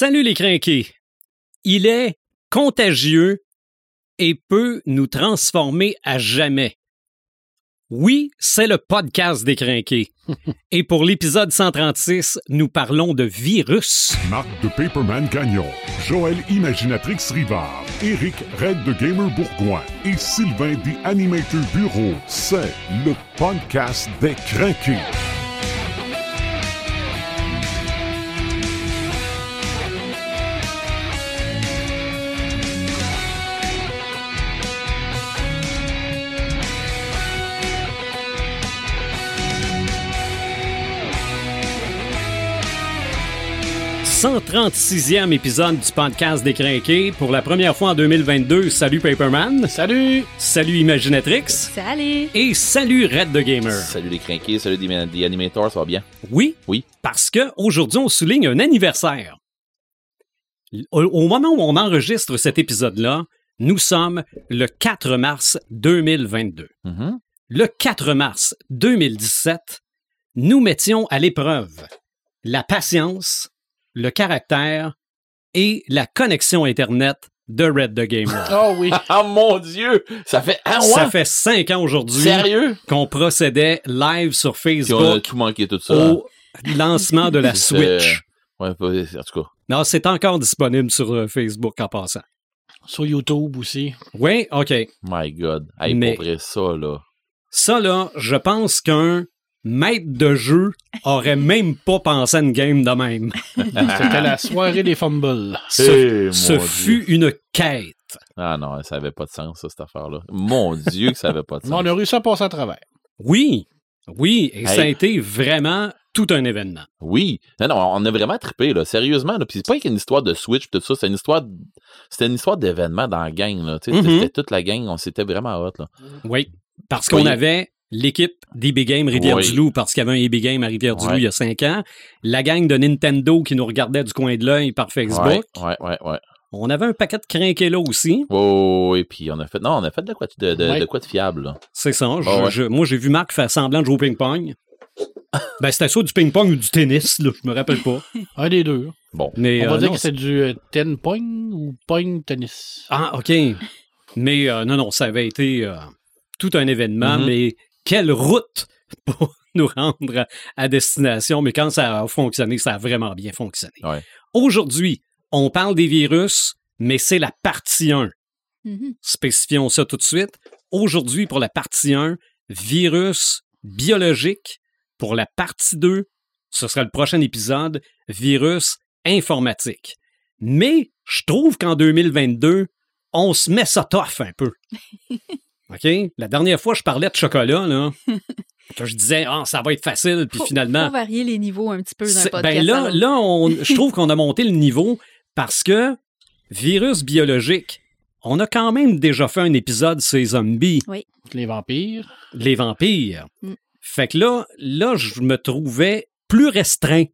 Salut les crinqués. Il est contagieux et peut nous transformer à jamais. Oui, c'est le podcast des crinqués. et pour l'épisode 136, nous parlons de virus. Marc de Paperman Gagnon, Joël Imaginatrix Rivard, Eric Red de Gamer Bourgoin et Sylvain des Animator Bureau. C'est le podcast des crinqués. « 136e épisode du podcast des crinqués. Pour la première fois en 2022, salut Paperman. Salut! Salut Imaginatrix. Salut! Et salut Red the Gamer. Salut les crinqués, salut des, des animators, ça va bien? Oui. Oui. Parce que aujourd'hui, on souligne un anniversaire. Au, au moment où on enregistre cet épisode-là, nous sommes le 4 mars 2022. Mhm. Le 4 mars 2017, nous mettions à l'épreuve la patience, le caractère et la connexion Internet de Red the Gamer. Oh oui! Ah mon dieu! Ça fait un Ça fait cinq ans aujourd'hui Sérieux? qu'on procédait live sur Puis on a Facebook tout manqué tout ça. au lancement de la Switch. Ouais, pas- en tout cas. Non, c'est encore disponible sur euh, Facebook en passant. Sur YouTube aussi. Oui, OK. My God. Hey, Mais- pour vrai, ça, là. Ça, là, je pense qu'un maître de jeu aurait même pas pensé à une game de même. C'était la soirée des fumbles. Ce, Eh, ce fut Dieu. une quête. Ah non, ça avait pas de sens, ça, cette affaire-là. Mon Dieu, que ça avait pas de Mais sens. on a réussi à passer à travers. Oui, oui, et ça a été vraiment tout un événement. Oui. Non, non, on a vraiment trippé, là. Sérieusement, là. Puis c'est pas qu'une histoire de Switch tout ça, c'est une histoire. C'était une histoire d'événement dans la gang, là. Mhm. C'était toute la gang, on s'était vraiment hot, là. Oui, parce qu'on avait l'équipe d'EB Game Rivière-du-Loup, parce qu'il y avait un EB Game à Rivière-du-Loup Ouais. il y a cinq ans. La gang de Nintendo qui nous regardait du coin de l'œil par Facebook. Ouais, ouais, ouais, ouais. On avait un paquet de crinqués là aussi. Oh, et puis on a fait. Non, on a fait de quoi de, de, Ouais. de quoi de fiable, là. C'est ça. je- ouais. je- moi, j'ai vu Marc faire semblant de jouer au ping-pong. ben, c'était soit du ping-pong ou du tennis, là, je me rappelle pas. Un des deux. Bon. Mais, On va euh, dire non, que c'est du euh, ten point ou point tennis. Ah, OK. Mais euh, non, non, ça avait été euh, tout un événement, Mhm. mais quelle route pour nous rendre à, destination. Mais quand ça a fonctionné, ça a vraiment bien fonctionné. Ouais. Aujourd'hui, on parle des virus, mais c'est la partie 1. Mhm. Spécifions ça tout de suite. Aujourd'hui, pour la partie 1, virus biologique. Pour la partie 2, ce sera le prochain épisode, virus informatique. Mais je trouve qu'en 2022, on se met ça tough un peu. OK? La dernière fois, je parlais de chocolat, là. que je disais, ah, ça va être facile, puis Faut- finalement. Faut varier les niveaux un petit peu d'un C'est- podcast. Ben là, là on, je trouve qu'on a monté le niveau parce que virus biologique, on a quand même déjà fait un épisode sur les zombies, Les vampires. les vampires. Mm. Fait que là, là, je me trouvais plus restreint,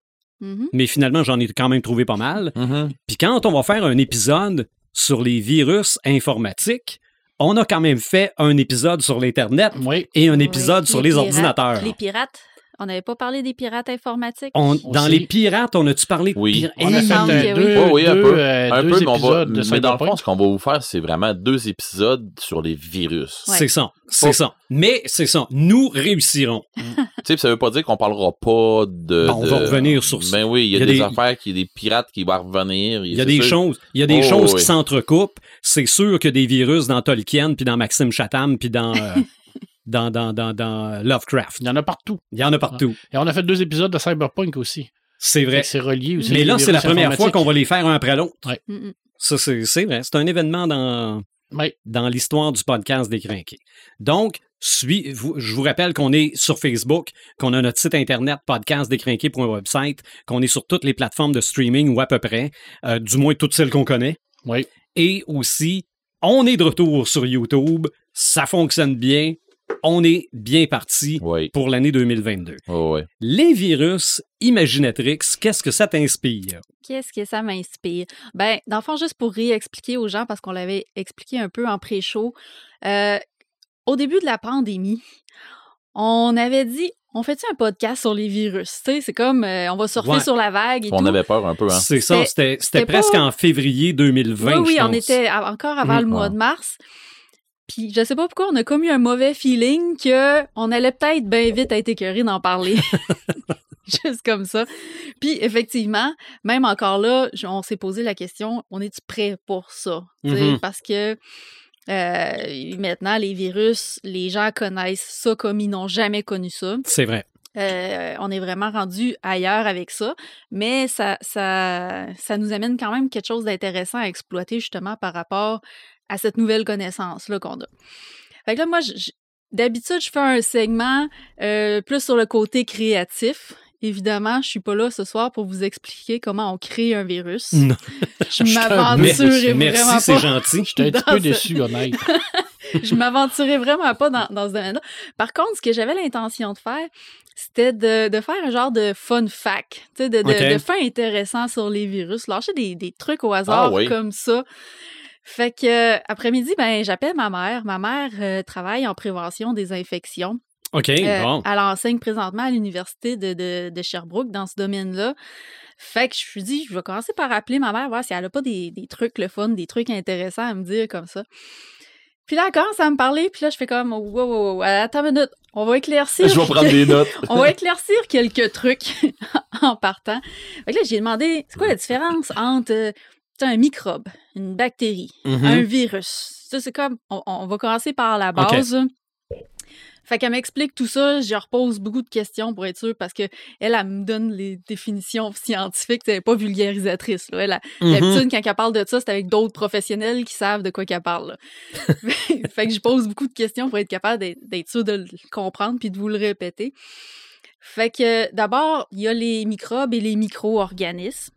Mhm. mais finalement, j'en ai quand même trouvé pas mal. Mhm. Puis quand on va faire un épisode sur les virus informatiques, on a quand même fait un épisode sur l'Internet Oui. et un Oui, épisode sur les, pirates- ordinateurs. Les pirates. On n'avait pas parlé des pirates informatiques? On- dans les pirates, on a-tu parlé de Oui. pirates? On a fait euh, deux, Oh oui, un deux, peu. euh, Un deux peu, mais on va. épisodes de Mais dans le fond, ce qu'on va vous faire, c'est vraiment deux épisodes sur les virus. Ouais. C'est ça, c'est Oh. ça. Mais c'est ça, nous réussirons. Tu sais, ça veut pas dire qu'on parlera pas de. Bon, on de- va revenir sur ça. Ben oui, il y a, Il y a des, des- affaires, qui, des pirates qui vont revenir. Il y a des choses, il y a des Oh, choses oui. qui s'entrecoupent. C'est sûr que des virus dans Tolkien, puis dans Maxime Chatham, puis dans, euh, dans, dans, dans, dans Lovecraft. Il y en a partout. Il y en a partout. Et on a fait deux épisodes de Cyberpunk aussi. C'est vrai. C'est relié aussi. Mais là, c'est la première fois qu'on va les faire un après l'autre. Ça, c'est c'est vrai. C'est un événement dans, Ouais. dans l'histoire du podcast des Crinqués. Donc, suis, vous- je vous rappelle qu'on est sur Facebook, qu'on a notre site internet podcastdécrinqués.website, qu'on est sur toutes les plateformes de streaming ou à peu près, euh, du moins toutes celles qu'on connaît. Oui. Et aussi, on est de retour sur YouTube. Ça fonctionne bien. On est bien parti Oui. pour l'année 2022. Oh, ouais. Les virus Imaginatrix, qu'est-ce que ça t'inspire? Qu'est-ce que ça m'inspire? Ben, dans le fond, juste pour réexpliquer aux gens, parce qu'on l'avait expliqué un peu en pré-show, euh, au début de la pandémie, on avait dit, on fait-tu un podcast sur les virus? Tu sais, c'est comme, euh, on va surfer Ouais. sur la vague et On tout. avait peur un peu, hein. C'est ça, C'était- presque pas- en février 2020. oui, oui, je on pense. était encore avant Mhm. le mois Ouais. de mars. Puis je sais pas pourquoi on a comme eu un mauvais feeling que on allait peut-être bien vite être écœuré d'en parler. Juste comme ça. Puis effectivement, même encore là, on s'est posé la question, on est-tu prêt pour ça? Mhm. Parce que euh, maintenant, les virus, les gens connaissent ça comme ils n'ont jamais connu ça. C'est vrai. Euh, on est vraiment rendu ailleurs avec ça, mais ça, ça, ça nous amène quand même quelque chose d'intéressant à exploiter justement par rapport à cette nouvelle connaissance-là qu'on a. Fait que là, moi, d'habitude, je fais un segment euh, plus sur le côté créatif. Évidemment, je suis pas là ce soir pour vous expliquer comment on crée un virus. Non. Je m'aventurerai vraiment Merci, c'est pas. gentil. J'étais un petit peu ce- déçu, honnête. je m'aventurais vraiment pas dans, dans ce domaine-là. Par contre, ce que j'avais l'intention de faire, c'était de, de faire un genre de fun fact, tu sais, de, de, de faits intéressants sur les virus, lâcher des, des trucs au hasard Ah oui. comme ça. Fait que euh, après-midi, ben j'appelle ma mère. Ma mère euh, travaille en prévention des infections. OK, Euh, bon. Elle enseigne présentement à l'université de, de, de Sherbrooke dans ce domaine-là. Fait que je me suis dit, je vais commencer par appeler ma mère, voir si elle a pas des, des trucs le fun, des trucs intéressants à me dire comme ça. Puis là, elle commence à me parler, puis là, je fais comme, wow, wow, wow, attends une minute, on va éclaircir. Je vais prendre des notes. on va éclaircir quelques trucs en partant. Fait que là, j'ai demandé, c'est quoi la différence entre un microbe, une bactérie, Mhm. un virus? Ça, c'est comme, on, on va commencer par la base. Fait qu'elle m'explique tout ça, je repose beaucoup de questions pour être sûre parce que elle, elle me donne les définitions scientifiques, c'est pas vulgarisatrice. Là. Elle a. D'habitude, quand elle parle de ça, c'est avec d'autres professionnels qui savent de quoi qu'elle parle. fait que je pose beaucoup de questions pour être capable d'être- d'être sûr de le comprendre puis de vous le répéter. Fait que d'abord, il y a les microbes et les micro-organismes.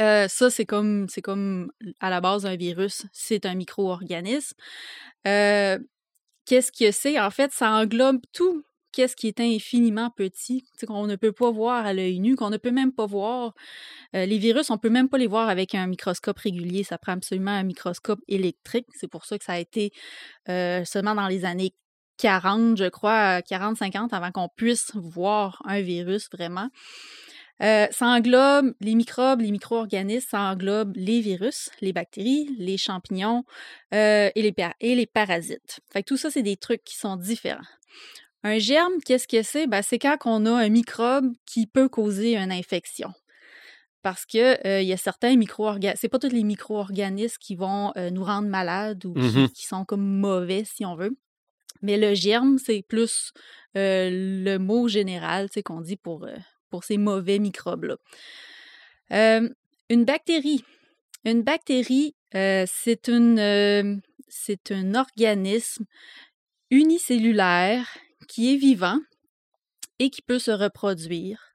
Euh, ça, c'est comme, c'est comme à la base un virus, c'est un micro-organisme. Euh, Qu'est-ce que c'est? En fait, ça englobe tout qu'est-ce qui est infiniment petit, qu'on ne peut pas voir à l'œil nu, qu'on ne peut même pas voir. Euh, les virus, on peut même pas les voir avec un microscope régulier. Ça prend absolument un microscope électrique. C'est pour ça que ça a été seulement dans les années 40, je crois, 40-50, avant qu'on puisse voir un virus vraiment. Euh, ça englobe les microbes, les micro-organismes, ça englobe les virus, les bactéries, les champignons euh, et, les par- et les parasites. Fait que tout ça, c'est des trucs qui sont différents. Un germe, qu'est-ce que c'est? Ben, c'est quand on a un microbe qui peut causer une infection. Parce que euh, il y a certains micro-organismes, c'est pas tous les micro-organismes qui vont nous rendre malades ou qui, Mhm. qui sont comme mauvais, si on veut. Mais le germe, c'est plus euh, le mot général sais, qu'on dit pour, euh, pour ces mauvais microbes-là. Euh, une bactérie. Une bactérie, euh, euh, c'est un organisme unicellulaire qui est vivant et qui peut se reproduire.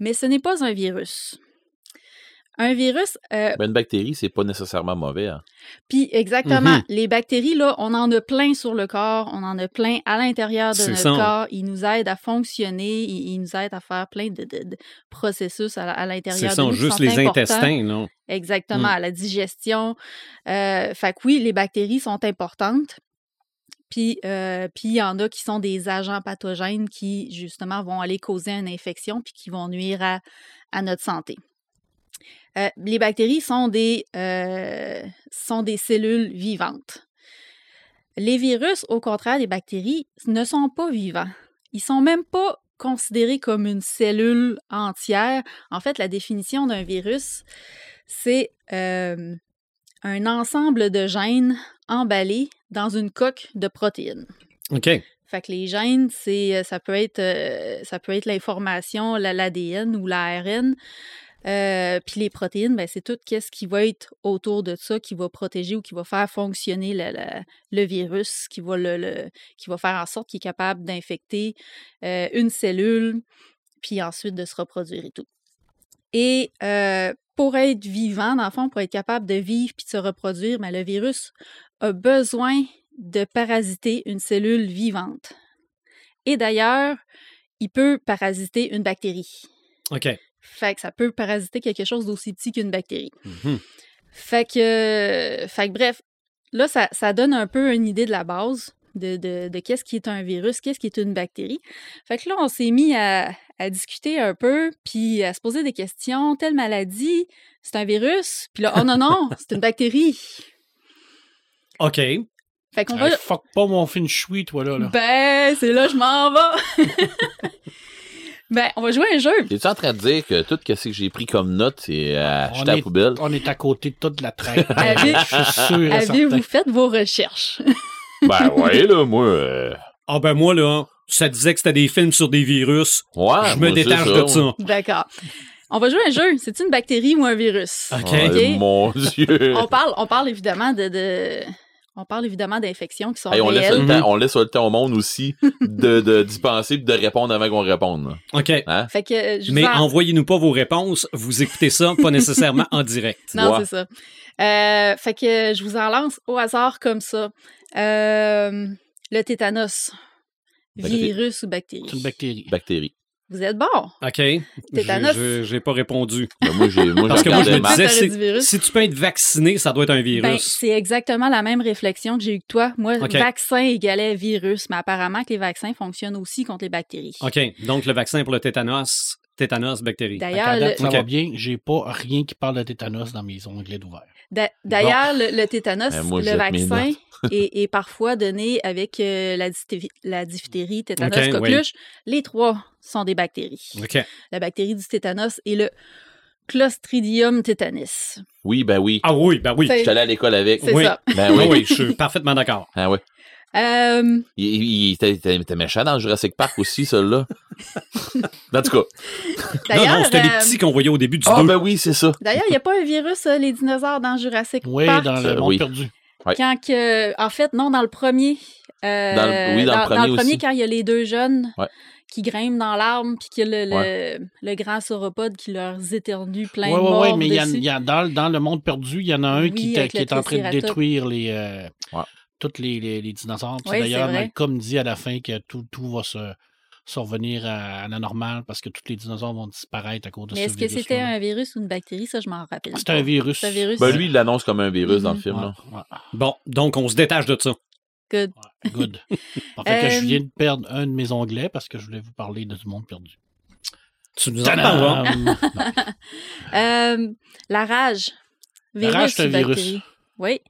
Mais ce n'est pas un virus. Un virus, euh, Ben, une bactérie, c'est pas nécessairement mauvais. hein. puis exactement, Mhm. les bactéries, là, on en a plein sur le corps, on en a plein à l'intérieur de C'est notre ça. corps. Ils nous aident à fonctionner, ils, ils nous aident à faire plein de, de- de processus à, à C'est l'intérieur de ça, nous. juste sont les importants. intestins, non? Exactement, Mm. à la digestion. Euh, fait que oui, les bactéries sont importantes. Puis, euh, puis il y en a qui sont des agents pathogènes qui, justement, vont aller causer une infection puis qui vont nuire à, à notre santé. Euh, les bactéries sont des, euh, sont des cellules vivantes. Les virus, au contraire des bactéries, ne sont pas vivants. Ils sont même pas considérés comme une cellule entière. En fait, la définition d'un virus, c'est euh, un ensemble de gènes emballés dans une coque de protéines. OK. Fait que les gènes, c'est ça peut être euh, ça peut être l'information, la- l'ADN ou l'ARN. Euh, puis les protéines, ben, c'est tout ce qui va être autour de ça, qui va protéger ou qui va faire fonctionner le, virus, qui va, le- qui va faire en sorte qu'il est capable d'infecter euh, une cellule, puis ensuite de se reproduire et tout. Et euh, pour être vivant, dans le fond, pour être capable de vivre puis de se reproduire, ben, le virus a besoin de parasiter une cellule vivante. Et d'ailleurs, il peut parasiter une bactérie. OK. Fait que ça peut parasiter quelque chose d'aussi petit qu'une bactérie. Fait que, fait que bref, là, ça, ça donne un peu une idée de la base de, de, de qu'est-ce qui est un virus, qu'est-ce qui est une bactérie. Fait que là, on s'est mis à, à discuter un peu, puis à se poser des questions. Telle maladie, c'est un virus? Puis là, oh non, non, c'est une bactérie. OK. Fait qu'on va... Hey, fuck pas mon fin shui, toi, là. là. Ben, c'est là je m'en vais. ben, on va jouer à un jeu. Es-tu en train de dire que tout ce que j'ai pris comme note, c'est à On jeter à la est- poubelle? On est à côté de toute la traite. Avez- Je suis sûr et Avez-vous fait vos recherches? Ben ouais, là, moi. euh, Ah ben moi, là, ça disait que c'était des films sur des virus. Ouais, je me détache de ça. D'accord. On va jouer à un jeu. C'est une bactérie ou un virus? OK. Ouais, Ok. Mon Dieu. On parle, on parle évidemment de, de- on parle évidemment d'infections qui sont Hey, on, laisse le temps, on laisse le temps au monde aussi de, de, d'y penser et de répondre avant qu'on réponde. OK. Hein? Fait que euh, je Mais en- envoyez-nous pas vos réponses. Vous écoutez ça, pas nécessairement en direct. Non, Ouais. c'est ça. Euh, fait que je vous en lance au hasard comme ça. Euh, le tétanos. Bactérie. Virus ou bactérie? C'est une bactérie. Bactérie. Vous êtes bon. OK. Tétanos. Je- je- J'ai pas répondu. Ben, moi, j'ai, moi, Parce que moi, je me disais, si tu peux être vacciné, ça doit être un Ben, virus. c'est exactement la même réflexion que j'ai eue que toi. Moi, vaccin égalait virus, mais apparemment que les vaccins fonctionnent aussi contre les bactéries. OK. Donc, le vaccin pour le tétanos, tétanos, bactérie. D'ailleurs, le- ça Ok. va bien. J'ai pas rien qui parle de tétanos dans mes onglets d'ouvert. D'a- d'ailleurs, le, le tétanos, Ben, moi, le je vaccin est, est parfois donné avec euh, la, la diphtérie, tétanos, coqueluche. Les trois sont des bactéries. La bactérie du tétanos est le Clostridium tétanis. Oui, ben oui. Ah oui, ben oui. C'est- J'étais allé à l'école avec. C'est oui. ça. Ben Oui, oui. oui, je suis parfaitement d'accord. Ah ouais. Euh, Il, il- il était, méchant dans le Jurassic Park aussi, celui-là. en tout cas. Non, D'ailleurs, non, c'était les euh, petits qu'on voyait au début du Ah, 2. ben oui, c'est ça. D'ailleurs, il n'y a pas un virus, euh, les dinosaures, dans Jurassic Oui, Park? dans le Euh, monde oui. perdu. Ouais. Quand que, en fait, non, dans le premier. euh, Dans le- oui, dans le premier aussi. quand il y a les deux jeunes Ouais. qui grimpent dans l'arbre, puis qu'il y a le, le, le grand sauropode qui leur éternue plein Oui, de oui, morts oui, mais il y a, y dans, dans le monde perdu, il y en a un Oui, qui, qui est en train de détruire les, euh, Ouais. Tous les, les, les dinosaures. Oui, D'ailleurs, c'est vrai. Malcolm dit à la fin que tout, tout va se, se revenir à, à la normale parce que tous les dinosaures vont disparaître à cause de Mais ce est-ce que c'était un virus ou une bactérie? Ça, je m'en rappelle. C'est pas. un virus. C'est un virus. Ben lui, il l'annonce comme un virus dans le Mhm. film. Ouais, Là. ouais, Bon, donc on se détache de ça. Good. ouais, good. En fait, que je Euh, viens de perdre un de mes onglets parce que je voulais vous parler de du monde perdu. Tu nous en. Euh, la rage. La Virus rage, c'est un virus. Oui.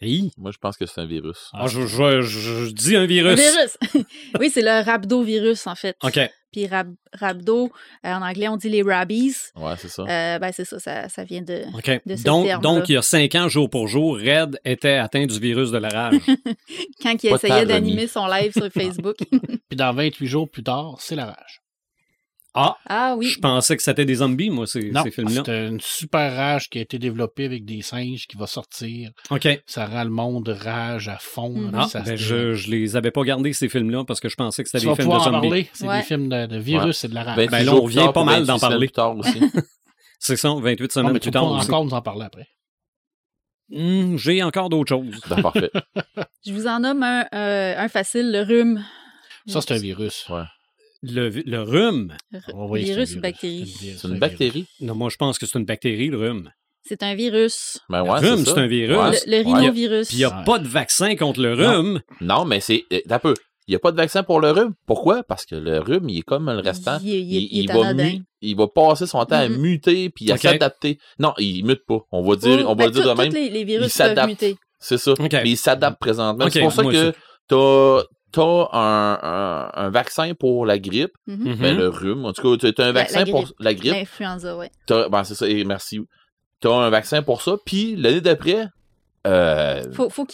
Hi. Moi, je pense que c'est un virus. Ah, je, je- je- je dis un Un virus. virus. oui, c'est le rhabdovirus, en fait. OK. Puis rab- rhabdo, euh, en anglais, on dit les rabies. Ouais, c'est ça. Euh, ben, c'est ça, ça, ça vient de. OK. de ce Donc, terme-là. donc, il y a cinq ans, jour pour jour, Red était atteint du virus de la rage. Quand il Pas essayait d'animer son live sur Facebook. Puis dans 28 jours plus tard, c'est la rage. Ah, ah oui. je pensais que c'était des zombies, moi, ces, Non, ces films-là. c'est une super rage qui a été développée avec des singes qui va sortir. OK. Ça rend le monde rage à fond. Là, Ah, ça ben, se- je, je les avais pas gardés, ces films-là, parce que je pensais que c'était des vas films de pouvoir en zombies. parler. C'est Ouais. des films de, de virus et de la rage. 28 ben là, jours on vient pas mal d'en 28 semaines parler. plus tard aussi. C'est ça, 28 Non, semaines mais plus tu vas tard aussi. encore nous en parler après. Hmm, J'ai encore d'autres choses. Ben, parfait. Je vous en nomme un, euh, un facile, le rhume. Ça, c'est un virus. Ouais. Le, le rhume. Virus ou bactérie? C'est une un bactérie. Non, moi, je pense que c'est une bactérie, le rhume. C'est un virus. Ben Le ouais, rhume, ça. c'est un virus. Ouais. Le, le rhinovirus. Puis il n'y a pas de vaccin contre le rhume. Non, mais c'est. Un peu. Il n'y a pas de vaccin pour le rhume. Pourquoi? Parce que le rhume, il est comme le restant. Il va, mu- il va passer son temps à Mhm. muter puis à s'adapter. Non, il mute pas. On va dire, Oh, on va ben, le dire tout- de même. les, virus peuvent s'adapte. muter. C'est ça. Mais il s'adapte présentement. C'est pour ça moi, que t'as as un, un, un vaccin pour la grippe, Mhm. Mhm. ben, le rhume. En tout cas, tu as un La- vaccin la pour grippe. la grippe. L'influenza, ouais. T'as- Ben, c'est ça. Et merci. Tu as un vaccin pour ça. Puis l'année d'après, euh, Faut, faut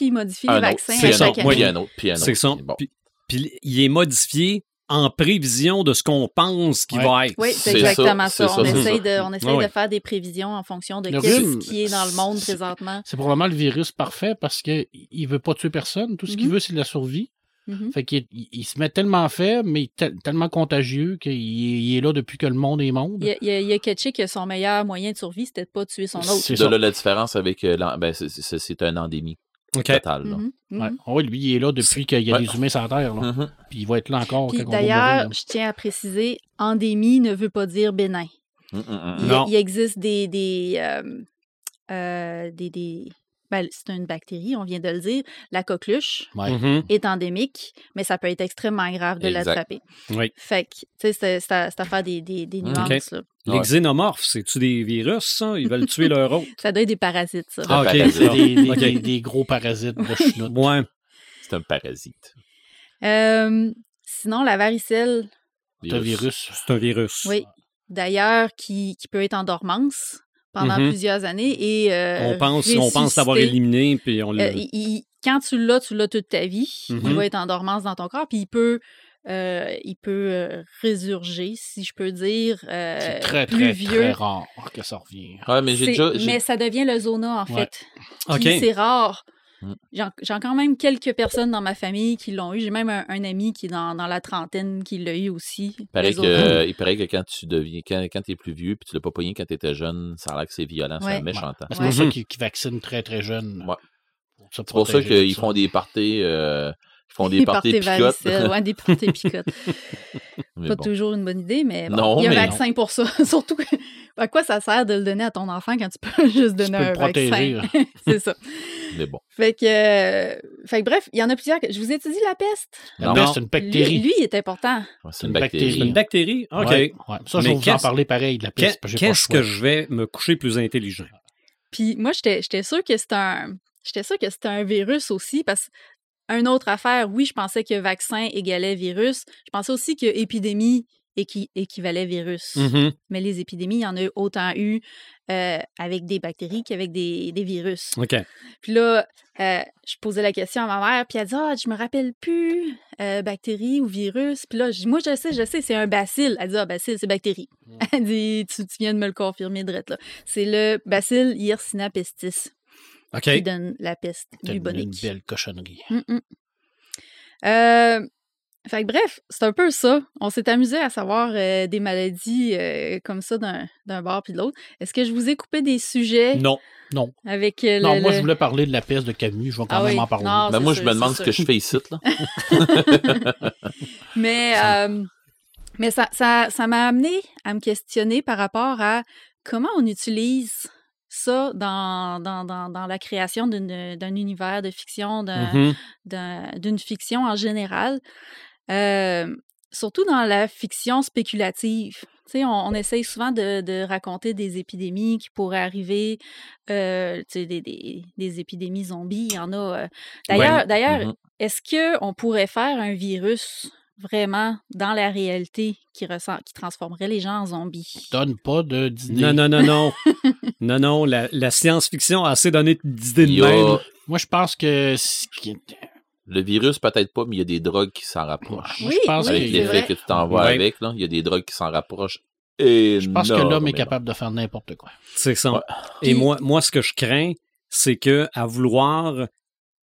les autre, vaccins puis à un chaque autre, année. puis un autre, puis un autre. C'est ça. Bon. Puis, puis il est modifié en prévision de ce qu'on pense qu'il Ouais. va être. Oui, c'est C'est ça, exactement c'est ça. ça, On c'est essaye, ça. de, on essaye Ouais, ouais. de faire des prévisions en fonction de Le qu'est-ce rhume, qui est dans le monde c'est- présentement. C'est probablement le virus parfait parce qu'il ne veut pas tuer personne. Tout ce qu'il Mhm. veut, c'est de la survie. Mhm. Fait qu'il il- il se met tellement faible, mais tel- tellement contagieux qu'il est- il est là depuis que le monde est monde. Il y a, il a, il y a catché que son meilleur moyen de survie, c'était de pas tuer son autre. C'est là la différence avec euh, ben, c'est- c'est c'est un endémie OK. totale. là. Mhm, mhm. Ouais. Ah ouais, lui, il est là depuis qu'il y a Ouais. des humains sur la Terre. là. Puis il va être là encore d'ailleurs, je tiens à préciser, endémie ne veut pas dire bénin. Il, Non. il existe des, des, euh, euh, des, des- ben, c'est une bactérie, on vient de le dire. La coqueluche Ouais. Mhm. est endémique, mais ça peut être extrêmement grave de Exact. l'attraper. Oui. Fait que, tu sais, c'est c'est à, c'est à faire des, des, des Mm. nuances. là. Les xénomorphes, c'est-tu des virus, ça? Ils veulent tuer leur hôte? Ça doit être des parasites, ça. Ah, ok. parasite. C'est des, des- Ok. des- des gros parasites de chenoute. Ouais. C'est un parasite. Euh, sinon, la varicelle, C'est un virus. C'est un virus. oui, d'ailleurs, qui, qui peut être en dormance pendant Mhm. plusieurs années et euh, On pense, on pense l'avoir éliminé, puis on l'a. Euh, il- quand tu l'as, tu l'as toute ta vie. Il va être en dormance dans ton corps, puis il peut, euh, il peut euh, résurger, si je peux dire, euh, C'est très, plus très, vieux. très rare que ça revient. Ouais, mais déjà. ça devient le zona, en Ouais. fait. OK. Puis c'est rare. Mm. J'ai quand même quelques personnes dans ma famille qui l'ont eu. J'ai même un, un ami qui est dans, dans la trentaine qui l'a eu aussi. Il paraît, que, il paraît que quand tu deviens, quand, quand t'es plus vieux puis tu l'as pas pogné quand t'étais jeune, ça a l'air que c'est violent, c'est Ouais. méchant. C'est pour ça qu'ils vaccinent très, très. Ouais. Se C'est pour ça qu'ils font des parties, euh, ils font des parties picotes. ouais, des parties picotes. Pas bon. toujours une bonne idée, mais bon, Non, il y a un vaccin pour ça. Surtout, que- à quoi ça sert de le donner à ton enfant quand tu peux juste Tu donner peux un le protéger. vaccin? C'est ça. Mais bon. Fait que, euh, fait que bref, il y en a plusieurs. que- Je vous ai dit la peste? La Non. peste, c'est une bactérie. lui, il est important. Ouais, C'est une une bactérie. C'est une bactérie? OK. Ouais, ouais. Ça, je vais vous en parler pareil de la peste. que Qu'est-ce que je vais me coucher plus intelligent? Puis moi, j'étais j'étais sûre que c'était un. J'étais sûre que c'était un virus aussi, parce qu'une autre affaire, oui, je pensais que vaccin égalait virus. Je pensais aussi que épidémie équi- équivalait virus. Mhm. Mais les épidémies, il y en a autant eu euh, avec des bactéries qu'avec des, des virus. OK. Puis là, euh, je posais la question à ma mère, puis elle dit Ah, je me rappelle plus, euh, bactérie ou virus. Puis là, je dis Moi, je sais, je sais, c'est un bacille. Elle dit Ah, bacille, c'est bactérie. Elle dit tu, tu viens de me le confirmer, Drette, là. C'est le bacille Yersinia pestis Qui donne la peste C'est une, une bubonique. belle cochonnerie. Mm, mm. Euh, fait que bref, c'est un peu ça. On s'est amusé à savoir euh, des maladies euh, comme ça d'un d'un bord puis de l'autre. Est-ce que je vous ai coupé des sujets Non. Non. avec euh, Non, le- moi, le- je voulais parler de la peste de Camus. Je vais quand Ah même oui. en parler. Non, Ben, moi, je me demande ce que je fais ici, là. Mais, euh, mais ça ça ça m'a amené à me questionner par rapport à comment on utilise ça dans, dans, dans, dans la création d'un univers de fiction, d'un- d'une fiction en général. Euh, surtout dans la fiction spéculative. On, on essaye souvent de, de raconter des épidémies qui pourraient arriver, euh, des, des, des épidémies zombies. Il y en a. euh. D'ailleurs, Ouais. d'ailleurs, Mhm. est-ce qu'on pourrait faire un virus vraiment dans la réalité qui, ressent, qui transformerait les gens en zombies? Donne pas de dîner. Non, non, non, non. non, non, la, la science-fiction a assez donné d'idées de même. Moi, je pense que ce qui- le virus, peut-être pas, mais il y a des drogues qui s'en rapprochent. Oui, je pense oui, Avec c'est l'effet que tu t'envoies Ouais. avec, là, il y a des drogues qui s'en rapprochent. Et je pense que l'homme est capable de faire n'importe quoi. C'est ça. Ouais. Et moi, moi, ce que je crains, c'est que à vouloir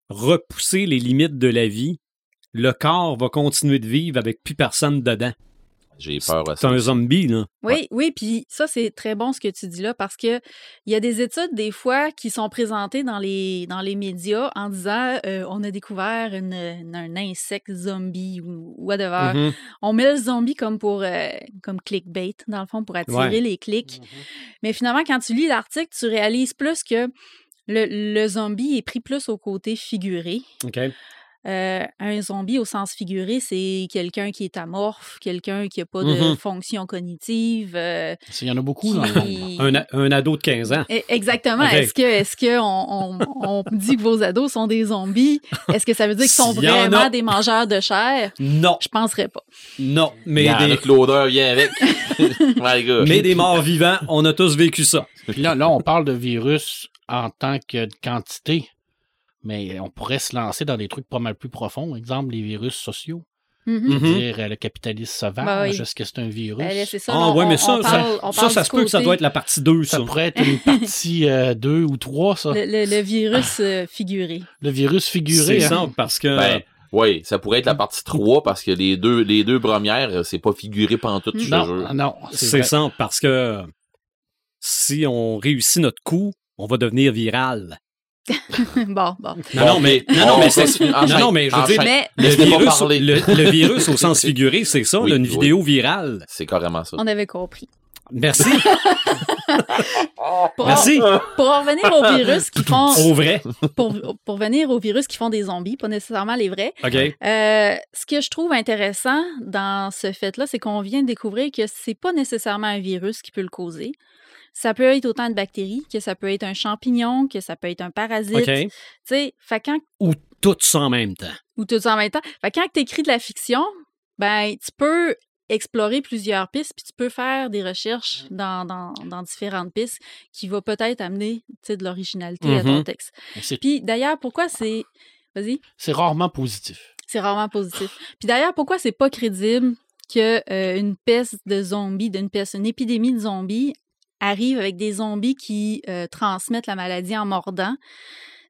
repousser les limites de la vie, le corps va continuer de vivre avec plus personne dedans. J'ai peur à C'est un zombie, là. Oui, oui, puis ça, c'est très bon ce que tu dis là, parce que il y a des études, des fois, qui sont présentées dans les, dans les médias en disant euh, on a découvert une- une- un insecte zombie ou whatever. Mhm. On met le zombie comme pour euh, comme clickbait, dans le fond, pour attirer Ouais. les clics. Mais finalement, quand tu lis l'article, tu réalises plus que le, le zombie est pris plus au côté figuré. OK. Euh, un zombie au sens figuré, c'est quelqu'un qui est amorphe, quelqu'un qui n'a pas de Mhm. fonction cognitive. euh, Il y en a beaucoup dans le monde. qui- Un, ado de 15 ans. Eh, Exactement. Est-ce que, est-ce que on, on- on dit que vos ados sont des zombies? Est-ce que ça veut dire qu'ils sont a. vraiment des mangeurs de chair? Non, Je penserais pas. non. Mais des, avec l'odeur, viens avec. My God. mais des morts vivants, on a tous vécu ça. Puis là, là, on parle de virus en tant que quantité, mais on pourrait se lancer dans des trucs pas mal plus profonds. Exemple, les virus sociaux. Mhm. Mhm. Dire euh, le capitalisme sauvage, Ben oui. est-ce que c'est un virus? Ben c'est ça. Ah ouais, mais ça, on ça, parle- ça, ça se peut que ça doit être la partie 2, ça. Ça pourrait être une partie 2 ou 3, ça. Le, le- le virus euh, figuré. Le virus figuré. C'est hein. ça, parce que... Ben, oui, ça pourrait être la partie 3 parce que les deux, les deux premières, euh, c'est pas figuré pantoute, je te Non, non. C'est ça, parce que si on réussit notre coup, on va devenir viral. bon, bon. Non, non, mais, non, non, on mais c'est, continue. non, Enchaîne, non, mais je veux dire. Mais le virus, parler. le, le virus au sens figuré, c'est ça, Oui, là, une oui. vidéo virale. C'est carrément ça. on avait compris. Merci. Pour, Merci. pour en revenir aux virus qui font Au vrai. pour, pour venir aux virus qui font des zombies, pas nécessairement les vrais. OK. Euh, ce que je trouve intéressant dans ce fait-là, c'est qu'on vient de découvrir que c'est pas nécessairement un virus qui peut le causer. Ça peut être autant de bactéries, que ça peut être un champignon, que ça peut être un parasite. Fait quand Ou tout ça en même temps. ou tout ça en même temps. Fait quand tu écris de la fiction, ben tu peux explorer plusieurs pistes, puis tu peux faire des recherches dans, dans, dans différentes pistes qui va peut-être amener de l'originalité à ton Mhm. texte. C'est Puis d'ailleurs, pourquoi c'est... Vas-y. c'est rarement positif. C'est rarement positif. Puis d'ailleurs, pourquoi c'est pas crédible que euh, peste de zombies, d'une peste, une épidémie de zombies arrive avec des zombies qui euh, transmettent la maladie en mordant?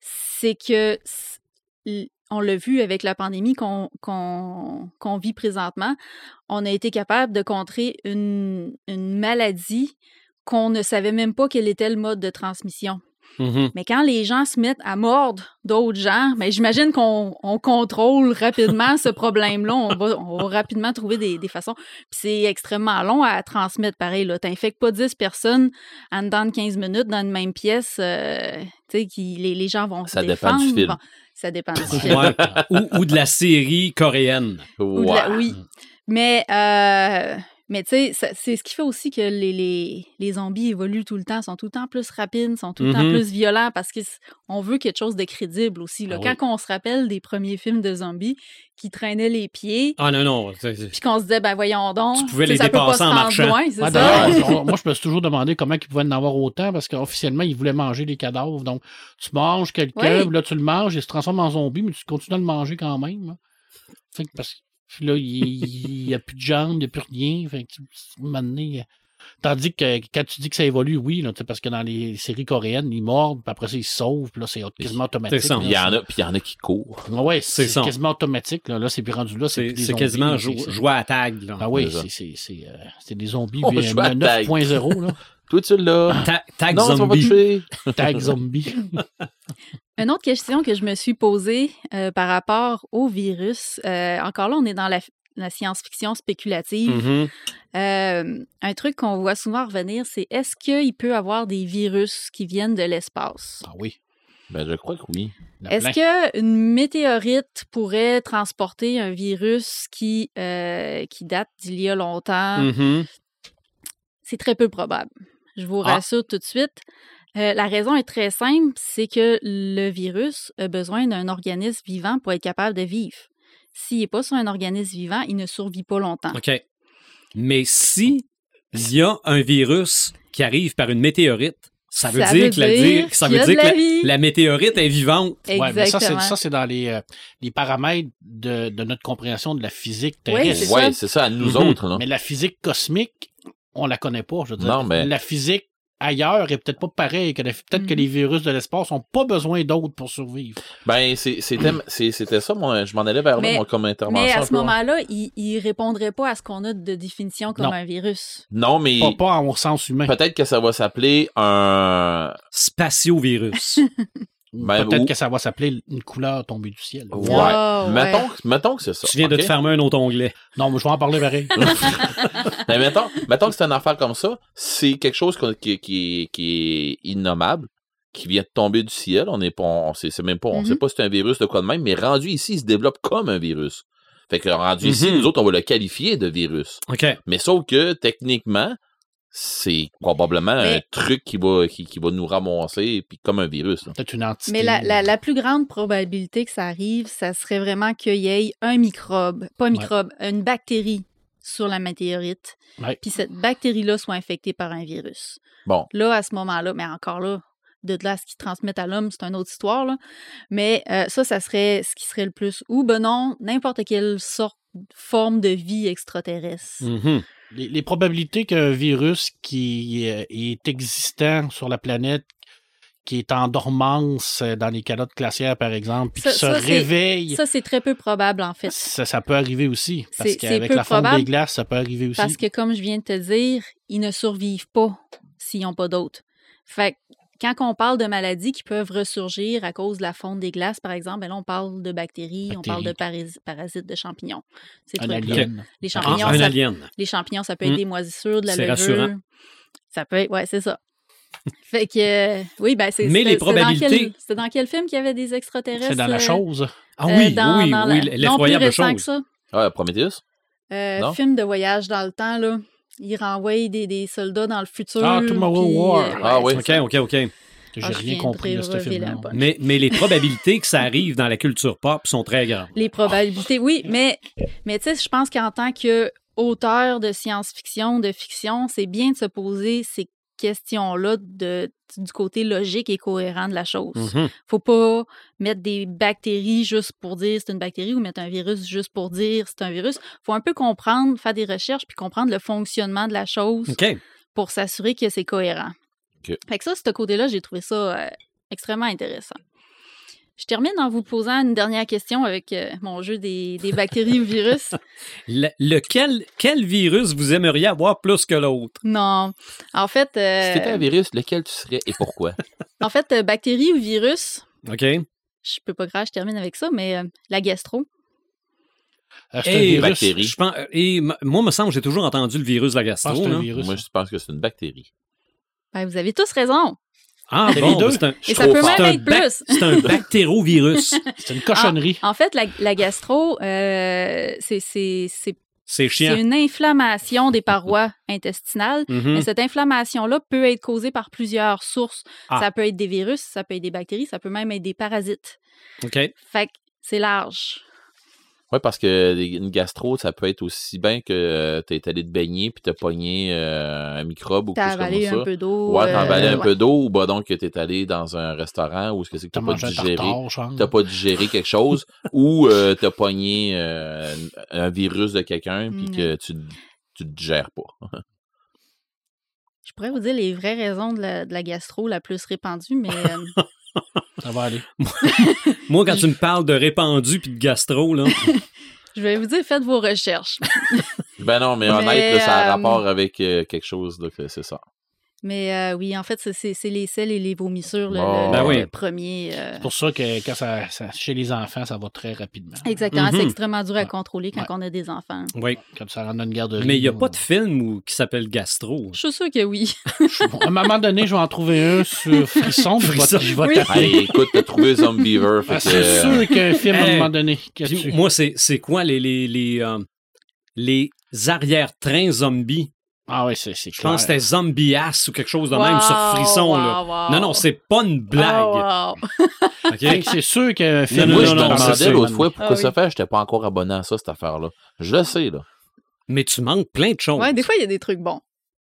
C'est que on l'a vu avec la pandémie qu'on vit présentement, on a été capable de contrer une, une maladie qu'on ne savait même pas quel était le mode de transmission. Mhm. Mais quand les gens se mettent à mordre d'autres gens, ben, j'imagine qu'on on contrôle rapidement ce problème-là. On va, on va rapidement trouver des, des façons. Puis c'est extrêmement long à transmettre pareil. Tu n'infectes pas 10 personnes en dedans de 15 minutes dans une même pièce. euh, tu sais, qui, les, les gens vont Ça se dépend défendre. du film. Bon, ça dépend du film. Ouais. ou, ou de la série coréenne. Ou de la- Ouais. oui. Mais, euh, mais tu sais, c'est ce qui fait aussi que les, les, les zombies évoluent tout le temps, sont tout le temps plus rapides, sont tout le temps Mhm. plus violents parce qu'on veut quelque chose de crédible aussi. Là. Ah Quand on se rappelle des premiers films de zombies qui traînaient les pieds, Ah non, non. puis qu'on se disait, ben voyons donc, Tu pouvais les ça peut pas dépasser se en rendre marchant. loin, ça? on- moi, je me suis toujours demandé comment ils pouvaient en avoir autant parce qu'officiellement, ils voulaient manger les cadavres. Donc, tu manges quelqu'un, Oui. puis là, tu le manges, il se transforme en zombie, mais tu continues à le manger quand même. hein. Fait que parce que là, il n'y a plus de jambes, il n'y a plus rien. Fait que, Tandis que quand tu dis que ça évolue, oui, là, parce que dans les séries coréennes, ils mordent, puis après ça, ils se sauvent, puis là, c'est quasiment automatique. Il y en a, puis il y en a qui courent. Ouais, C'est quasiment automatique. Là, là c'est plus rendu là. C'est C'est quasiment jouer à tag. Là. Ah oui, C'est euh, c'est des zombies On euh, joue à tag. 9.0, là. Toi, tu l'as. Ta- tag Non, tu vas pas zombie. Tag zombie. Une autre question que je me suis posée euh, par rapport au virus, euh, encore là, on est dans la, la science-fiction spéculative. Mhm. Euh, un truc qu'on voit souvent revenir, c'est est-ce qu'il peut y avoir des virus qui viennent de l'espace? Ah oui. Ben, je crois que oui. Est-ce qu'une météorite pourrait transporter un virus qui, euh, qui date d'il y a longtemps? Mhm. C'est très peu probable. Je vous Ah. rassure tout de suite. Euh, la raison est très simple, c'est que le virus a besoin d'un organisme vivant pour être capable de vivre. S'il n'est pas sur un organisme vivant, il ne survit pas longtemps. OK. Mais si il y a un virus qui arrive par une météorite, ça veut Ça dire veut que la, dire ça veut a dire que la la, vie. la météorite est vivante. Ouais, mais ça, c'est, Exactement. ça, c'est dans les, euh, les paramètres de, de notre compréhension de la physique Oui, terrestre. c'est Ouais, ça. c'est ça, à nous Mhm. autres, là. Mais la physique cosmique, on la connaît pas. Je veux dire, Non, mais- la physique ailleurs est peut-être pas. Que la- peut-être que Mhm. les virus de l'espace n'ont pas besoin d'autres pour survivre. Ben, c'est- c'était ça, moi, je m'en allais vers là, Mais- moi, comme intervention. Mais à ce ouais. moment-là, il ne répondrait pas à ce qu'on a de définition comme Non. un virus. Non, mais Pas, pas en sens humain. peut-être que ça va s'appeler un. Spatio-virus. Ben, peut-être ou- que ça va s'appeler une couleur tombée du ciel. Ouais. Oh, mettons, que- mettons que c'est ça. tu viens de te fermer un autre onglet. Non, mais je vais en parler pareil. Mais mettons, mettons que c'est une affaire comme ça, c'est quelque chose qui, qui, qui est innommable, qui vient de tomber du ciel. On est pas, on sait, c'est même pas, on Mhm. sait pas si c'est un virus de quoi de même, mais rendu ici, il se développe comme un virus. Fait que rendu ici, Mhm. nous autres, on va le qualifier de virus. OK. Mais sauf que, techniquement, c'est probablement un truc qui va, qui, qui va nous ramasser, puis comme un virus. là. Peut-être une entité. Mais la, la- la plus grande probabilité que ça arrive, ça serait vraiment qu'il y ait un microbe, pas un microbe, une bactérie sur la météorite, Ouais. puis cette bactérie-là soit infectée par un virus. Bon. Là, à ce moment-là, mais encore là, de là à ce qu'ils transmettent à l'homme, c'est une autre histoire, là. Mais euh, ça, ça serait ce qui serait le plus. Ou, ben non, n'importe quelle sorte, forme de vie extraterrestre. Mhm. Les, les probabilités qu'un virus qui euh, est existant sur la planète, qui est en dormance euh, dans les calottes glaciaires, par exemple, puis Ça- qui se ça, réveille, ça, Ça, c'est très peu probable, en fait. ça, peut arriver aussi. Parce qu'avec la fonte probable des glaces, ça peut arriver aussi. Parce que, comme je viens de te dire, ils ne survivent pas s'ils n'ont pas d'autres. Fait que quand on parle de maladies qui peuvent ressurgir à cause de la fonte des glaces, par exemple, ben là, on parle de bactéries, on parle de paris- parasites, de champignons. Ces Un alien. Les Ah, champignons, un ça, alien. les champignons, ça peut être Mm. des moisissures, de la C'est levure. rassurant. Ça peut être, ouais, c'est ça. fait que, euh, oui, ben c'est Mais les c'était dans quel- probabilités- C'était dans quel film qu'il y avait des extraterrestres? C'est dans la euh, chose. Ah euh, oui, dans- oui, dans oui, l'effroyable chose. que ça. Ah, Prometheus? Euh, Non? film de voyage dans le temps, là. Il renvoie des, des soldats dans le futur. Ah, Tomorrow puis, War. euh, Ah oui. c'est OK. OK, OK. Que Ah, j'ai je rien compris de ce bonne. Mais, mais les probabilités que ça arrive dans la culture pop sont très grandes. Les probabilités, oui, mais, mais tu sais, je pense qu'en tant qu'auteur de science-fiction, de fiction, c'est bien de se poser ces questions-là de, du côté logique et cohérent de la chose. Mhm. Faut pas mettre des bactéries juste pour dire c'est une bactérie ou mettre un virus juste pour dire c'est un virus. Faut un peu comprendre, faire des recherches puis comprendre le fonctionnement de la chose pour s'assurer que c'est cohérent. Fait que ça, ce côté-là, j'ai trouvé ça euh, extrêmement intéressant. Je termine en vous posant une dernière question avec euh, mon jeu des, des bactéries ou virus. Le- lequel, quel virus vous aimeriez avoir plus que l'autre? Non. En fait, euh, Si t'étais un virus, lequel tu serais et pourquoi? en fait, euh, bactéries ou virus, OK? je peux pas grave, je termine avec ça, mais euh, la gastro. Ah, c'est un Et, virus. bactérie. je pense, et moi, me semble, j'ai toujours entendu le virus de la gastro. virus. Moi, je pense que c'est une bactérie. Ben, vous avez tous raison. Ah, C'est bon, les deux? c'est un, Et ça peut même c'est un être bac- plus. c'est un bactérovirus. C'est une cochonnerie. En fait, la, la gastro, euh, c'est- c'est c'est- C'est c'est chiant. une inflammation des parois intestinales. Mhm. Mais cette inflammation-là peut être causée par plusieurs sources. Ah. Ça peut être des virus, ça peut être des bactéries, ça peut même être des parasites. OK. Fait que c'est large. Oui, parce que une gastro, ça peut être aussi bien que tu es allé te baigner puis t'as pogné euh, un microbe ou quelque chose comme avalé ça. un peu d'eau. Ouais, t'as euh, avalé un ouais. peu d'eau ou bah donc que t'es allé dans un restaurant où est-ce que c'est que T'as pas un digéré? T'as pas digéré quelque chose ou euh, t'as pogné euh, un virus de quelqu'un puis Mm. que tu tu te digères pas. Je pourrais vous dire les vraies raisons de la, de la gastro la plus répandue, mais euh, Ça va aller. Moi, quand tu me parles de répandu puis de gastro, là, je vais vous dire, faites vos recherches. Ben non, mais Mais, honnête, là, ça a euh, rapport avec euh, quelque chose, là, que c'est ça. Mais euh, oui, en fait, c'est- les selles et les vomissures, le, Bon. le- Ben le premier. euh, C'est pour ça que quand ça, ça- chez les enfants, ça va très rapidement. Exactement, c'est Mhm. extrêmement dur à Ouais. contrôler quand Ouais. on a des enfants. oui. Quand ça rentre dans une garderie. Mais il n'y a pas de film où- qui s'appelle Gastro. Je suis sûre que oui. Bon, à un moment donné, je vais en trouver un sur Frisson, puis je vais- Frisson. je vais Oui. taper. Hey, écoute, t'as trouvé Zombiever. fait Ah, c'est euh, sûr qu'il y a un film à un moment donné. Moi, c'est c'est quoi les, les, les, euh, les arrière-trains zombies? Ah ouais, c'est c'est Je pense que clair. c'était Zombias ou quelque chose de même sur Frisson. wow, là. wow. Non, non, c'est pas une blague. Oh, wow. OK? Fait que C'est sûr qu'il y a un film. non, Moi, non, je demandais l'autre fois pourquoi Ah oui. ça fait, j'étais pas encore abonné à ça, cette affaire-là. Je le sais, là. Mais tu manques plein de choses. Ouais, des fois, il y a des trucs bons.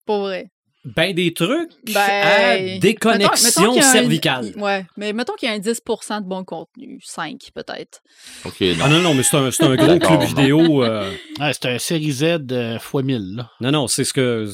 Pour vrai. Ben, des trucs Ben, à déconnexion mettons- mettons qu'il y a un- cervicale. Ouais, mais mettons qu'il y a un 10% de bon contenu. 5 peut-être. OK, non. Ah non, non, mais c'est un, c'est un gros club vidéo. euh, Ah, c'est un série Z euh, x 1000. Là. Non, non, c'est ce que.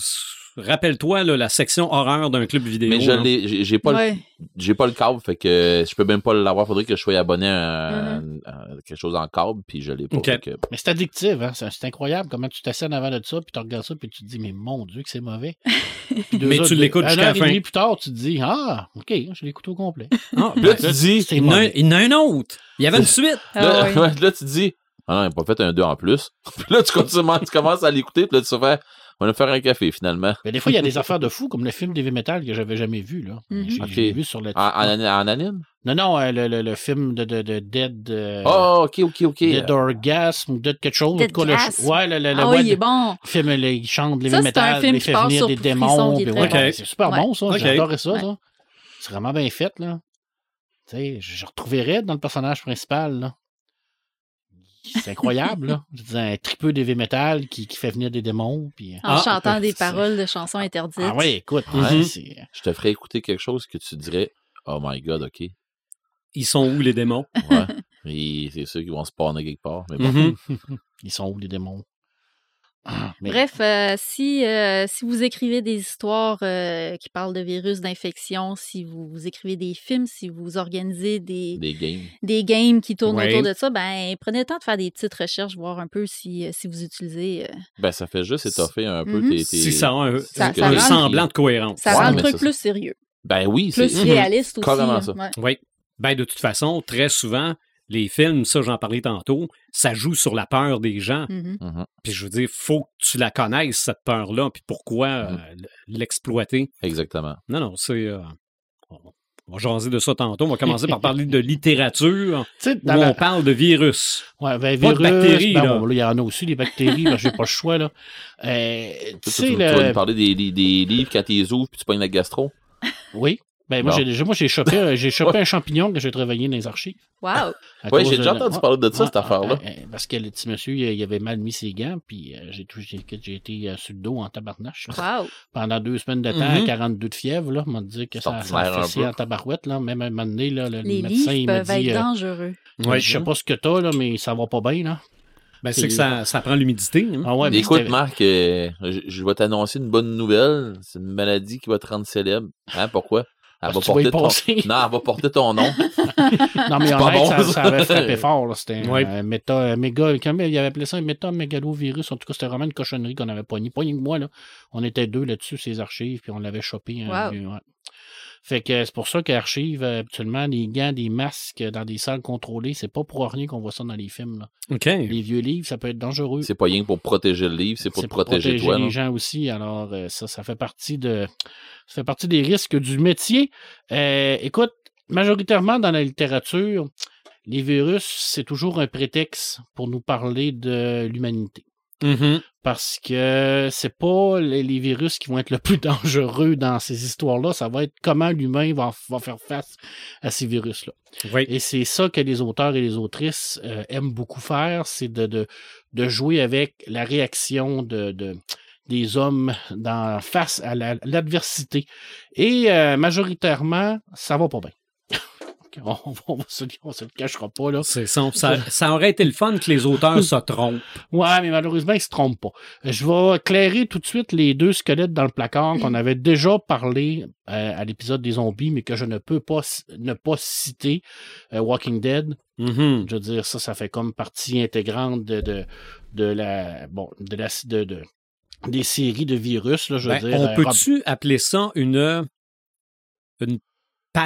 Rappelle-toi la section horreur d'un club vidéo. Mais je hein. l'ai, j'ai- pas, le- Ouais. j'ai pas le câble, fait que je peux même pas l'avoir. Faudrait que je sois abonné à, Mm-hmm. à quelque chose en câble, puis je l'ai pas. Que- Mais c'est addictif, hein? c'est incroyable comment tu t'assènes avant de ça, puis tu regardes ça, puis tu te dis, mais mon Dieu, que c'est mauvais. Mais tu l'écoutes une jusqu'à la heure et fin. demie plus tard, tu te dis, ah, OK, je l'écoute au complet. Ah, Puis là, ben, tu dis, il, y en a un, autre. Il y avait une suite. Ah là, ouais. ouais, là, tu dis, ah non, il n'a pas fait un 2 en plus. puis là, tu commences, tu commences à l'écouter, puis là, tu te fais, on va faire un café, finalement. Mais des fois, il y a des affaires de fou, comme le film d'Heavy Metal que j'avais jamais vu. là. Mhm. J'ai vu sur le. En, en, en anime? Non, non, euh, le, le, le film de, de, de Dead. euh, Oh, OK, OK, OK. Dead Orgasm ou Dead quelque chose. Dead en tout cas, le- ouais, le, le, le- Ah ouais, oui, il est le bon. film, il chante les Ça, c'est métal, un film il qui fait venir des démons. ouais, ben, C'est super Ouais. bon, ça. Ok. J'ai adoré ça. Ouais. ça. C'est vraiment bien fait, là. Tu sais, je retrouverais Red dans le personnage principal, là. C'est incroyable, là. Je disais, un tripeux d'heavy metal qui, qui fait venir des démons. Puis... En Ah, chantant des paroles de chansons interdites. Ah ouais, écoute, Mhm. ouais, c'est... Je te ferais écouter quelque chose que tu dirais, oh my god, OK. Ils sont où les démons? Ouais. C'est sûr qu'ils vont spawner quelque part. Mais bon. Mhm. Ils sont où, les démons? Ah, mais- Bref, euh, si, euh, si vous écrivez des histoires euh, qui parlent de virus d'infection, si vous, vous écrivez des films, si vous organisez des, Des games. des games qui tournent Ouais. autour de ça, ben prenez le temps de faire des petites recherches, voir un peu si, si vous utilisez. euh, Ben, ça fait juste étoffer un peu Mhm. tes, tes- Si ça a un, Ça- un ça rend- semblant de cohérence. ça Ouais, rend le truc ça- plus sérieux. Ben oui, c'est Plus réaliste aussi. carrément ça. Ouais. Oui. Ben, de toute façon, très souvent, les films, ça, j'en parlais tantôt, ça joue sur la peur des gens. Mhm. Mhm, Puis je veux dire, faut que tu la connaisses, cette peur-là, puis pourquoi euh, Mhm. l'exploiter. Exactement. Non, non, c'est. euh, on va jaser de ça tantôt. On va commencer par parler de littérature, Tu sais, où la- on parle de virus. Ouais, ben, Pas de virus, bactéries, ben, là. bon, là, il y en a aussi, des bactéries, ben, j'ai pas le choix, là. Euh, tu Tu, sais, tu- tu vas le... nous parler des livres quand tu les ouvres puis tu pognes la gastro? Oui. Ben, moi, j'ai, moi, j'ai chopé, j'ai chopé un champignon que j'ai travaillé dans les archives. Wow. Oui, j'ai déjà de- entendu parler de ça, Ouais, cette affaire-là. euh, euh, parce que le petit monsieur, il, il avait mal mis ses gants, puis euh, j'ai, tout- j'ai, j'ai été euh, sur le dos en tabarnache. Wow. Pendant deux semaines de temps, Mhm. 42 de fièvre, là. On m'a dit que C'est ça, ça peu. en tabarouette, là. Même à un moment donné, là, le Les médecin, il m'a peuvent être dit... euh, dangereux. Ouais. je sais pas ce que t'as, là, mais ça va pas bien, là. Ben, c'est que ça, ça prend l'humidité. hein. Ah ouais, mais Écoute, c'était- Marc, euh, je, je vais t'annoncer une bonne nouvelle. C'est une maladie qui va te rendre célèbre. Hein, pourquoi? Elle va, porter ton... non, elle va porter ton nom. Non, mais fait, bon, ça, ça. avait frappé fort. là. C'était Ouais. un méta, un méga, il avait appelé ça un méta-mégalovirus. En tout cas, c'était vraiment une cochonnerie qu'on avait poignée. Pas rien que moi, là. On était deux là-dessus, ces archives, puis on l'avait chopé. hein, Wow. ouais. Fait que c'est pour ça qu'archives, euh, habituellement, les gants, des masques dans des salles contrôlées, c'est pas pour rien qu'on voit ça dans les films. là. OK. Les vieux livres, ça peut être dangereux. C'est pas rien pour protéger le livre, c'est pour te protéger, toi. les non? gens aussi. Alors, euh, ça, ça fait partie de ça fait partie des risques du métier. Euh, écoute, majoritairement dans la littérature, les virus, c'est toujours un prétexte pour nous parler de l'humanité. Mhm. Parce que c'est pas les, les virus qui vont être le plus dangereux dans ces histoires-là. Ça va être comment l'humain va, va faire face à ces virus-là. Oui. Et c'est ça que les auteurs et les autrices euh, aiment beaucoup faire, c'est de, de, de jouer avec la réaction de, de- des hommes dans, face à la- l'adversité. Et euh, majoritairement, ça va pas bien. on, on, se, on se le cachera pas, là. Ça. ça. ça aurait été le fun que les auteurs se trompent. Ouais, mais malheureusement, ils se trompent pas. Je vais éclairer tout de suite les deux squelettes dans le placard qu'on avait déjà parlé euh, à l'épisode des zombies, mais que je ne peux pas ne pas citer. Euh, Walking Dead, Mhm. je veux dire, ça, ça fait comme partie intégrante de, de, de la bon de la de, de- des séries de virus, là, je veux Ben, dire. on euh, peut-tu appeler ça une, une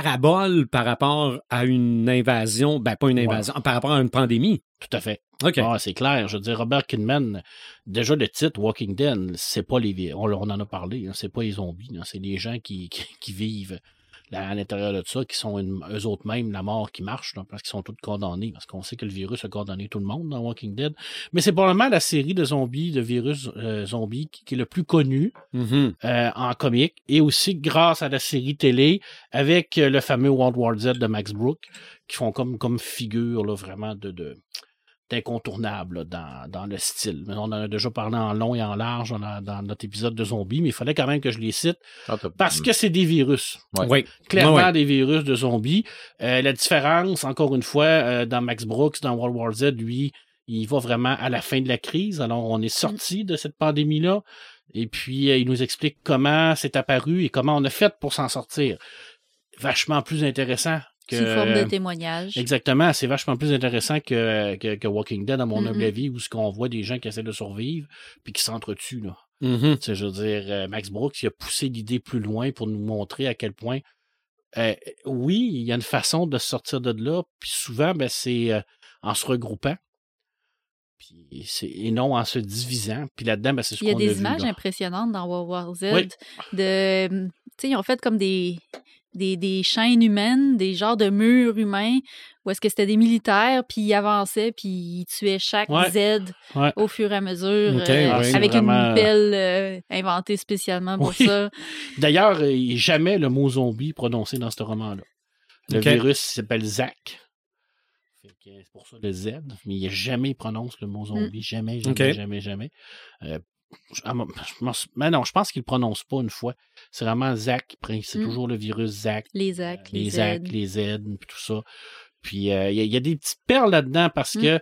parabole par rapport à une invasion? Ben, pas une Ouais. invasion, par rapport à une pandémie. Tout à fait. OK. Ah, c'est clair. Je veux dire, Robert Kidman, déjà le titre Walking Dead, c'est pas les on, on en a parlé, hein, c'est pas les zombies, c'est les gens qui, qui, qui vivent à l'intérieur de ça, qui sont une- eux autres mêmes la mort qui marche, là, parce qu'ils sont tous condamnés, parce qu'on sait que le virus a condamné tout le monde dans Walking Dead. Mais c'est probablement la série de zombies, de virus euh, zombies qui, qui est le plus connu Mhm. euh, en comique, et aussi grâce à la série télé avec euh, le fameux World War Z de Max Brook, qui font comme, comme figure là, vraiment de, de d'incontournable là, dans, dans le style. Mais on en a déjà parlé en long et en large on a- dans notre épisode de zombies, mais il fallait quand même que je les cite Ah, parce que c'est des virus. Ouais. Oui. Clairement ouais. des virus de zombies. Euh, la différence, encore une fois, euh, dans Max Brooks, dans World War Z, lui, il va vraiment à la fin de la crise. Alors, on est sorti de cette pandémie-là. Et puis, euh, il nous explique comment c'est apparu et comment on a fait pour s'en sortir. Vachement plus intéressant que. Sous forme de témoignage. Exactement, c'est vachement plus intéressant que, que, que Walking Dead, à mon Mhm. humble avis, où ce qu'on voit des gens qui essaient de survivre puis qui s'entretuent. Là. Mhm. Tu sais, je veux dire, euh, Max Brooks, il a poussé l'idée plus loin pour nous montrer à quel point, euh, oui, il y a une façon de sortir de là, puis souvent, ben, c'est euh, en se regroupant, puis c'est- et non en se divisant. Puis là-dedans, ben, c'est ce Il y a qu'on des images impressionnantes dans World War Z. Oui. De, tu sais, ils ont fait comme des, des, des chaînes humaines, des genres de murs humains, où est-ce que c'était des militaires, puis ils avançaient, puis ils tuaient chaque Ouais. Z Ouais. au fur et à mesure, euh, ouais. avec vraiment- une pelle euh, inventée spécialement pour Oui. ça. D'ailleurs, euh, il n'y a jamais le mot zombie prononcé dans ce roman-là. Le virus s'appelle Zach. Fait que C'est pour ça le Z, mais il a jamais prononce le mot zombie. Jamais, jamais, jamais, jamais. Euh, je- ah, mais non, je pense qu'il ne prononce pas une fois. C'est vraiment Zach. qui prend- C'est Mm. toujours le virus Zach. Les Zach, les, les Z. Zach, les Z, tout ça. Puis euh, il y, a- il y a des petites perles là-dedans parce Mm. que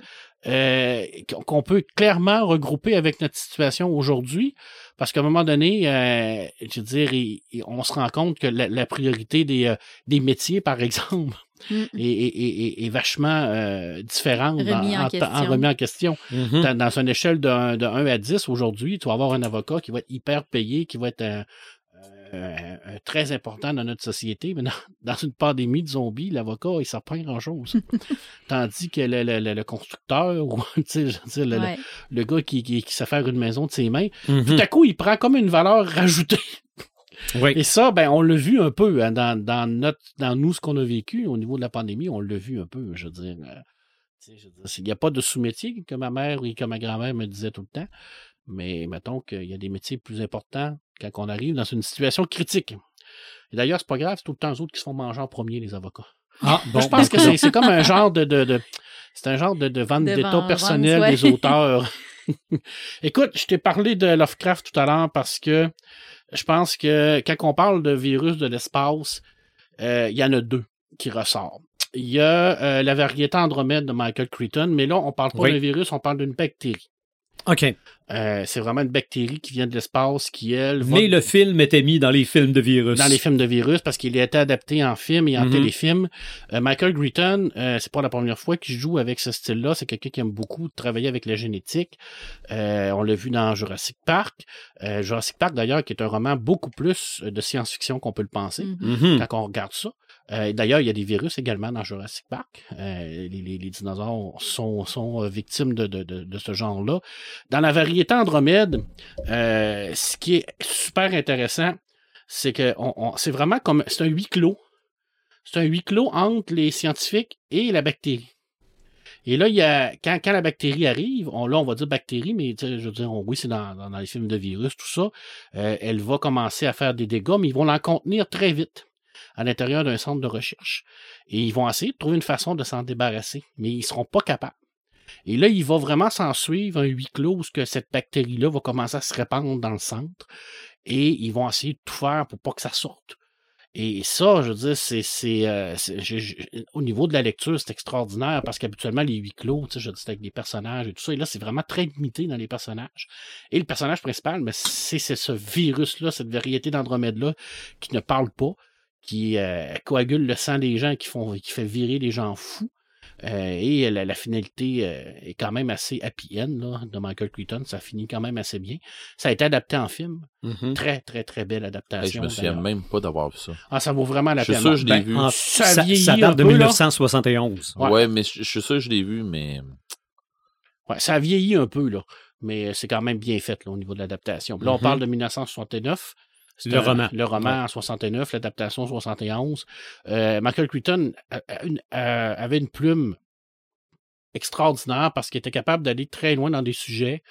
euh, qu'on- peut clairement regrouper avec notre situation aujourd'hui. Parce qu'à un moment donné, euh, je veux dire, on se rend compte que la, la priorité des, euh, des métiers, par exemple, Mm. est- est- est vachement euh, différente Remis en en, question. en remis en question. Mhm. Dans, dans une échelle de, un- de 1 à 10 aujourd'hui, tu vas avoir un avocat qui va être hyper payé, qui va être un, euh, euh, euh, très important dans notre société, mais dans, dans une pandémie de zombies, l'avocat, il ne sert pas grand-chose. Tandis que le, le- le- le constructeur, ou tu sais, je veux dire, le, le- Ouais. le gars qui, qui, qui sait faire une maison de ses mains, tout à coup, il prend comme une valeur rajoutée. Oui. Et ça, ben, on l'a vu un peu hein, dans, dans, notre, dans nous, ce qu'on a vécu au niveau de la pandémie, on l'a vu un peu, je veux dire. euh, tu sais, je veux dire, Il n'y a pas de sous-métier, que ma mère et que ma grand-mère me disaient tout le temps. Mais mettons qu'il y a des métiers plus importants quand on arrive dans une situation critique. Et d'ailleurs, c'est pas grave, c'est tout le temps eux autres qui se font manger en premier, les avocats. Ah, bon, je pense que c'est c'est comme un genre de. de, de- c'est un genre de, de vente De d'état vengeance, personnel ouais. des auteurs. Écoute, je t'ai parlé de Lovecraft tout à l'heure parce que je pense que quand on parle de virus de l'espace, euh, il y en a deux qui ressortent. Il y a euh, la variété Andromède de Michael Crichton, mais là, on parle pas Oui. d'un virus, on parle d'une bactérie. OK. Euh, c'est vraiment une bactérie qui vient de l'espace qui, elle, va Mais le film était mis dans les films de virus. dans les films de virus parce qu'il a été adapté en film et en Mhm. téléfilm. Euh, Michael Crichton, euh, c'est pas la première fois qu'il joue avec ce style-là. C'est quelqu'un qui aime beaucoup travailler avec la génétique. Euh, on l'a vu dans Jurassic Park. Euh, Jurassic Park, d'ailleurs, qui est un roman beaucoup plus de science-fiction qu'on peut le penser Mhm. Mhm. quand on regarde ça. Euh, D'ailleurs, il y a des virus également dans Jurassic Park. Euh, les, dinosaures sont, euh, victimes de, ce genre-là. Dans la variété Andromède, ce qui est super intéressant, c'est que c'est vraiment comme c'est un huis clos. C'est un huis clos entre les scientifiques et la bactérie. Et là, il y a, quand, la bactérie arrive, on, là, on va dire bactérie, mais je veux dire, oui, c'est dans, les films de virus, tout ça. elle va commencer à faire des dégâts, mais ils vont l'en contenir très vite à l'intérieur d'un centre de recherche. Et ils vont essayer de trouver une façon de s'en débarrasser, mais ils ne seront pas capables. Et là, il va vraiment s'en suivre un huis clos où que cette bactérie-là va commencer à se répandre dans le centre. Et ils vont essayer de tout faire pour pas que ça sorte. Et ça, je veux dire, c'est, euh, au niveau de la lecture, c'est extraordinaire parce qu'habituellement, les huis clos, tu sais, je dis, avec des personnages et tout ça. Et là, c'est vraiment très limité dans les personnages. Et le personnage principal, mais c'est, c'est ce virus-là, cette variété d'Andromède-là qui ne parle pas, qui euh, coagule le sang des gens, qui, font, qui fait virer les gens fous. Euh, et la, la finalité euh, est quand même assez happy end là, de Michael Crichton. Ça finit quand même assez bien. Ça a été adapté en film. Mhm. Très, très, très belle Hey, adaptation. je me souviens même pas d'avoir vu ça. Ah, ça vaut vraiment la Je suis peine. sûr que je l'ai Ben, vu. En- Ça ça, vieillit ça date de peu, là. 1971. Ouais. Ouais, mais je, je suis sûr que je l'ai vu, mais. Ouais, ça a vieilli un peu, là. Mais c'est quand même bien fait là, au niveau de l'adaptation. Là, on Mhm. parle de 1969. Le un- roman. Le roman en 69, l'adaptation en 71. Euh, Michael Crichton avait une plume extraordinaire parce qu'il était capable d'aller très loin dans des sujets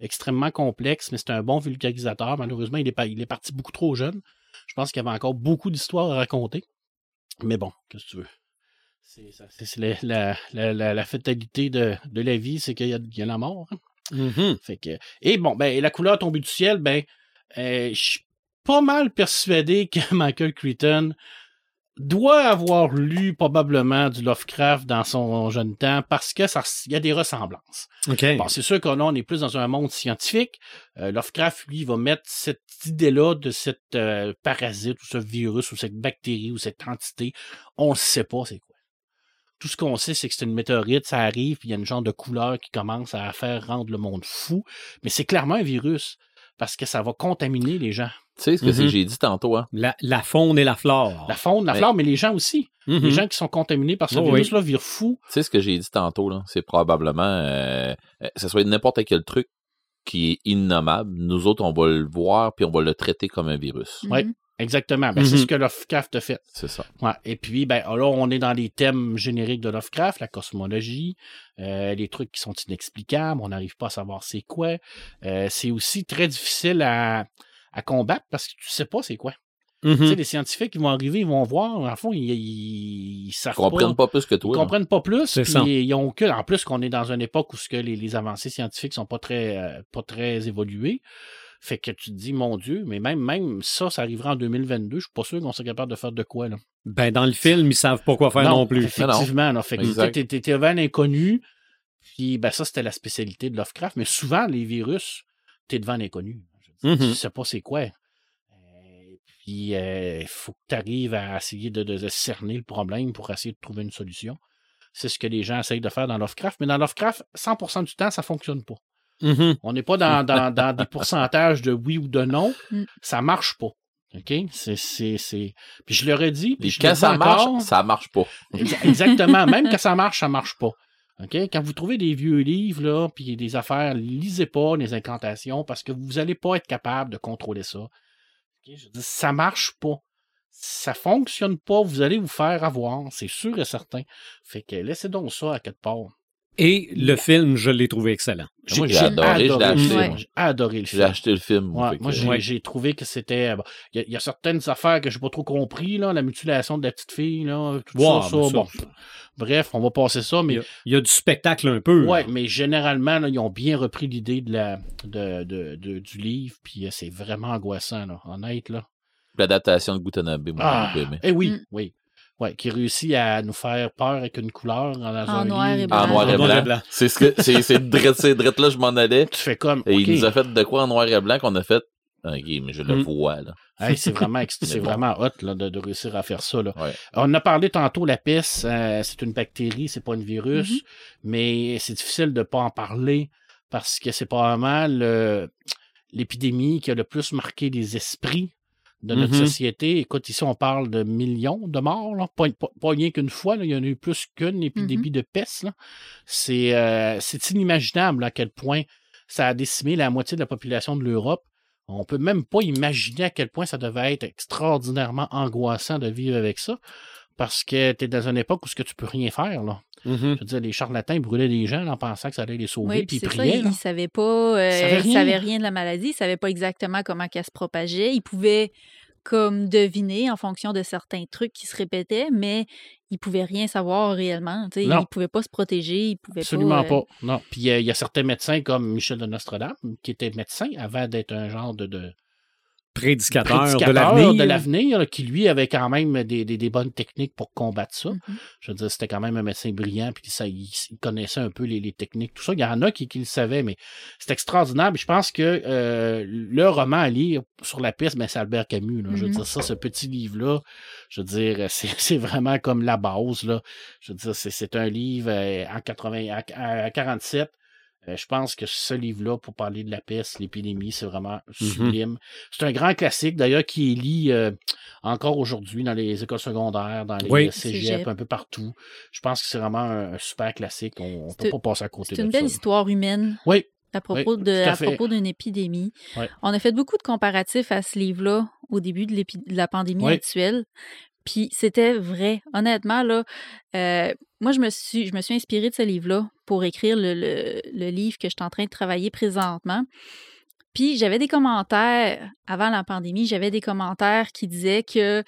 extrêmement complexes, mais c'était un bon vulgarisateur. Malheureusement, il est, pas, il est parti beaucoup trop jeune. Je pense qu'il avait encore beaucoup d'histoires à raconter. Mais bon, qu'est-ce que tu veux? C'est la, la- la- la- la fatalité de, de la vie, c'est qu'il y, y a la mort. hein. Mhm. Fait que, et bon, ben, la couleur tombée du ciel, ben, euh, je pas mal persuadé que Michael Crichton doit avoir lu probablement du Lovecraft dans son jeune temps parce que ça, il y a des ressemblances. OK. Bon, c'est sûr que là, on est plus dans un monde scientifique. Euh, Lovecraft, lui, va mettre cette idée-là de cette euh, parasite ou ce virus ou cette bactérie ou cette entité. On ne sait pas c'est quoi. Tout ce qu'on sait, c'est que c'est une météorite, ça arrive, puis il y a une genre de couleur qui commence à faire rendre le monde fou. Mais c'est clairement un virus parce que ça va contaminer les gens. Tu sais ce que Mhm. que j'ai dit tantôt, hein? La, la faune et la flore. La faune, la Mais- flore, mais les gens aussi. Mhm. Les gens qui sont contaminés par ce Oh, oui. virus-là virent fous. Tu sais ce que j'ai dit tantôt, là? C'est probablement, euh, euh, ça soit n'importe quel truc qui est innommable. Nous autres, on va le voir puis on va le traiter comme un virus. Ouais. Mhm. Exactement. Ben, C'est Mhm. ce que Lovecraft a fait. C'est ça. Ouais. Et puis, ben, là, on est dans les thèmes génériques de Lovecraft, la cosmologie, euh, les trucs qui sont inexplicables, on n'arrive pas à savoir c'est quoi. Euh, c'est aussi très difficile à, à combattre parce que tu sais pas c'est quoi. Mhm. Tu sais, les scientifiques, ils vont arriver, ils vont voir, en fond, ils, ils, ils savent Ils comprennent pas plus que Ils toi. là. comprennent pas plus. C'est ça. Ils ont que, en plus qu'on est dans une époque où ce que les, les avancées scientifiques sont pas très, euh, pas très évoluées. Fait que tu te dis, mon Dieu, mais même, même ça, ça arrivera en 2022. Je suis pas sûr qu'on soit capable de faire de quoi, là. Ben, dans le film, ils savent pas quoi faire non, plus. Effectivement, là. Fait que t'es- devant l'inconnu. Puis, ben, ça, c'était la spécialité de Lovecraft. Mais souvent, les virus, t'es devant l'inconnu. Je Mhm. Tu sais pas c'est quoi. Euh, Puis, il faut que tu arrives à essayer de, de- de cerner le problème pour essayer de trouver une solution. C'est ce que les gens essayent de faire dans Lovecraft. Mais dans Lovecraft, 100% du temps, ça fonctionne pas. Mhm. On n'est pas dans, dans- dans des pourcentages de oui ou de non. Mm. Ça marche pas. OK? C'est, c'est, c'est... Puis je leur ai dit. Puis je quand le ça marche, encore, ça marche pas. Exa- Exactement. Même quand ça marche, ça marche pas. OK? Quand vous trouvez des vieux livres, là, puis des affaires, lisez pas les incantations parce que vous n'allez pas être capable de contrôler ça. OK? Je dis, ça marche pas. Ça fonctionne pas, vous allez vous faire avoir, c'est sûr et certain. Fait que laissez donc ça à quelque part. Et le film, je l'ai trouvé excellent. Moi, j'ai adoré, je l'ai le acheté. J'ai adoré le J'ai film. acheté le film. Ouais, que- moi, j'ai j'ai trouvé que c'était. bon, Il y, a- il y a certaines affaires que j'ai pas trop compris, là, la mutilation de la petite fille, là, tout ça, ça, mais ça, bon. Bref, on va passer ça, Il mais y a, il y a du spectacle un peu. Ouais, là. mais généralement, là, ils ont bien repris l'idée de la, de, de- de- du livre, puis euh, c'est vraiment angoissant, là, honnête. Là. L'adaptation de Gutanabe, moi, Ah, j'ai aimé. eh oui, Mm. oui. Ouais, qui réussit à nous faire peur avec une couleur dans En un noir et blanc. En noir et blanc. blanc. C'est ce que c'est c'est drette, c'est drette là je m'en allais. Tu fais comme. Et ok. il nous a fait de quoi en noir et blanc qu'on a fait? Ok, mais je le Mm. vois là. Hey, c'est vraiment, c'est bon. vraiment hot là, de, de réussir à faire ça. Là. Ouais. On a parlé tantôt, la peste, euh, c'est une bactérie, c'est pas un virus, Mhm. mais c'est difficile de pas en parler parce que c'est probablement le- l'épidémie qui a le plus marqué les esprits de notre Mhm. société. Écoute, ici, on parle de millions de morts, là. Pas, pas- pas rien qu'une fois, là. il y en a eu plus qu'une épidémie de peste. C'est euh, c'est inimaginable à quel point ça a décimé la moitié de la population de l'Europe. On peut même pas imaginer à quel point ça devait être extraordinairement angoissant de vivre avec ça. Parce que tu es dans une époque où ce que tu peux rien faire. Là. Mhm. Je veux dire, les charlatans ils brûlaient des gens en pensant que ça allait les sauver, Oui, puis puis ils ça, priaient. il là. ne savait pas, euh, Il savait il rien. de la maladie, il savait pas exactement comment qu'elle se propageait. Il pouvait comme deviner en fonction de certains trucs qui se répétaient, mais il pouvait rien savoir réellement. tu sais, Non. Il pouvait pas se protéger, il pouvait Absolument pas. euh, pas. Non. Puis il y a- il y, a certains médecins comme Michel de Nostradame, qui était médecin avant d'être un genre de, de Prédicateur, de prédicateur l'avenir. de l'avenir, là, qui lui avait quand même des, des- des bonnes techniques pour combattre ça. Mhm. Je veux dire, c'était quand même un médecin brillant, puis ça, il, il connaissait un peu les, les techniques, tout ça. Il y en a qui, qui le savaient, mais c'est extraordinaire. Puis je pense que euh, le roman à lire sur la piste, ben, c'est Albert Camus. Là. Je veux Mhm. dire, ça, ce petit livre-là, je veux dire, c'est, c'est vraiment comme la base. Là. Je veux dire, c'est, c'est un livre euh, en 80, à, à 47. Euh, je pense que ce livre-là, pour parler de la peste, l'épidémie, c'est vraiment sublime. C'est un grand classique, d'ailleurs, qui est lu euh, encore aujourd'hui dans les écoles secondaires, dans les Oui. un peu partout. Je pense que c'est vraiment un, un super classique. On ne C'est peut pas passer à côté C'est de une ça. belle histoire humaine Oui, à propos Oui, de à propos d'une épidémie. On a fait beaucoup de comparatifs à ce livre-là au début de, la pandémie Oui. actuelle. Puis c'était vrai. Honnêtement, là, euh, moi, je me suis, je me suis inspirée de ce livre-là pour écrire le, le- le livre que je suis en train de travailler présentement. Puis j'avais des commentaires avant la pandémie, j'avais des commentaires qui disaient que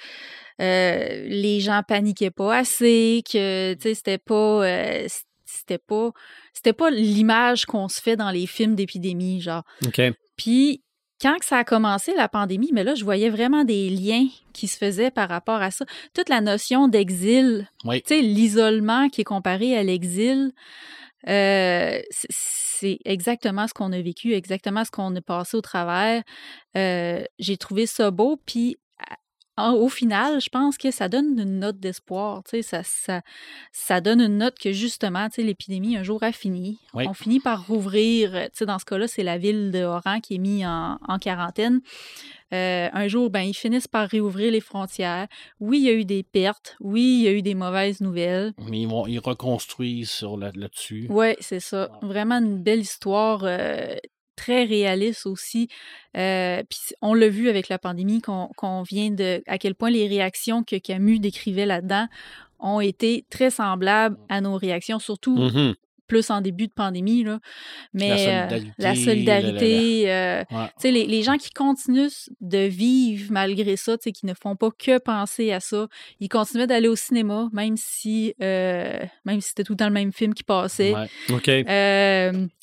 euh, les gens paniquaient pas assez, que tu sais c'était pas euh, c'était pas c'était pas l'image qu'on se fait dans les films d'épidémie genre. OK. Puis quand ça a commencé la pandémie, mais là je voyais vraiment des liens qui se faisaient par rapport à ça. Toute la notion d'exil, Oui. tu sais l'isolement qui est comparé à l'exil. euh, c'est- exactement ce qu'on a vécu, exactement ce qu'on a passé au travers. Euh, J'ai trouvé ça beau, puis au final, je pense que ça donne une note d'espoir. Ça, ça, ça donne une note que justement, l'épidémie un jour a fini. Oui. On finit par rouvrir. sais, Dans ce cas-là, c'est la ville de Oran qui est mise en, en quarantaine. Euh, un jour, ben, ils finissent par réouvrir les frontières. Oui, il y a eu des pertes. Oui, il y a eu des mauvaises nouvelles. mais ils, vont, ils reconstruisent sur là- là-dessus. Oui, c'est ça. Vraiment une belle histoire. euh, très réaliste aussi. Euh, Puis on l'a vu avec la pandémie qu'on vient de à quel point les réactions que Camus décrivait là-dedans ont été très semblables à nos réactions, surtout Mhm. plus en début de pandémie. Là. Mais euh, solidarité, la la- solidarité, euh, Ouais. les, les gens qui continuent de vivre malgré ça, qui ne font pas que penser à ça, ils continuaient d'aller au cinéma, même si, euh, même si c'était tout le temps le même film qui passait. Ouais.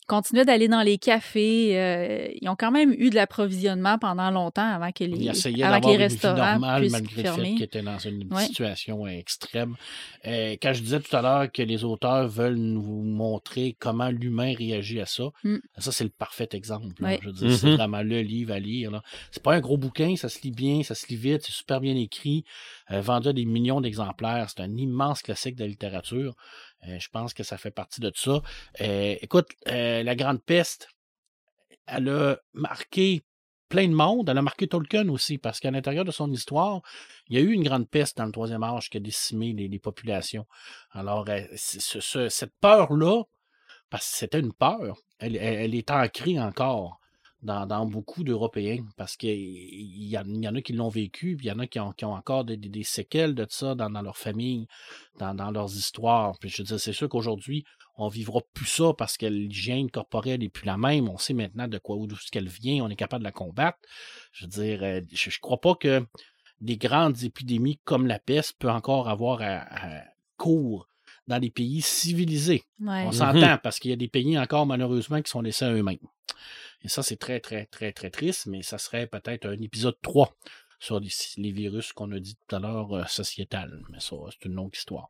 Continuaient d'aller dans les cafés. euh, ils ont quand même eu de l'approvisionnement pendant longtemps avant que les, Ils essayaient avant que les restaurants normale puissent malgré le fait étaient dans une Ouais. situation extrême. Euh, quand je disais tout à l'heure que les auteurs veulent nous montrer comment l'humain réagit à ça, Mm. ça c'est le parfait exemple. Ouais. Je veux dire, c'est Mhm. vraiment le livre à lire. C'est pas un gros bouquin, ça se lit bien, ça se lit vite, c'est super bien écrit, euh, vendu à des millions d'exemplaires. C'est un immense classique de la littérature. Euh, je pense que ça fait partie de ça. Euh, écoute, euh, la Grande Peste, elle a marqué plein de monde. Elle a marqué Tolkien aussi, parce qu'à l'intérieur de son histoire, il y a eu une grande peste dans le troisième âge qui a décimé les, populations. Alors, cette peur-là, parce que c'était une peur, elle, elle- elle est ancrée encore dans, dans beaucoup d'Européens, parce qu'il y, en- il y en a qui l'ont vécu, puis il y en a qui ont, qui ont encore des, des- des séquelles de ça dans, dans leur famille, dans, dans leurs histoires. Puis je veux dire, c'est sûr qu'aujourd'hui, on vivra plus ça parce que l'hygiène corporelle n'est plus la même. On sait maintenant de quoi d'où ce qu'elle vient, on est capable de la combattre. Je veux dire, euh, je, je crois pas que des grandes épidémies comme la peste peut encore avoir à, à cours dans les pays civilisés. Ouais. On Mhm. s'entend parce qu'il y a des pays encore malheureusement qui sont laissés à eux-mêmes. Et ça, c'est très, très, très, très triste, mais ça serait peut-être un épisode 3 sur les, virus qu'on a dit tout à l'heure euh, sociétal. Mais ça, c'est une longue histoire.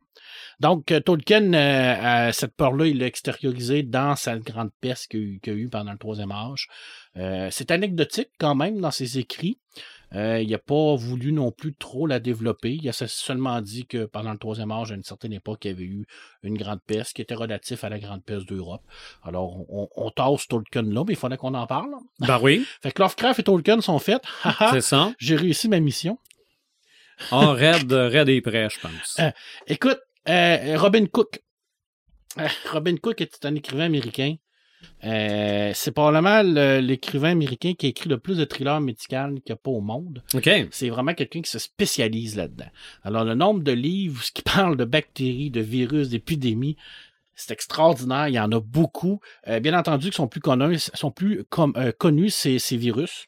Donc, euh, Tolkien, euh, euh, cette peur-là, il l'a extériorisé dans sa grande peste qu'il y a eu- pendant le troisième âge. C'est anecdotique quand même dans ses écrits. Euh, il n'a pas voulu non plus trop la développer. Il a seulement dit que pendant le troisième âge, à une certaine époque, il y avait eu une grande peste qui était relatif à la grande peste d'Europe. Alors, on, on tasse Tolkien là, mais il fallait qu'on en parle. Ben oui, Fait que Lovecraft et Tolkien sont faits. Haha, c'est ça. J'ai réussi ma mission. Ah, Red, Red est prêt, je pense. Euh, Écoute, euh, Robin Cook. Robin Cook est un écrivain américain. Euh, c'est probablement le- l'écrivain américain qui a écrit le plus de thrillers médicaux qu'il n'y a pas au monde. C'est vraiment quelqu'un qui se spécialise là-dedans. Alors, le nombre de livres qui parlent de bactéries, de virus, d'épidémies, c'est extraordinaire. Il y en a beaucoup. Euh, bien entendu, qui sont plus connus, sont plus com- euh, connus ces, ces virus.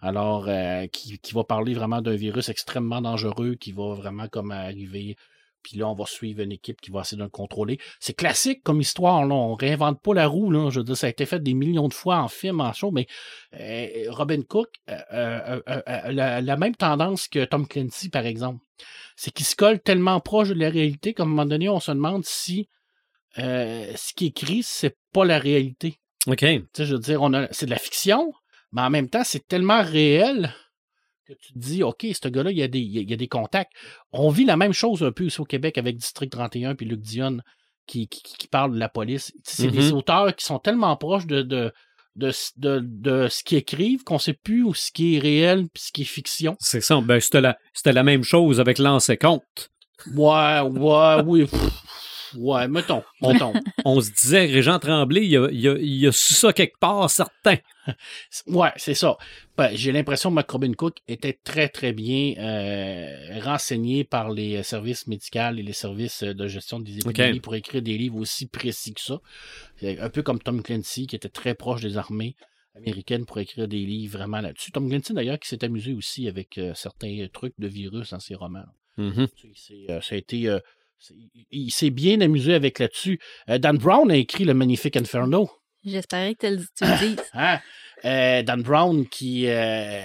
Alors, euh, qui, qui va parler vraiment d'un virus extrêmement dangereux qui va vraiment comme arriver. Puis là, on va suivre une équipe qui va essayer de le contrôler. C'est classique comme histoire. Là. On réinvente pas la roue. Là. Je veux dire, ça a été fait des millions de fois en film, en show, mais euh, Robin Cook euh, euh, la, la même tendance que Tom Clancy, par exemple. C'est qu'il se colle tellement proche de la réalité qu'à un moment donné, on se demande si ce qui est écrit, c'est pas la réalité. OK. Tu sais, je veux dire, on a, c'est de la fiction, mais en même temps, c'est tellement réel que tu te dis, OK, ce gars-là, il y, a des, il y a- des contacts. On vit la même chose un peu aussi au Québec avec District 31 puis Luc Dion qui, qui, qui parle de la police. C'est des Mhm. auteurs qui sont tellement proches de, de, de, de, de ce qu'ils écrivent qu'on sait plus où ce qui est réel puis ce qui est fiction. C'est ça. Ben, c'était la, la même chose avec l'ancien compte. Ouais, ouais, oui. pff, Ouais, mettons, mettons. On se disait, Régent Tremblay, il a, il a, il a ça quelque part, certain. Ouais, c'est ça. Ben, J'ai l'impression que Mac Robin Cook était très, très bien euh, renseigné par les services médicaux et les services de gestion des épidémies pour écrire des livres aussi précis que ça. Un peu comme Tom Clancy, qui était très proche des armées américaines pour écrire des livres vraiment là-dessus. Tom Clancy, d'ailleurs, qui s'est amusé aussi avec euh, certains trucs de virus dans ses romans. Mhm. Euh, ça a été... euh, il- il s'est bien amusé avec là-dessus. Euh, Dan Brown a écrit le Magnifique Inferno. J'espérais que tu le dises. Hein? Euh, Dan Brown qui, euh,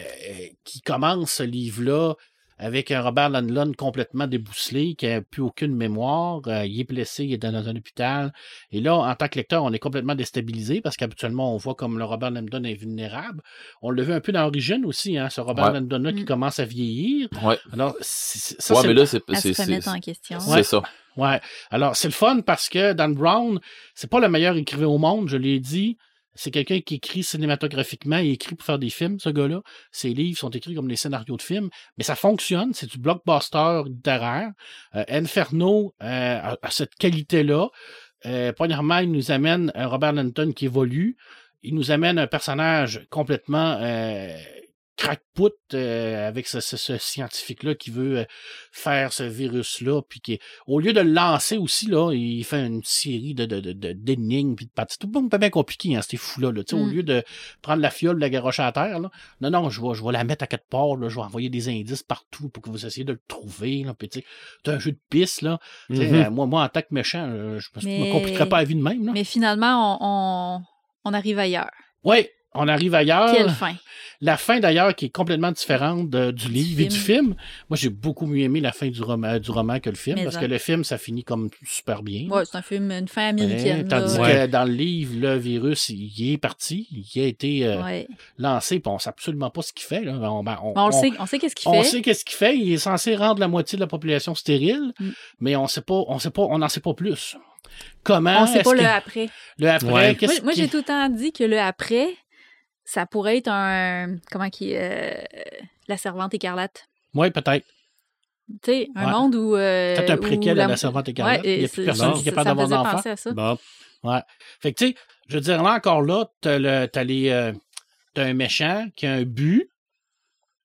qui commence ce livre-là avec un Robert Landlund complètement débousselé, qui n'a plus aucune mémoire. euh, il est blessé, il est dans, un hôpital. Et là, en tant que lecteur, on est complètement déstabilisé parce qu'habituellement, on voit comme le Robert Landlund est vulnérable. On le vu un peu dans Origine aussi, hein, ce Robert Ouais. Landlund-là qui Mm. commence à vieillir. Ouais. Alors, ça, ouais, mais là, c'est se en question. c'est Ouais. ça. Ouais. Alors, c'est le fun parce que Dan Brown, c'est pas le meilleur écrivain au monde, je l'ai dit. C'est quelqu'un qui écrit cinématographiquement, il écrit pour faire des films, ce gars-là. Ses livres sont écrits comme des scénarios de films, mais ça fonctionne, c'est du blockbuster littéraire. Euh, Inferno euh, a, a cette qualité-là. Euh, premièrement, il nous amène un Robert Linton qui évolue. Il nous amène un personnage complètement crackput euh, avec ce, ce- ce scientifique-là qui veut euh, faire ce virus-là, puis qui, au lieu de le lancer aussi, là, il fait une série de, de, de, d'énigmes, puis de parties. C'est tout pas bien compliqué, hein, ces fous-là. Là. Sais, Au Mm. lieu de prendre la fiole, de la garocher à terre, là, non, non, je vais, je vais la mettre à quatre parts, là, je vais envoyer des indices partout pour que vous essayiez de le trouver. Là, puis, c'est un jeu de piste, là. Mhm. euh, moi, moi, en tant que méchant, euh, je me, compliquerais pas la vie de même. Là. Mais finalement, on, on, on arrive ailleurs. Oui, on arrive ailleurs. Quelle fin? La fin, d'ailleurs, qui est complètement différente de- du livre et du film. Moi, j'ai beaucoup mieux aimé la fin du roman, du roman que le film, Mais parce que le film, ça finit comme super bien. Ouais, c'est un film, une fin américaine. Hein, tandis là. Ouais. que dans le livre, le virus, il est parti, il a été euh, Ouais. lancé, puis on sait absolument pas ce qu'il fait. Là. On, ben, on- on, on- sait, on sait qu'est-ce qu'il on fait. sait qu'est-ce qu'il fait. Il est censé rendre la moitié de la population stérile, Mm. mais on sait pas, on sait pas, on n'en sait pas plus. Comment On sait pas que- le après. le après Ouais. qu'est-ce Moi, j'ai tout le temps dit que le après, ça pourrait être un. Comment qui euh, La servante écarlate. Oui, peut-être. Tu sais, un Ouais. monde où. euh, Peut-être un préquel à la servante écarlate. Ouais, Il y a plus personne qui est capable d'avoir d'enfants. Bon. Ouais. Fait que, tu sais, je veux dire, là encore là, t'as, euh, un méchant qui a un but.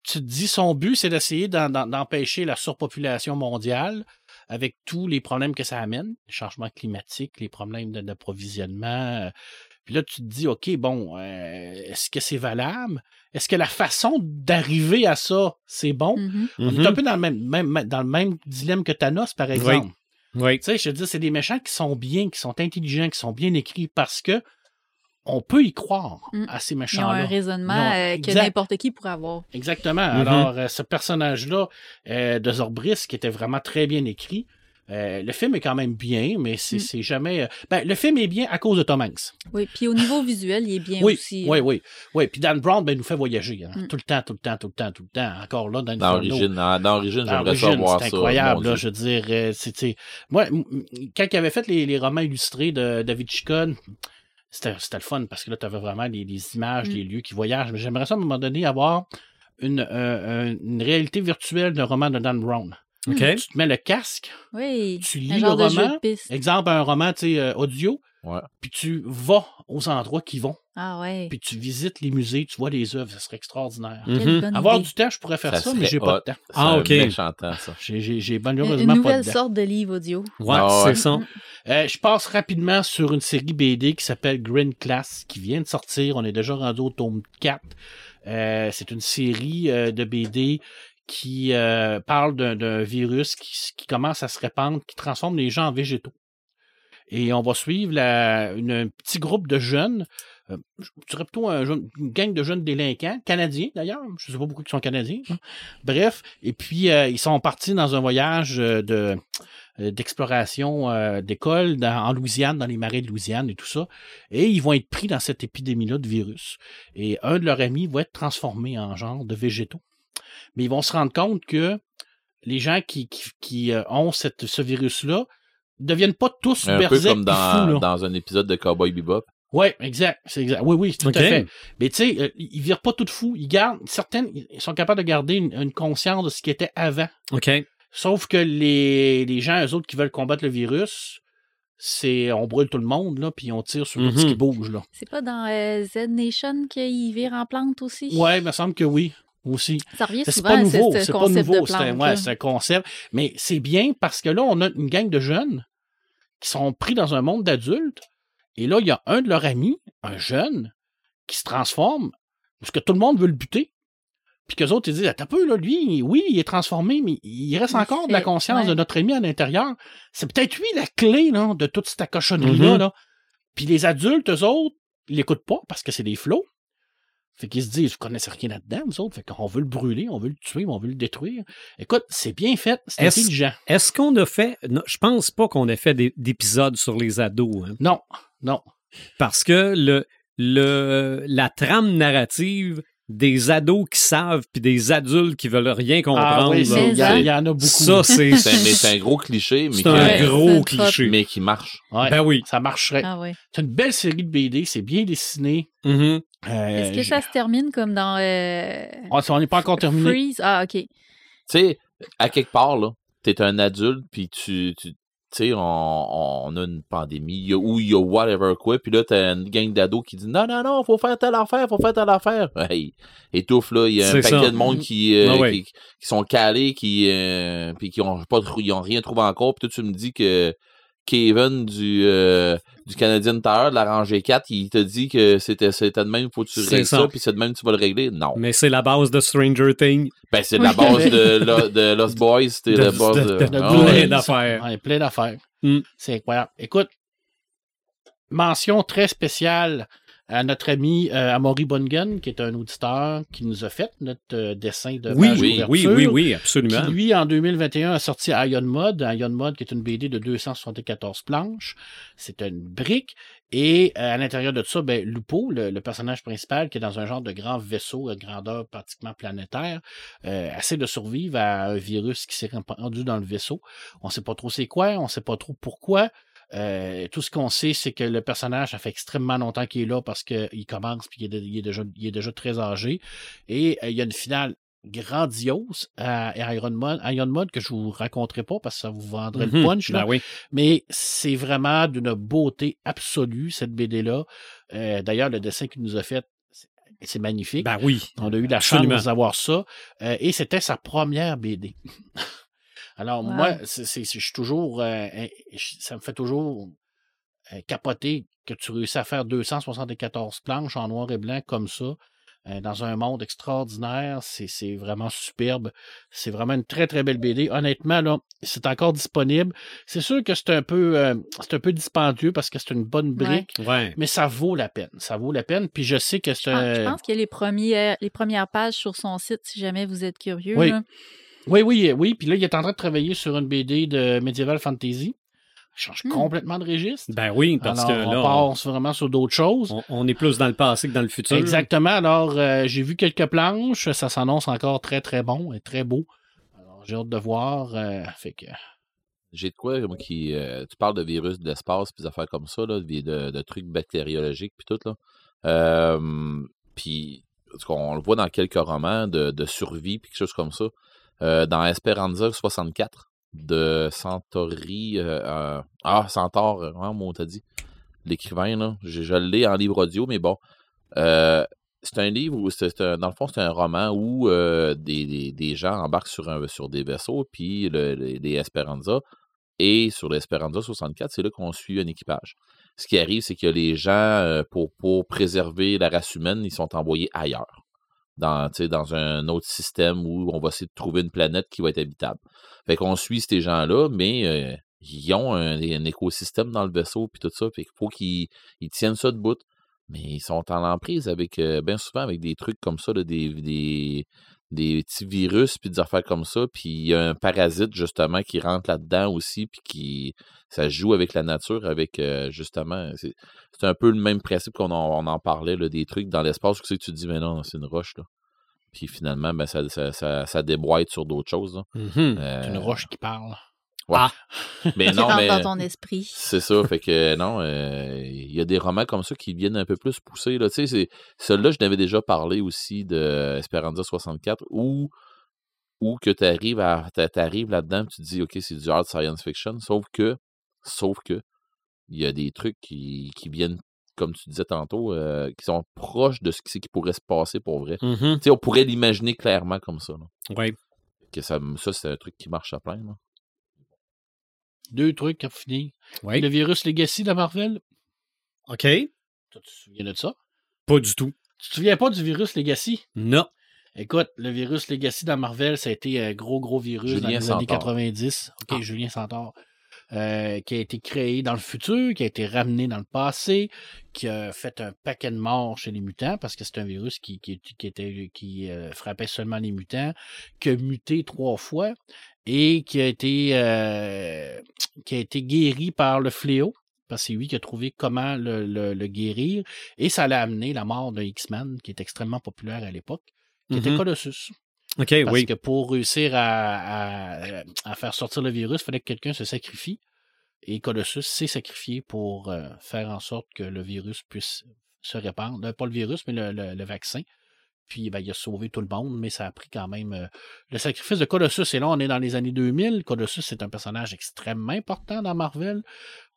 Tu te dis, son but, c'est d'essayer d'empêcher la surpopulation mondiale avec tous les problèmes que ça amène, les changements climatiques, les problèmes d'approvisionnement. Puis là, tu te dis, OK, bon, euh, est-ce que c'est valable? Est-ce que la façon d'arriver à ça, c'est bon? Mhm. On est un peu dans le même, même- dans le même dilemme que Thanos, par exemple. Oui. Tu sais, je te dis, c'est des méchants qui sont bien, qui sont intelligents, qui sont bien écrits parce que on peut y croire Mm. à ces Ils ont méchants-là. un raisonnement ont- euh, que exact. n'importe qui pourrait avoir. Exactement. Mhm. Alors, euh, ce personnage-là euh, de Zorbris, qui était vraiment très bien écrit, euh, le film est quand même bien, mais c'est Mm. c'est jamais. euh, Ben, le film est bien à cause de Tom Hanks. Oui, puis au niveau visuel, il est bien Oui, aussi. oui, euh, oui, oui. Puis Dan Brown, ben, il nous fait voyager. hein. Mm. Tout le temps, tout le temps, tout le temps, tout le temps. Encore là, dans l'origine, dans, l'origine, j'aimerais ça voir c'est ça. incroyable, mon là, je veux dire. euh, c'est- c'est- Moi, quand il avait fait les, les romans illustrés de David Chicone, c'était c'était le fun parce que là, tu avais vraiment les, les images, Mm. les lieux qui voyagent. Mais j'aimerais ça, à un moment donné, avoir une, euh, un- une réalité virtuelle d'un roman de Dan Brown. OK? Tu te mets le casque, Oui. tu un lis le de roman, de piste. exemple, un roman tu sais, euh, audio, Ouais. puis tu vas aux endroits qui vont, Ah ouais. puis tu visites les musées, tu vois les œuvres, ça serait extraordinaire. Mhm. Avoir idée. du temps, je pourrais faire Ça ça, mais j'ai pas de temps. C'est Ah, ok. temps, ça. J'ai- J'ai j'ai Une, malheureusement une pas nouvelle de temps. sorte de livre audio. Ouais, Ah ouais. c'est ça. Euh, je passe rapidement sur une série BD qui s'appelle Green Class, qui vient de sortir. On est déjà rendu au tome 4. Euh, c'est une série euh, de BD qui euh, parle d'un- virus qui, commence à se répandre, qui transforme les gens en végétaux. Et on va suivre un petit groupe de jeunes, euh, je dirais plutôt un une gang de jeunes délinquants, canadiens d'ailleurs, je ne sais pas beaucoup qui sont canadiens. hein. Bref, et puis euh, ils sont partis dans un voyage de d'exploration d'école en Louisiane, dans les marais de Louisiane et tout ça. Et ils vont être pris dans cette épidémie-là de virus. Et un de leurs amis va être transformé en genre de végétaux. Mais ils vont se rendre compte que les gens qui, qui, qui, euh, ont cette, ce virus-là ne deviennent pas tous Un peu comme dans, fous, dans un épisode de Cowboy Bebop. Oui, exact. C'est exact. Oui, oui, tout à fait. Mais tu sais, euh, ils virent pas tout fous. Ils gardent, certaines, ils sont capables de garder une, une conscience de ce qui était avant. OK. Sauf que les, les gens, eux autres, qui veulent combattre le virus, c'est on brûle tout le monde, là, puis on tire sur Mhm. ce qui bouge, là. C'est pas dans euh, Z Nation qu'il vire en plante aussi? Ouais, il me semble que oui, aussi. Ça revient C'est souvent pas à nouveau, ce, c'est ce pas nouveau, de c'est un, plante. ouais, là. c'est un concept. Mais c'est bien parce que là, on a une gang de jeunes qui sont pris dans un monde d'adultes. Et là, il y a un de leurs amis, un jeune, qui se transforme parce que tout le monde veut le buter. Puis qu'eux autres, ils disent, attends un peu, là, lui, oui, il est transformé, mais il reste Il encore de la conscience de notre ami à l'intérieur. C'est peut-être lui la clé, là, de toute cette cochonnerie-là, Mhm. là. Puis les adultes, eux autres, ils l'écoutent pas parce que c'est des flots. Fait qu'ils se disent, vous connaissez rien là-dedans, nous autres. Fait qu'on veut le brûler, on veut le tuer, on veut le détruire. Écoute, c'est bien fait, c'est Est-ce- intelligent. Est-ce qu'on a fait. non, je pense pas qu'on ait fait des- d'épisodes sur les ados. hein. Non, non. parce que le, le, la trame narrative des ados qui savent puis des adultes qui veulent rien comprendre, Ah oui, c'est- il y, a- c'est- il y en a beaucoup. ça, c'est. Un, mais c'est un gros cliché, mais, C'est qui, un Ouais, gros cliché. mais qui marche. Ouais, Ben oui. Ça marcherait. Ah. C'est une belle série de BD, c'est bien dessiné. Mhm. Euh, Est-ce que ça se termine comme dans euh, On on n'est pas encore terminé. Freeze? Ah, OK. Tu sais, à quelque part, là, t'es un adulte, puis tu, tu tu sais, on, on a une pandémie, ou il y a whatever quoi, puis là, t'as une gang d'ados qui dit non, non, non, faut faire telle affaire, faut faire telle affaire. Hey, étouffe, là, il y a un paquet ça. de monde qui, euh, Ah ouais. qui, qui sont calés, qui, euh, puis qui ont pas, ils ont rien trouvé encore, puis toi, tu me dis que Kevin du, euh, du Canadian Tire de la rangée 4, il te dit que c'était, c'était de même, faut que tu C'est règles ça, puis c'est de même, tu vas le régler. Non. Mais c'est la base de Stranger Things. Ben, c'est la base de, Lo- de Lost Boys, c'était la base de- de. de- de Ah plein ouais. d'affaires. Ouais, plein d'affaires. Mm. C'est incroyable. Écoute, mention très spéciale à notre ami euh, Amaury Bongen, qui est un auditeur qui nous a fait notre euh, dessin de Oui, page oui, oui, oui, oui, Qui, absolument. lui, en 2021, a sorti Iron Mod. Iron Mod, qui est une BD de 274 planches. C'est une brique. Et euh, à l'intérieur de ça, ben, Lupo, le, le personnage principal, qui est dans un genre de grand vaisseau à grandeur pratiquement planétaire, euh, essaie de survivre à un virus qui s'est répandu dans le vaisseau. On sait pas trop c'est quoi, on sait pas trop pourquoi. Euh, tout ce qu'on sait, c'est que le personnage, ça fait extrêmement longtemps qu'il est là parce qu'il commence puis il est, il est déjà, il est déjà très âgé. Et euh, il y a une finale grandiose à Iron Mode que je vous raconterai pas parce que ça vous vendrait le Mhm. punch. Là. Ben oui. Mais c'est vraiment d'une beauté absolue, cette BD-là. Euh, D'ailleurs, le dessin qu'il nous a fait, c'est- magnifique. Ben oui. On a eu la Absolument. chance d'avoir ça. Euh, et c'était sa première BD. Alors, Wow. moi, c'est, c'est- c'est- je suis toujours. euh, ça me fait toujours euh, capoter que tu réussis à faire 274 planches en noir et blanc comme ça. euh, dans un monde extraordinaire, c'est, c'est vraiment superbe. C'est vraiment une très très belle BD. Honnêtement, là, c'est encore disponible. C'est sûr que c'est un peu, c'est un peu dispendieux parce que c'est une bonne brique, Ouais. mais ça vaut la peine. Ça vaut la peine. Puis je sais que c'est. Je pense, je un- pense qu'il y a les, premiers, les premières pages sur son site, si jamais vous êtes curieux. Oui. là. Oui, oui, oui. Puis là, il est en train de travailler sur une BD de Medieval Fantasy. Il change Hmm. complètement de registre. Ben oui, parce Alors, que on là, on, passe vraiment sur d'autres choses. on- on est plus dans le passé que dans le futur. Exactement. Alors, euh, j'ai vu quelques planches. Ça s'annonce encore très, très bon et très beau. Alors, j'ai hâte de voir. euh, fait que... J'ai de quoi, moi, qui. euh, tu parles de virus de l'espace, puis des affaires comme ça, là, de, de- de trucs bactériologiques, puis tout, là. Euh, puis, qu'on le voit dans quelques romans de, de survie, puis quelque chose comme ça. Euh, dans Esperanza 64 de Centauri. euh, ah, Centaure, euh, comment on t'a dit L'écrivain, là. Je, je l'ai en livre audio, mais bon. C'est un livre où, c'est, dans le fond, c'est un roman où des, des- gens embarquent sur, un, sur des vaisseaux, puis le- les, les Esperanza. Et sur l'Esperanza 64, c'est là qu'on suit un équipage. Ce qui arrive, c'est que les gens, pour, pour préserver la race humaine, ils sont envoyés ailleurs. Dans, un autre système où on va essayer de trouver une planète qui va être habitable. Fait qu'on suit ces gens-là, mais euh, ils ont un, écosystème dans le vaisseau, puis tout ça. Fait qu'il faut qu'ils ils tiennent ça debout. Mais ils sont en emprise avec, euh, bien souvent, avec des trucs comme ça, des, des petits virus, puis des affaires comme ça. Puis il y a un parasite, justement, qui rentre là-dedans aussi, puis qui. Ça joue avec la nature, avec, euh, justement. C'est c'est un peu le même principe qu'on en, on en parlait, là, des trucs dans l'espace, où c'est que tu te dis, mais non, c'est une roche, là. Puis finalement, ben, ça, ça, ça, ça déboîte sur d'autres choses. là. Mhm. C'est une Euh, roche qui parle. Ouais. Ah. Mais non, mais. dans ton esprit. C'est ça, fait que non, euh, il y a des romans comme ça qui viennent un peu plus pousser. Là. Tu sais, c'est- Celui-là, je n'avais déjà parlé aussi de Esperanza 64, où, où que tu arrives, à, t'arrives là-dedans, tu te dis, OK, c'est du hard science fiction, sauf que, sauf que, il y a des trucs qui, qui viennent, comme tu disais tantôt, euh, qui sont proches de ce qui, qui pourrait se passer pour vrai. Mhm. Tu sais, on pourrait l'imaginer clairement comme ça. Ouais. Que ça, ça c'est un truc qui marche à plein. Là. Deux trucs à finir. Ouais. Le virus Legacy de Marvel. OK. Toi, tu te souviens de ça? Pas du tout. Tu te souviens pas du virus Legacy? Non. Écoute, le virus Legacy dans Marvel, ça a été un gros, gros virus Julien dans les années Centaure. 90. OK, Ah. Julien Centaure. Euh, qui a été créé dans le futur, qui a été ramené dans le passé, qui a fait un paquet de morts chez les mutants, parce que c'est un virus qui, qui, qui était, qui euh, frappait seulement les mutants, qui a muté trois fois et qui a été, euh, qui a été guéri par le fléau. Parce que c'est lui qui a trouvé comment le, le- le guérir. Et ça l'a amené la mort d'un X-Men, qui est extrêmement populaire à l'époque, qui était Mhm. Colossus. OK, Parce oui. que pour réussir à, à- à faire sortir le virus, il fallait que quelqu'un se sacrifie. Et Colossus s'est sacrifié pour euh, faire en sorte que le virus puisse se répandre. Euh, Pas le virus, mais le, le- le vaccin. Puis ben, il a sauvé tout le monde, mais ça a pris quand même euh, le sacrifice de Colossus. Et là, on est dans les années 2000. Colossus, c'est un personnage extrêmement important dans Marvel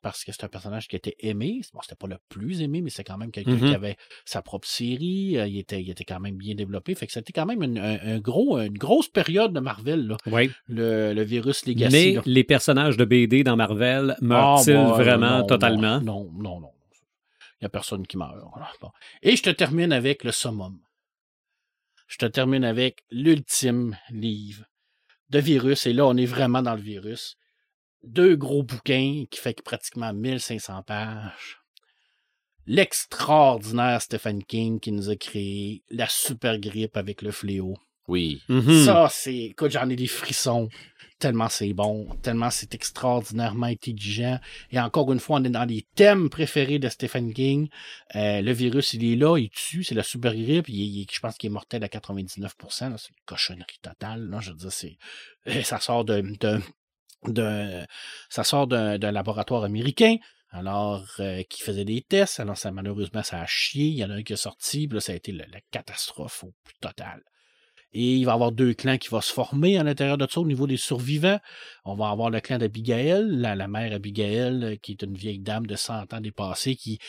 parce que c'est un personnage qui était aimé. Bon, c'était pas le plus aimé, mais c'est quand même quelqu'un qui avait sa propre série. euh, il, était, il était quand même bien développé. Fait que c'était quand même une, un, un gros, une grosse période de Marvel, là, Ouais. le, le virus Legacy. Mais là. les personnages de BD dans Marvel meurent-ils Ah, bah, vraiment non, totalement? Non, non, non. Il n'y a personne qui meurt. Voilà. Bon. Et je te termine avec le summum. Je te termine avec l'ultime livre de virus. Et là, on est vraiment dans le virus. Deux gros bouquins qui fait pratiquement 1500 pages. L'extraordinaire Stephen King qui nous a créé la super grippe avec le fléau. Oui. Mhm. Ça, c'est. Écoute, j'en ai des frissons. Tellement c'est bon, tellement c'est extraordinairement intelligent. Et encore une fois, on est dans les thèmes préférés de Stephen King. Euh, le virus, il est là, il tue, c'est la super grippe. Il, est- il est- je pense qu'il est mortel à 99%. là. C'est une cochonnerie totale. Là, je veux dire, c'est, euh, ça sort de, de- d'un- ça sort d'un laboratoire américain. Alors, euh, qui faisait des tests. Alors, ça, malheureusement, ça a chié. Il y en a un qui est sorti. Puis là, ça a été la, la catastrophe au plus total. Et il va y avoir deux clans qui vont se former à l'intérieur de ça au niveau des survivants. On va avoir le clan d'Abigail, la, mère Abigail, euh, qui est une vieille dame de 100 ans dépassée, qui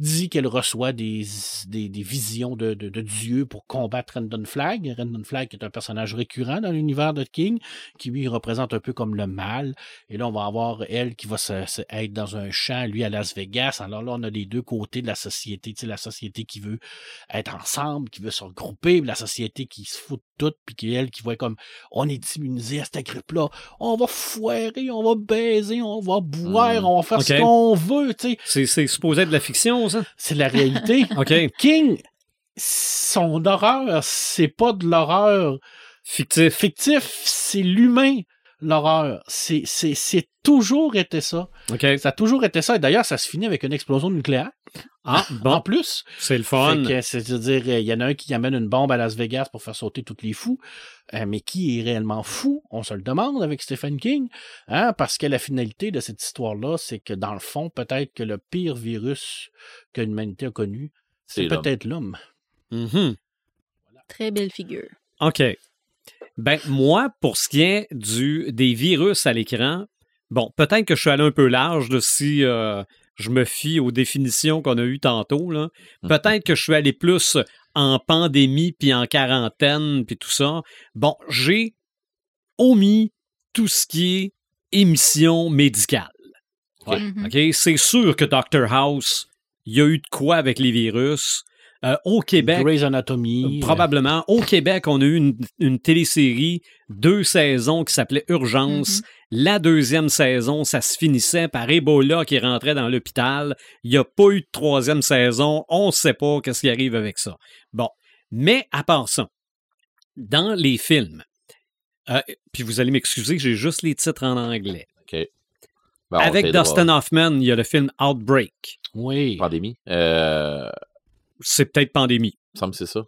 dit qu'elle reçoit des, des, des visions de, de, de Dieu pour combattre Randon Flag. Randon Flag est un personnage récurrent dans l'univers de King, qui lui représente un peu comme le mal. Et là, on va avoir elle qui va se, se- être dans un champ, lui à Las Vegas. Alors là, on a les deux côtés de la société. Tu sais, la société qui veut être ensemble, qui veut se regrouper, la société qui se fout de tout, puis qui, elle, qui voit comme on est immunisé à cette grippe-là. On va foirer, on va baiser, on va boire, Mm. on va faire ce qu'on veut. Tu sais, C'est, c'est supposé être de la fiction, ça? c'est la réalité. OK. King, son horreur, c'est pas de l'horreur Fictif. fictif, c'est l'humain, l'horreur. C'est, c'est, c'est toujours été ça. OK. Ça a toujours été ça. Et d'ailleurs, ça se finit avec une explosion nucléaire. Ah, En bon, plus. c'est le fun. Fait que, C'est-à-dire, il y en a un qui amène une bombe à Las Vegas pour faire sauter tous les fous. Euh, mais qui est réellement fou? On se le demande avec Stephen King. Hein? Parce que la finalité de cette histoire-là, c'est que dans le fond, peut-être que le pire virus que l'humanité a connu, c'est C'est l'homme. peut-être l'homme. Mhm. Très belle figure. OK. Ben, moi, pour ce qui est du, des virus à l'écran, bon, peut-être que je suis allé un peu large de si euh, je me fie aux définitions qu'on a eues tantôt. Là. Mhm. Peut-être que je suis allé plus en pandémie puis en quarantaine puis tout ça. Bon, j'ai omis tout ce qui est émission médicale. Ouais. OK? C'est sûr que Dr. House, il y a eu de quoi avec les virus. Euh, au Québec, Grey's Anatomy. euh, Probablement. Au Québec, on a eu une, une télésérie, deux saisons qui s'appelait Urgence. La deuxième saison, ça se finissait par Ebola qui rentrait dans l'hôpital. Il n'y a pas eu de troisième saison. On ne sait pas qu'est-ce qui arrive avec ça. Bon. Mais à part ça, dans les films, euh, puis vous allez m'excuser, j'ai juste les titres en anglais. OK. Ben, Avec. Dustin Hoffman, il y a le film Outbreak. Oui. Pandémie. Euh, C'est peut-être pandémie. il me semble que c'est ça.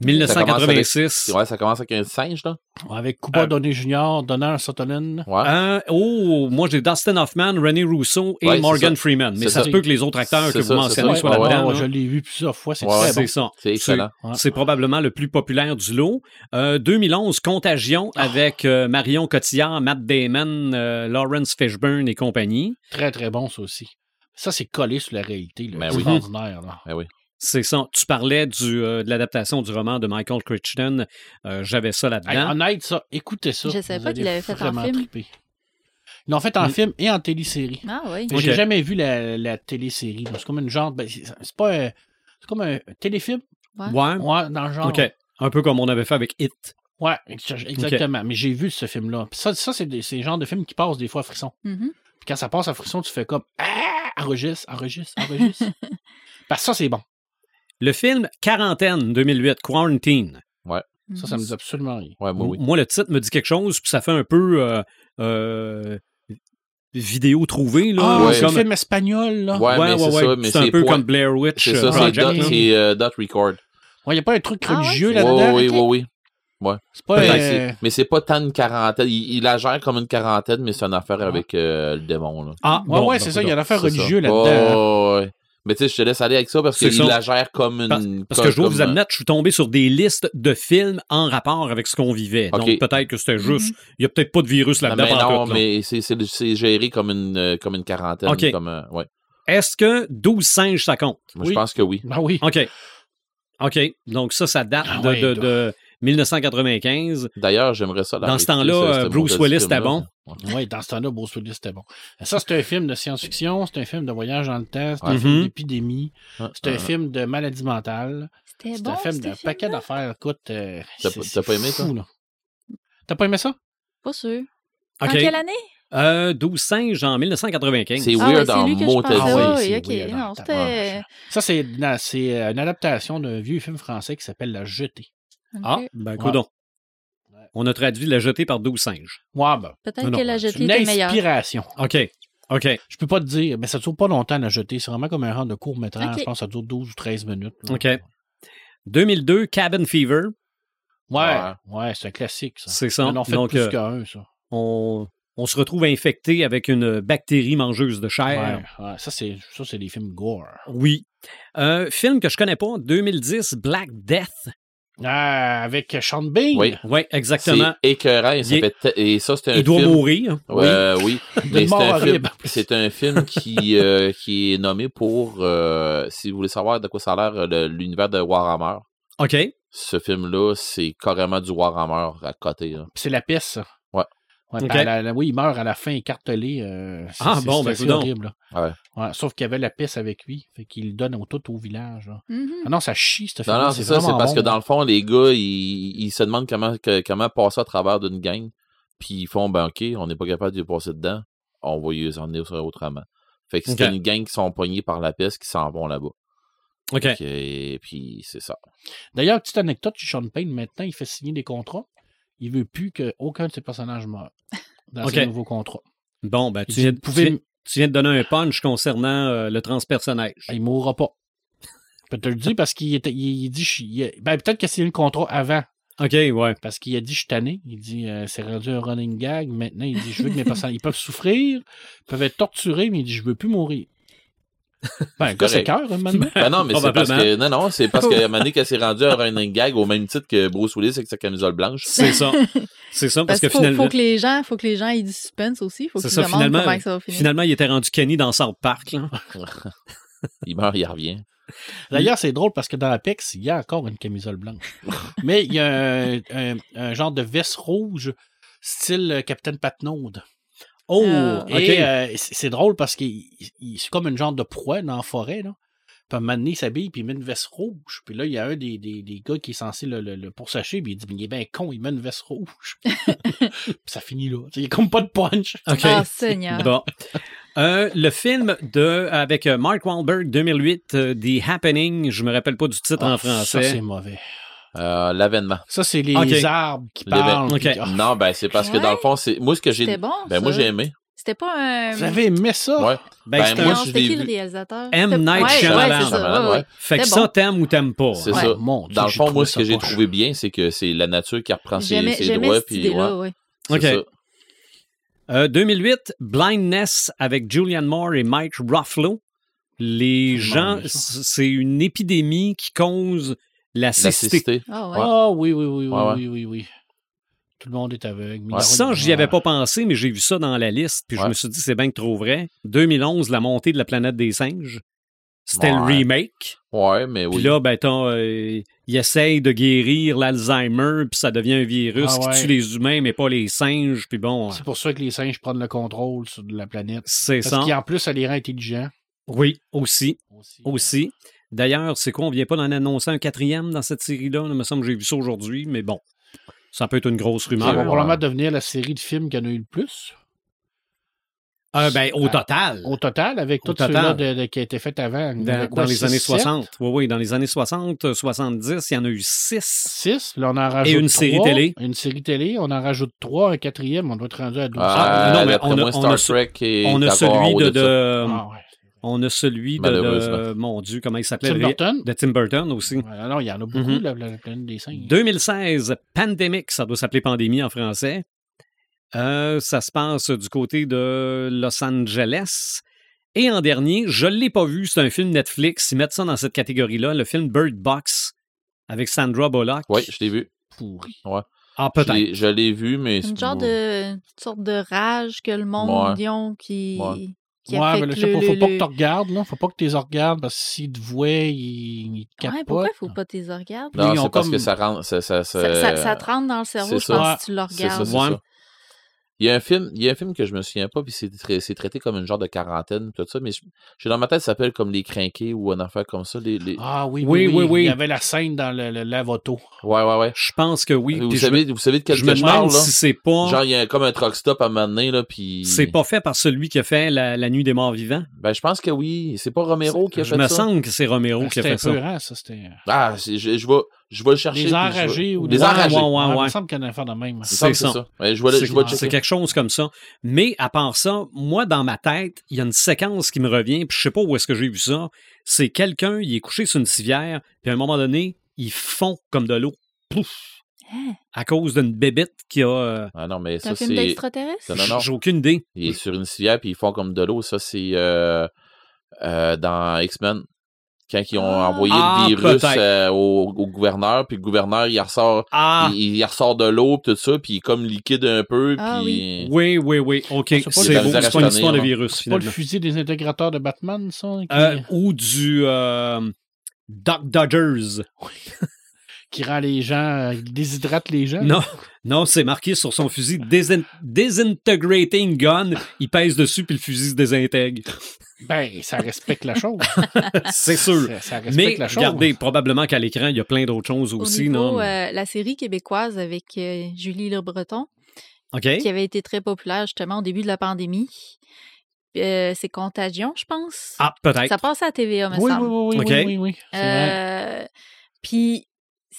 1986. Ouais, ça commence avec un singe, là. Avec Cooper Euh, Downey Jr., Donner Sutherland. Ouais. Euh, oh, moi j'ai Dustin Hoffman, René Rousseau et Ouais, Morgan ça. Freeman. Mais ça ça. se peut que les autres acteurs que ça, vous mentionnez ça. soient Ouais, là-dedans. ouais, là. je l'ai vu plusieurs fois, c'est Ouais, très C'est bon. ça. C'est excellent. Ouais. C'est probablement le plus populaire du lot. Euh, 2011, Contagion Ah. avec euh, Marion Cotillard, Matt Damon, euh, Lawrence Fishburne et compagnie. Très, très bon, ça aussi. Ça, c'est collé sur la réalité. là. Ben oui. extraordinaire. là. Ben oui. C'est ça. Tu parlais du, euh, de l'adaptation du roman de Michael Crichton. Euh, J'avais ça Hey, là-dedans. honnête, ça, écoutez ça. Je savais Vous pas qu'il l'avait fait en film. triper. Ils l'ont fait en Mm. film et en télésérie. Ah oui. Mais Ok. J'ai jamais vu la, la télésérie. C'est comme une genre. ben, c'est pas. un- C'est comme un téléfilm? ouais. Ouais, dans le genre. OK. Un peu comme on avait fait avec It. Ouais, ex- exactement. Mais j'ai vu ce film-là. Ça, ça c'est le genre de film qui passe des fois à frisson. Mhm. Puis quand ça passe à frisson, tu fais comme Ah, enregistre, enregistre, enregistre. Parce que ça, c'est bon. Le film Quarantaine 2008, Quarantine. Ça, ça me dit absolument rien. Ouais, moi, oui. Moi, le titre me dit quelque chose, puis ça fait un peu euh, euh, vidéo trouvée. Là, Ah, ouais. c'est un comme- film espagnol, là. Ouais, mais c'est ça, mais C'est un c'est peu point- comme Blair Witch C'est ça, c'est dot, dot record. Il n'y a pas un truc Ah ouais, religieux là-dedans. oui, oui, oui. C'est pas. Mais euh, c'est- Mais c'est pas tant une quarantaine. Il, il la gère comme une quarantaine, mais c'est une affaire avec euh, le démon. Là. Ah, Ouais, bon, ouais, ben, c'est ça. Il y a l'affaire C'est ça. religieux là-dedans. Ouais, ouais. Mais tu sais, je te laisse aller avec ça parce qu'il la gère comme une. Parce, parce que je dois vous admettre, je suis tombé sur des listes de films en rapport avec ce qu'on vivait. Donc peut-être que c'était juste. Il n'y a peut-être pas de virus là-dedans. mais non, là. mais c'est, c'est, c'est géré comme une, euh, comme une quarantaine. Ok. Comme, euh, ouais. Est-ce que 12 singes, ça compte? Moi, Oui. je pense que oui. Ben oui. OK. OK. Donc ça, ça date Ah de, ouais, de- donc. de 1995. D'ailleurs, j'aimerais ça. Dans ce temps-là, euh, Bruce Willis, c'était bon. Ouais. Oui, dans ce temps-là, Bruce Willis, c'était bon. Ça, c'est un film de science-fiction, c'est un film de voyage dans le temps, c'est un film Mhm. d'épidémie, Ah, c'est un ah. film de maladie mentale, C'était c'est bon. un film d'un paquet d'affaires. Écoute, euh, T'as c'est- pas- c'est t'as pas aimé ça? T'as pas aimé ça? Pas sûr. En quelle année? Euh, 12 singes en 1995. C'est Ah weird en mot. Ah Ah. Ça, c'est une adaptation d'un vieux film français qui s'appelle La Jetée. Ah, ben. Ouais. On a traduit la jetée par 12 singes. Ouais, ben, Peut-être que la jetée une était meilleure. inspiration. OK. OK. Je peux pas te dire, mais ça dure pas longtemps, La Jetée. C'est vraiment comme un rang de court-métrage. Je pense que ça dure 12 ou 13 minutes. là. OK. 2002, Cabin Fever. Ouais, Ouais. ouais, c'est un classique, ça. C'est ça. Ils en fait Donc, plus euh, qu'un, ça. on, on se retrouve infecté avec une bactérie mangeuse de chair. Ouais, ouais, ça, c'est, ça, c'est des films gore. Oui. Un film que je connais pas, 2010, Black Death. Ah, avec Sean Bean. Oui. Oui, exactement. C'est écœurant. et ça Il- fait te- Et ça, c'est un Il doit film... mourir. Oui. C'est mort un, film, horrible. c'est un film qui, euh, qui est nommé pour, euh, si vous voulez savoir de quoi ça a l'air, l'univers de Warhammer. OK. Ce film-là, c'est carrément du Warhammer à côté. C'est la peste, ça. Ouais. À la- la- oui, il meurt à la fin écartelé. euh, c'est- Ah, c'est- bon, c'est ben, coudonc. horrible. là. Ouais. Ouais, sauf qu'il y avait la peste avec lui. Fait qu'il le donne au, tout au village. là. Mhm. Ah non, ça chie, ce film. Non, non, c'est ça. C'est parce que dans le fond, les gars, ils, ils se demandent comment, que- comment passer à travers d'une gang. Puis ils font, ben OK, on n'est pas capable de passer dedans. On va y en aller autrement. Fait que c'est une gang qui sont pognés par la peste qui s'en vont là-bas. OK. Et puis c'est ça. D'ailleurs, petite anecdote, Sean Payne, maintenant, il fait signer des contrats. Il veut plus qu'aucun de ses personnages meure dans Ok. ses nouveaux contrats. Bon, ben, tu dit, viens, pouvez tu de donner un punch concernant euh, le transpersonnage. Il mourra pas. Je peux te le dire parce qu'il était, il, il dit, il- ben, peut-être qu'il a signé le contrat avant, OK, ouais. parce qu'il a dit, je suis tanné. Il dit, euh, c'est rendu un running gag. Maintenant, il dit, je veux que mes personnages, ils peuvent souffrir, peuvent être torturés, mais il dit, je veux plus mourir. Ben, c'est cœur, hein, maintenant. Ben non, mais c'est parce que. Non, non, c'est parce donné, qu'elle s'est rendue à un running gag au même titre que Bruce Willis avec sa camisole blanche. C'est ça. C'est ça, parce, Parce que faut, finalement, faut que les gens, faut que les gens aient du suspense aussi. Faut C'est qu'ils demandent finalement, comment ça va finir. finalement, il était rendu Kenny dans South Park. Là. Il meurt, il revient. D'ailleurs, c'est drôle parce que dans Apex, il y a encore une camisole blanche. Mais il y a un, un- un genre de veste rouge, style euh, Capitaine Patnaud. Oh, Euh. Et euh, c'est drôle parce qu'il il- c'est comme une genre de proie dans la forêt. Là. Puis à un moment donné, il s'habille, puis il met une veste rouge. Puis là, il y a un des, des, des gars qui est censé le, le, le poursacher, puis il dit Mais il est bien con, il met une veste rouge. puis ça finit là. Il n'y a comme pas de punch. OK. Ah, Seigneur. Bon. Euh, le film de avec euh, Mark Wahlberg 2008, euh, The Happening, je me rappelle pas du titre en Ah, Ça, français. c'est mauvais. Euh, L'avènement. Ça, c'est les arbres qui parlent. Puis- ah, Non, ben c'est parce que dans le fond, c'est. Moi, ce que j'ai. C'était bon. Ben moi, ça. j'ai aimé. C'était pas un. Vous avez aimé ça? Ouais. Ben, Ben, moi, c'était l'ai qui vu. le réalisateur? M. Night ouais, Shyamalan. Ouais, ça. Ouais. Fait que ça, t'aimes ou t'aimes pas. C'est Ouais. ça. Mon Dieu, Dans le fond, moi, ce que j'ai trouvé bien, c'est que c'est la nature qui reprend ses, ses droits. Puis, ouais, Ok. ça. Euh, 2008, Blindness avec Julianne Moore et Mike Ruffalo. Les Je gens, c'est une épidémie qui cause la cécité. Ah ouais. Ah oui, oui, oui, oui, Ouais, ouais. oui, oui, oui. Tout le monde est aveugle. Ça, j'y avais pas pensé, mais j'ai vu ça dans la liste, puis je me suis dit, c'est bien que trop vrai. 2011, La montée de la planète des singes. C'était le remake. Ouais, mais Puis oui. là, ben, t'as, euh, il essaye de guérir l'Alzheimer, puis ça devient un virus Ah ouais. qui tue les humains, mais pas les singes, puis bon, C'est pour ça que les singes prennent le contrôle sur la planète. c'est Parce ça. qu'en plus, ça les rend intelligents. Oui, aussi, Aussi. aussi. D'ailleurs, c'est quoi, on vient pas d'en annoncer un quatrième dans cette série-là? Il me semble que j'ai vu ça aujourd'hui, mais bon, ça peut être une grosse Ça rumeur. va ouais. probablement devenir la série de films qu'il y en a eu le plus. Euh, ben, au Ah, total. Au total, avec Au tout total. de- de- qui a été fait avant. Dans, a quoi, dans les années sept? 60. Oui, oui, dans les années 60, euh, 70, il y en a eu six. Six, puis là, on en rajoute une série trois. télé. Une série télé, on en rajoute trois, un quatrième, on doit être rendu à 12. Ah, non, mais on a- moi, on Star a Trek et On a celui de, ça. de- Ah, ouais. On a celui de, mon Dieu, comment il s'appelait? Tim le- Burton. De Tim Burton aussi. Ouais, non, il y en a beaucoup, Mhm. la, la planète des singes. 2016, Pandemic, ça doit s'appeler Pandémie en français. Euh, ça se passe du côté de Los Angeles. Et en dernier, je ne l'ai pas vu, c'est un film Netflix. Ils mettent ça dans cette catégorie-là, le film Bird Box avec Sandra Bullock. Oui, je l'ai vu. Pourri. Ah, Je peut-être. l'ai- Je l'ai vu, mais. Une c'est- genre de une sorte de rage que le monde ils ont qui, Ouais. Qui Ouais, mais là, je sais le- pas, faut le- pas que tu regardes, là. Faut pas que tu les regardes parce que s'ils te voient, ils, ils te Ouais, capotent. pourquoi il faut pas tes regardes? Non, Ils ont c'est parce comme- que ça rentre. Ça, ça, ça, Ça, ça- ça te rentre dans le cerveau, c'est je pense, ça. si tu le C'est ça, regardes. c'est Ouais. Il y a un film, il y a un film que je me souviens pas, puis c'est tra- c'est traité comme une genre de quarantaine, tout ça, mais je- j'ai dans ma tête, ça s'appelle comme Les Crinqués ou une affaire comme ça. Les, les... Ah oui Oui, oui, oui. Il y avait la scène dans le, le lave-auto. Ouais, ouais, ouais. Je pense que oui. vous, savez, vous savez de je quel me, que je je me parle, demande là? si c'est pas. Genre, il y a comme un truck stop à un moment donné, là, puis... C'est pas fait par celui qui a fait la, la Nuit des Morts Vivants? Ben, je pense que oui. C'est pas Romero qui a Je fait me ça? semble que c'est Romero qui a fait ça. C'était Ah, je, je vais, je vais le chercher. je enragés ou Ouais, enragés. ouais, Il ouais, Il me semble qu'il y en a affaire de même. C'est c'est ça. ça. Ouais, je vais le- C'est je vais le c'est checker. quelque chose comme ça. Mais à part ça, moi, dans ma tête, il y a une séquence qui me revient, puis je sais pas où est-ce que j'ai vu ça. C'est quelqu'un, il est couché sur une civière, puis à un moment donné, il fond comme de l'eau. Pouf! Hein? à cause d'une bébête qui a. euh, Ah non, mais C'est ça, c'est. d'extraterrestre? Non, non, non. J'ai aucune idée. Il est sur une civière, puis ils font comme de l'eau. Ça, c'est euh, euh, dans X-Men. Quand ils ont Ah. envoyé Ah, le virus peut-être. euh, au, au gouverneur, puis le gouverneur, il ressort, Ah! il, il ressort de l'eau, puis tout ça, puis il est comme liquide un peu, Ah puis... Oui, oui, oui. OK. C'est pas une histoire de virus, C'est pas le finalement. fusil des intégrateurs de Batman, ça? Qui, Euh, ou du euh, Doc Dodgers. Qui rend les gens. euh, qui déshydrate les gens? Non, non, c'est marqué sur son fusil Desin- Disintegrating Gun. Il pèse dessus puis le fusil se désintègre. Ben, ça respecte la chose. C'est sûr. Ça, ça respecte Mais la chose. regardez, probablement qu'à l'écran, il y a plein d'autres choses Au aussi, niveau, non? euh, la série québécoise avec euh, Julie Le Breton, qui avait été très populaire justement au début de la pandémie. Euh, c'est Contagion, je pense. Ah, peut-être. Ça passe à TVA, me Oui, oui, semble. oui, oui, oui, oui, oui. Euh, Puis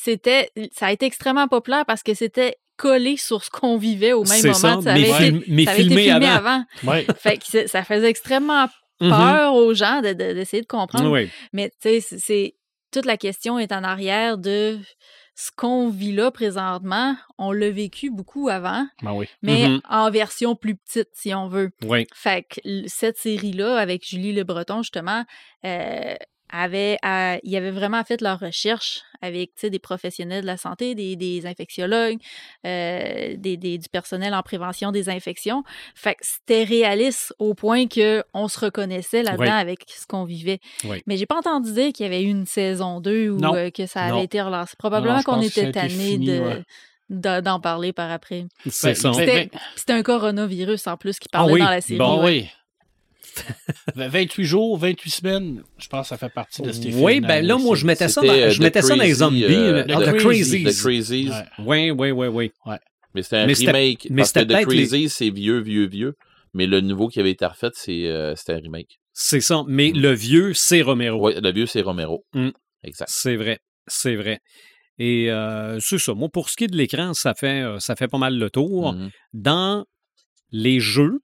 c'était, ça a été extrêmement populaire parce que c'était collé sur ce qu'on vivait au même moment. ça, avait mais, été- film- mais ça avait été filmé filmé avant. avant. Ouais. Fait que ça faisait extrêmement Mhm. peur aux gens de- de- d'essayer de comprendre. Oui. Mais tu sais, c'est- toute la question est en arrière de ce qu'on vit là présentement. On l'a vécu beaucoup avant, Ben oui. mais Mhm. en version plus petite, si on veut. Oui. Fait que cette série-là, avec Julie Le Breton, justement, euh, avait, à- ils avaient vraiment fait leur recherche avec tu sais, des professionnels de la santé, des, des infectiologues, euh, des, des- du personnel en prévention des infections. Fait que c'était réaliste au point que on se reconnaissait là-dedans Oui. avec ce qu'on vivait. Oui. Mais j'ai pas entendu dire qu'il y avait eu une saison 2 ou euh, que ça avait Non. été relancé. Probablement qu'on était tanné de. ouais. d'en parler par après. C'est ça. C'était c'était un coronavirus en plus qui Ah parlait oui, dans la série. bon. Ouais. oui. 28 jours, 28 semaines, je pense que ça fait partie de films. Oui, ben là, moi, je mettais ça dans, euh, je The mettais ça dans les zombies. euh, là. The Ah, The Crazy. The Crazies. Ouais. Oui, oui, oui, oui. Mais c'était un Mais remake. mais parce que The les- Crazies, c'est vieux, vieux, vieux. Mais le nouveau qui avait été refait, c'est, euh, c'était un remake. C'est ça. Mais Mm. le vieux, c'est Romero. Oui, le vieux, c'est Romero. Mm. Exact. C'est vrai. C'est vrai. Et euh, c'est ça. Moi, pour ce qui est de l'écran, ça fait, euh, ça fait pas mal le tour. Mhm. Dans les jeux,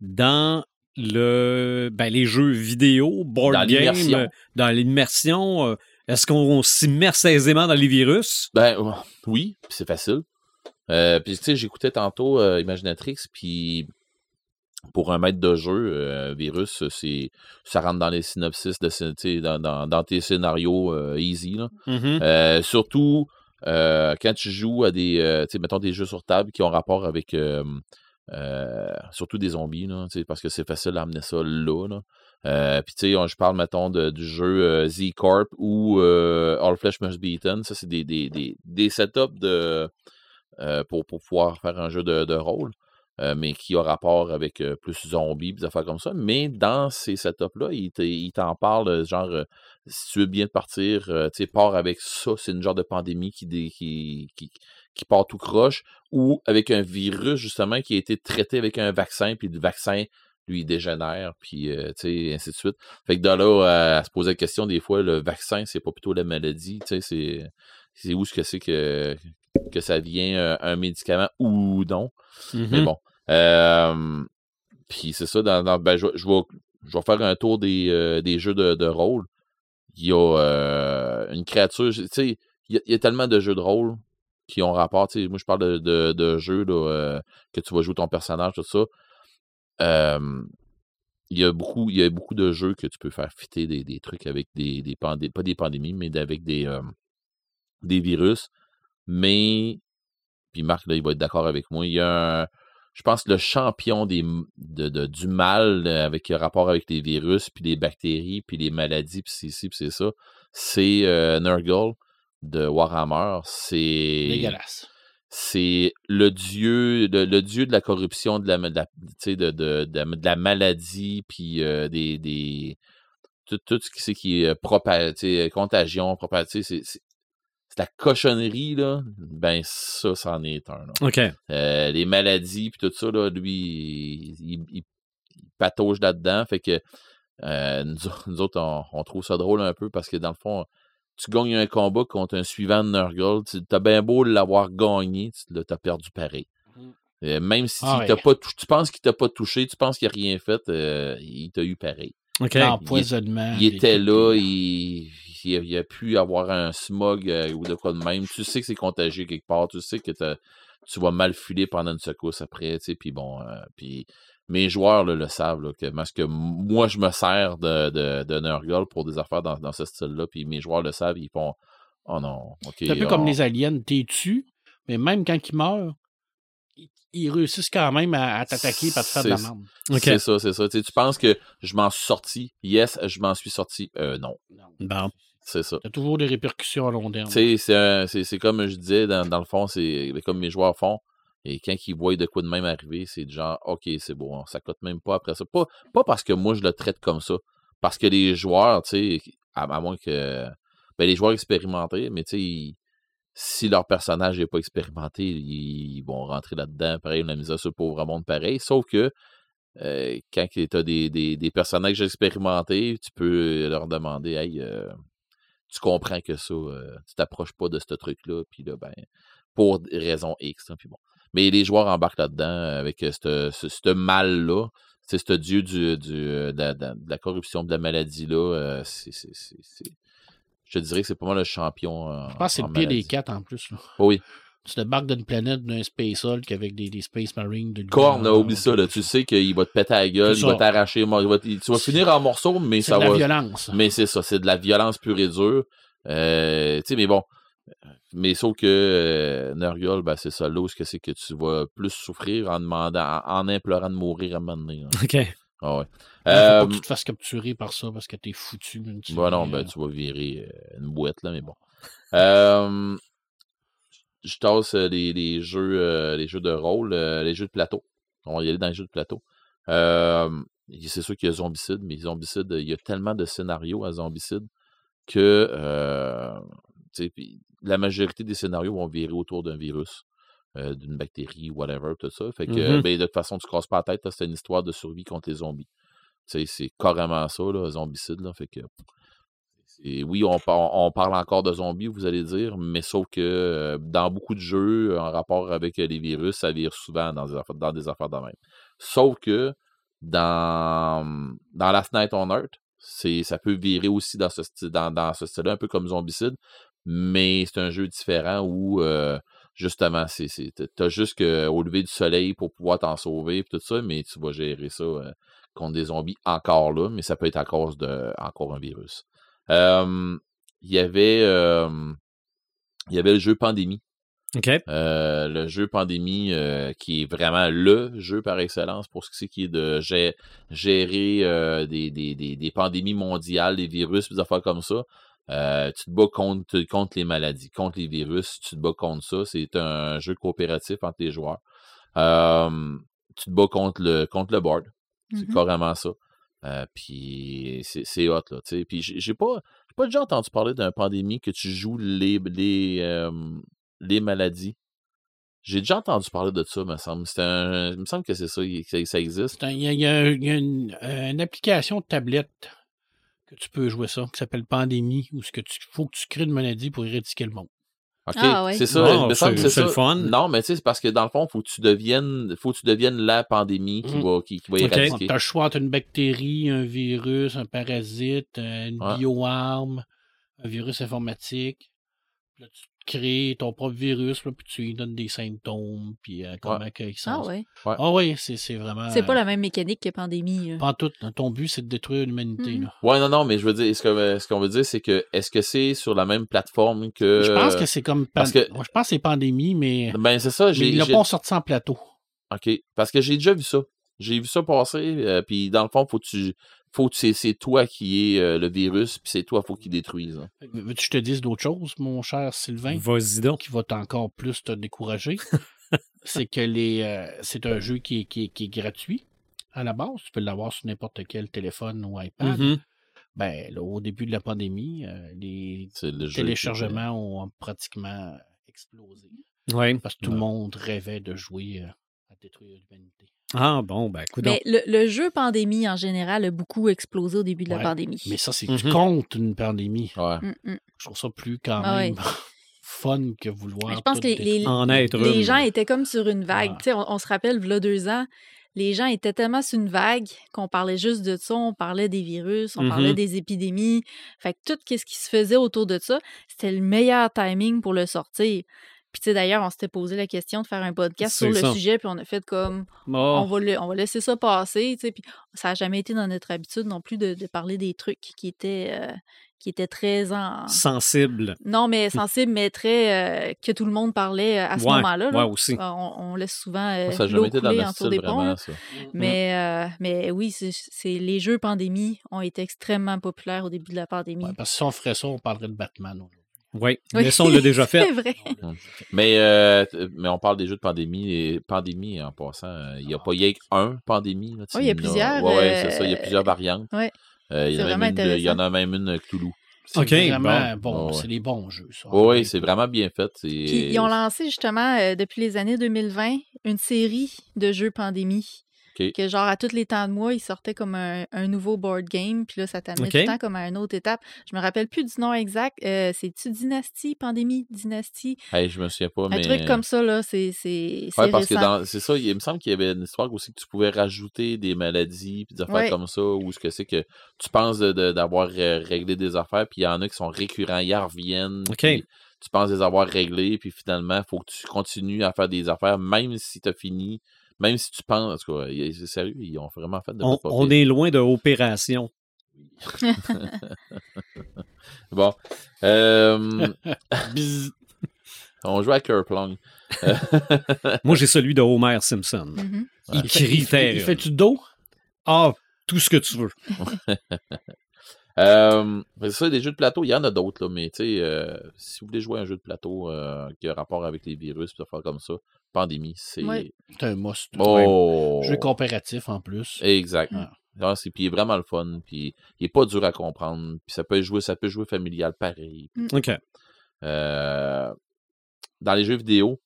dans le ben, les jeux vidéo, board Dans game, dans l'immersion, euh, est-ce qu'on s'immerse aisément dans les virus? Ben, euh, oui, c'est facile. Euh, puis, tu sais, j'écoutais tantôt euh, Imaginatrix, puis pour un maître de jeu, euh, virus, c'est ça rentre dans les synopsis, de, dans, dans, dans tes scénarios euh, easy. Là. Mhm. Euh, surtout quand tu joues à des, mettons des jeux sur table qui ont rapport avec euh, surtout des zombies, parce que c'est facile d'amener ça là. Euh, Puis tu sais, je parle, mettons, du jeu euh, Z-Corp ou All Flesh Must Be Eaten. Ça, c'est des, des, des, setups pour, pouvoir faire un jeu de, rôle. mais qui a rapport avec plus zombies, des affaires comme ça. Mais dans ces setups-là, il te- il t'en parle, genre, si tu veux bien partir, tu sais, pars avec ça, c'est une genre de pandémie qui, dé- qui, qui, qui part tout croche, ou avec un virus, justement, qui a été traité avec un vaccin, puis le vaccin, lui, il dégénère, puis, euh, tu sais, ainsi de suite. Fait que de là, à se poser la question, des fois, le vaccin, c'est pas plutôt la maladie, tu sais, c'est, c'est où ce que c'est que, que ça vient, euh, un médicament ou non. Mais Mhm. bon. Euh, puis c'est ça, dans, dans- ben, je, vais- je vais, je vais faire un tour des, euh, des jeux de, de rôle. Il y a euh, une créature, tu sais, il y, a- il y a tellement de jeux de rôle qui ont rapport, moi je parle de, jeux euh, que tu vas jouer ton personnage, tout ça. Il y a beaucoup, de jeux que tu peux faire fitter des, trucs avec des, pandémies, pas des pandémies, mais avec des, virus. Mais, puis Marc, là, il va être d'accord avec moi, il y a un, je pense que le champion des, du mal euh, avec rapport avec les virus, puis les bactéries, puis les maladies, puis c'est ci, puis c'est ça, c'est euh, Nurgle de Warhammer. C'est Dégueulasse. c'est le dieu, le, le dieu de la corruption, de la, de la, de, de, de, la- maladie, puis euh, des, des tout, tout ce qui c'est qui est tu sais, contagion, sais, c'est la cochonnerie là. Ben ça, c'en est un. là. OK. Euh, les maladies puis tout ça là, lui, il, il- patauge là-dedans, fait que euh, nous, autres- nous autres, on, on trouve ça drôle un peu parce que dans le fond, tu gagnes un combat contre un suivant de Nurgle, tu as bien beau l'avoir gagné, tu perdu pareil. Mhm. Euh, même si Ah ouais. pas tu penses qu'il t'a pas touché, tu penses qu'il a rien fait, euh, il t'a eu pareil. OK. L'empoisonnement. Il était là, il, il, a- il a pu avoir un smog euh, ou de quoi de même. Tu sais que c'est contagieux quelque part, tu sais que t'as- tu vas mal filer pendant une secousse après, tu sais, puis bon, euh, puis mes joueurs là, le savent, là, que, parce que moi, je me sers de, de, de Nurgle pour des affaires dans, dans ce style-là, puis mes joueurs le savent, ils font « Oh non, OK. C'est un peu on- comme les aliens, t'es tu, mais même quand ils meurent, ils, réussissent quand même à, à t'attaquer et à te faire de la C'est- merde. C'est ça, c'est ça. Tu, sais, tu penses que je m'en suis sorti? Yes, je m'en suis sorti. Euh, non, Bon. c'est ça. T'as toujours des répercussions à long terme. Tu sais, c'est un- c'est c'est comme je disais, dans, dans le fond, c'est comme mes joueurs font. Et quand ils voient de quoi de même arriver, c'est genre, OK, c'est bon, ça coûte même pas après ça. Pas, pas parce que moi, je le traite comme ça. Parce que les joueurs, tu sais, à, à moins que. Ben, les joueurs expérimentés, mais tu sais, si leur personnage n'est pas expérimenté, ils, vont rentrer là-dedans. Pareil, la mise à sur le pauvre monde, pareil. Sauf que euh, quand tu as des, des, des personnages expérimentés, tu peux leur demander, hey, euh, tu comprends que ça, euh, tu t'approches pas de ce truc-là, puis là, ben, pour des raisons X. hein, puis bon. Mais les joueurs embarquent là-dedans avec euh, ce, ce, ce mal-là. C'est ce dieu du, du, euh, de, la, de la- corruption, de la maladie-là. euh, c'est, c'est, c'est, c'est- Je te dirais que c'est pas mal le champion. euh, Je pense que c'est le pire des quatre en plus. Là. Oh oui. Tu débarques d'une planète, d'un Space Hulk avec des, des Space Marines. De Corne, oublie ça. Là, tu sais qu'il va te péter à la gueule, C'est il va t'arracher. va- Tu vas finir en morceaux, mais C'est ça de la va. violence. Mais c'est ça, c'est de la violence pure et dure. Euh, tu sais, mais bon. Mais sauf que euh, Nurgle, ben, c'est ça là où c'est que tu vas plus souffrir en demandant, en, en implorant de mourir à un moment donné. là. OK. Ah ouais. Il faut pas que tu te fasses capturer par ça parce que t'es foutu. tu Bon, non, ben, euh, tu vas virer une boîte, là, mais bon. Euh, je tasse les, les jeux, les jeux de rôle, les jeux de plateau. On va y aller dans les jeux de plateau. C'est sûr qu'il y a Zombicide, mais Zombicide, il y a tellement de scénarios à Zombicide que euh, la majorité des scénarios vont virer autour d'un virus, euh, d'une bactérie, whatever, tout ça. Fait que, Mhm. ben, de toute façon, tu casses pas la tête, c'est une histoire de survie contre les zombies. C'est carrément ça, là, zombicide, là. Fait que. Oui, on, par- on parle encore de zombies, vous allez dire, mais sauf que euh, dans beaucoup de jeux en rapport avec euh, les virus, ça vire souvent dans des affaires, dans des affaires de même. Sauf que dans, dans Last Night on Earth, ça peut virer aussi dans ce, dans ce style-là, un peu comme Zombicide, mais c'est un jeu différent où euh, justement, c'est, t'as juste que, au lever du soleil pour pouvoir t'en sauver et tout ça, mais tu vas gérer ça euh, contre des zombies encore là, mais ça peut être à cause de encore un virus. Il y avait il y avait le jeu Pandémie. Euh, le jeu Pandémie, euh, qui est vraiment le jeu par excellence pour ce qui est de gé- gérer euh, des, des, des, des pandémies mondiales, des virus, des affaires comme ça. Euh, tu te bats contre, contre les maladies, contre les virus, tu te bats contre ça. C'est un jeu coopératif entre les joueurs. Euh, tu te bats contre le, contre le board. C'est Mhm. carrément ça. Euh, puis c'est hot, là. Puis j'ai pas, pas déjà entendu parler d'un pandémie que tu joues les, les, les maladies. J'ai déjà entendu parler de ça, me semble. C'est un, il me semble que c'est ça, que ça existe. Il y a, il y une, euh, une application de tablette que tu peux jouer ça, qui s'appelle Pandémie, où il faut que tu crées une maladie pour éradiquer le monde. OK, Ah, ouais. c'est ça. Que c'est- c'est c'est ça. le fun. Non, mais tu sais, c'est parce que dans le fond, faut que tu deviennes, faut que tu deviennes la pandémie qui Mhm. va, qui, qui va éradiquer. Tu as le choix entre une bactérie, un virus, un parasite, euh, une Ouais. bioarme, un virus informatique. Puis Là, tu crées ton propre virus, là, puis tu lui donnes des symptômes, puis euh, comment que il Ah s'en ouais. Ah oui, c'est c'est vraiment. C'est pas la même mécanique que Pandémie. là. Pas tout. Ton but, c'est de détruire l'humanité. Là. Ouais, non, non, mais je veux dire, ce que- ce qu'on veut dire, c'est que, est-ce que c'est sur la même plateforme que. Je pense que c'est comme. pan- parce que- Je pense que c'est pandémie, mais. Ben, c'est ça, mais j'ai. ils l'ont pas sorti en plateau. OK. Parce que j'ai déjà vu ça. J'ai vu ça passer. euh, puis dans le fond, faut que tu. Faut que c'est, toi qui est euh, le virus, puis c'est toi, faut qu'il détruise. hein. Veux-tu que je te dise d'autres choses, mon cher Sylvain? Vas-y donc. qui va encore plus te décourager, c'est que les, euh, c'est un jeu qui est, qui, est, qui est gratuit à la base. Tu peux l'avoir sur n'importe quel téléphone ou iPad. Mhm. Ben, là, au début de la pandémie, euh, les le qui- téléchargements ont pratiquement explosé. Ouais. Parce que tout le monde rêvait de jouer euh, à détruire l'humanité. Ah, bon, ben, écoute Mais le, le jeu Pandémie, en général, a beaucoup explosé au début de Ouais. la pandémie. Mais ça, c'est Mhm. contre une pandémie. Ouais. Mm, mm. Je trouve ça plus quand Ah même fun que vouloir. Mais je pense que les, détruire. les- En être les une. gens étaient comme sur une vague. Ouais. Tu sais, On, on se rappelle, il y a deux ans, les gens étaient tellement sur une vague qu'on parlait juste de ça, on parlait des virus, on parlait Mhm. des épidémies. Fait que tout ce qui se faisait autour de ça, c'était le meilleur timing pour le sortir. Puis, tu sais, d'ailleurs, on s'était posé la question de faire un podcast sur le ça. sujet, puis on a fait comme, Oh, on, va le- on va laisser ça passer, tu sais. Puis, ça n'a jamais été dans notre habitude non plus de, de parler des trucs qui étaient, euh, qui étaient très en. sensible. Non, mais sensibles, mais très. euh, que tout le monde parlait euh, à ce Ouais, moment-là. là. ouais, aussi. On, on laisse souvent euh, Moi, ça n'a l'eau jamais été dans couler notre en tour des ponts. vraiment, ça. Mais, euh, mais oui, c'est- les jeux pandémie ont été extrêmement populaires au début de la pandémie. Ouais, parce que si on ferait ça, on parlerait de Batman. Oui, Oui. mais ça, on l'a déjà fait. C'est vrai. Mais, euh, mais on parle des jeux de pandémie. Et pandémie, en passant, euh, il n'y a pas y a qu'un pandémie. Là, Ouais, il y a plusieurs, ouais, c'est ça. Il y a euh, plusieurs variantes. ouais. Euh, il, y en C'est a vraiment même une de- il y en intéressant. a même une Cthulhu. C'est Ok, vraiment bon. bon. Ouais, C'est des bons jeux, ça. Oui, ouais, c'est vraiment bien fait. Puis ils ont lancé justement euh, depuis les années 2020 une série de jeux pandémie. Que genre à tous les temps de mois, ils sortaient comme un, un nouveau board game. Puis là, ça t'amenait tout le temps comme à une autre étape. Je me rappelle plus du nom exact. Euh, C'est-tu Dynasty, Pandémie, Dynasty? Hey, je me souviens pas, Un mais... truc comme ça, là, c'est Ouais, parce que récent. c'est ça, il me semble qu'il y avait une histoire aussi que tu pouvais rajouter des maladies puis des affaires Ouais. comme ça, ou ce que c'est que tu penses de- de- d'avoir euh, réglé des affaires, puis il y en a qui sont récurrents, ils reviennent, OK. puis tu penses les avoir réglés, puis finalement, il faut que tu continues à faire des affaires, même si tu as fini, même si tu penses, en tout cas, c'est sérieux, ils ont vraiment fait de On, on est loin de opération. Bon. Euh, on joue à Kerplunk. Moi, j'ai celui de Homer Simpson. Mhm. Il crie il fait- terre. Il fait-tu dos? Ah, tout ce que tu veux. Euh, c'est ça, des jeux de plateau, il y en a d'autres, là, mais tu sais, euh, si vous voulez jouer à un jeu de plateau euh, qui a rapport avec les virus, puis faire comme ça, pandémie, c'est. Ouais. C'est un must. Oh! Jeu coopératif en plus. Exact. Ah. Ah, c'est, puis il est vraiment le fun, puis il est pas dur à comprendre, puis ça peut jouer, ça peut jouer familial pareil. OK. Euh, dans les jeux vidéo,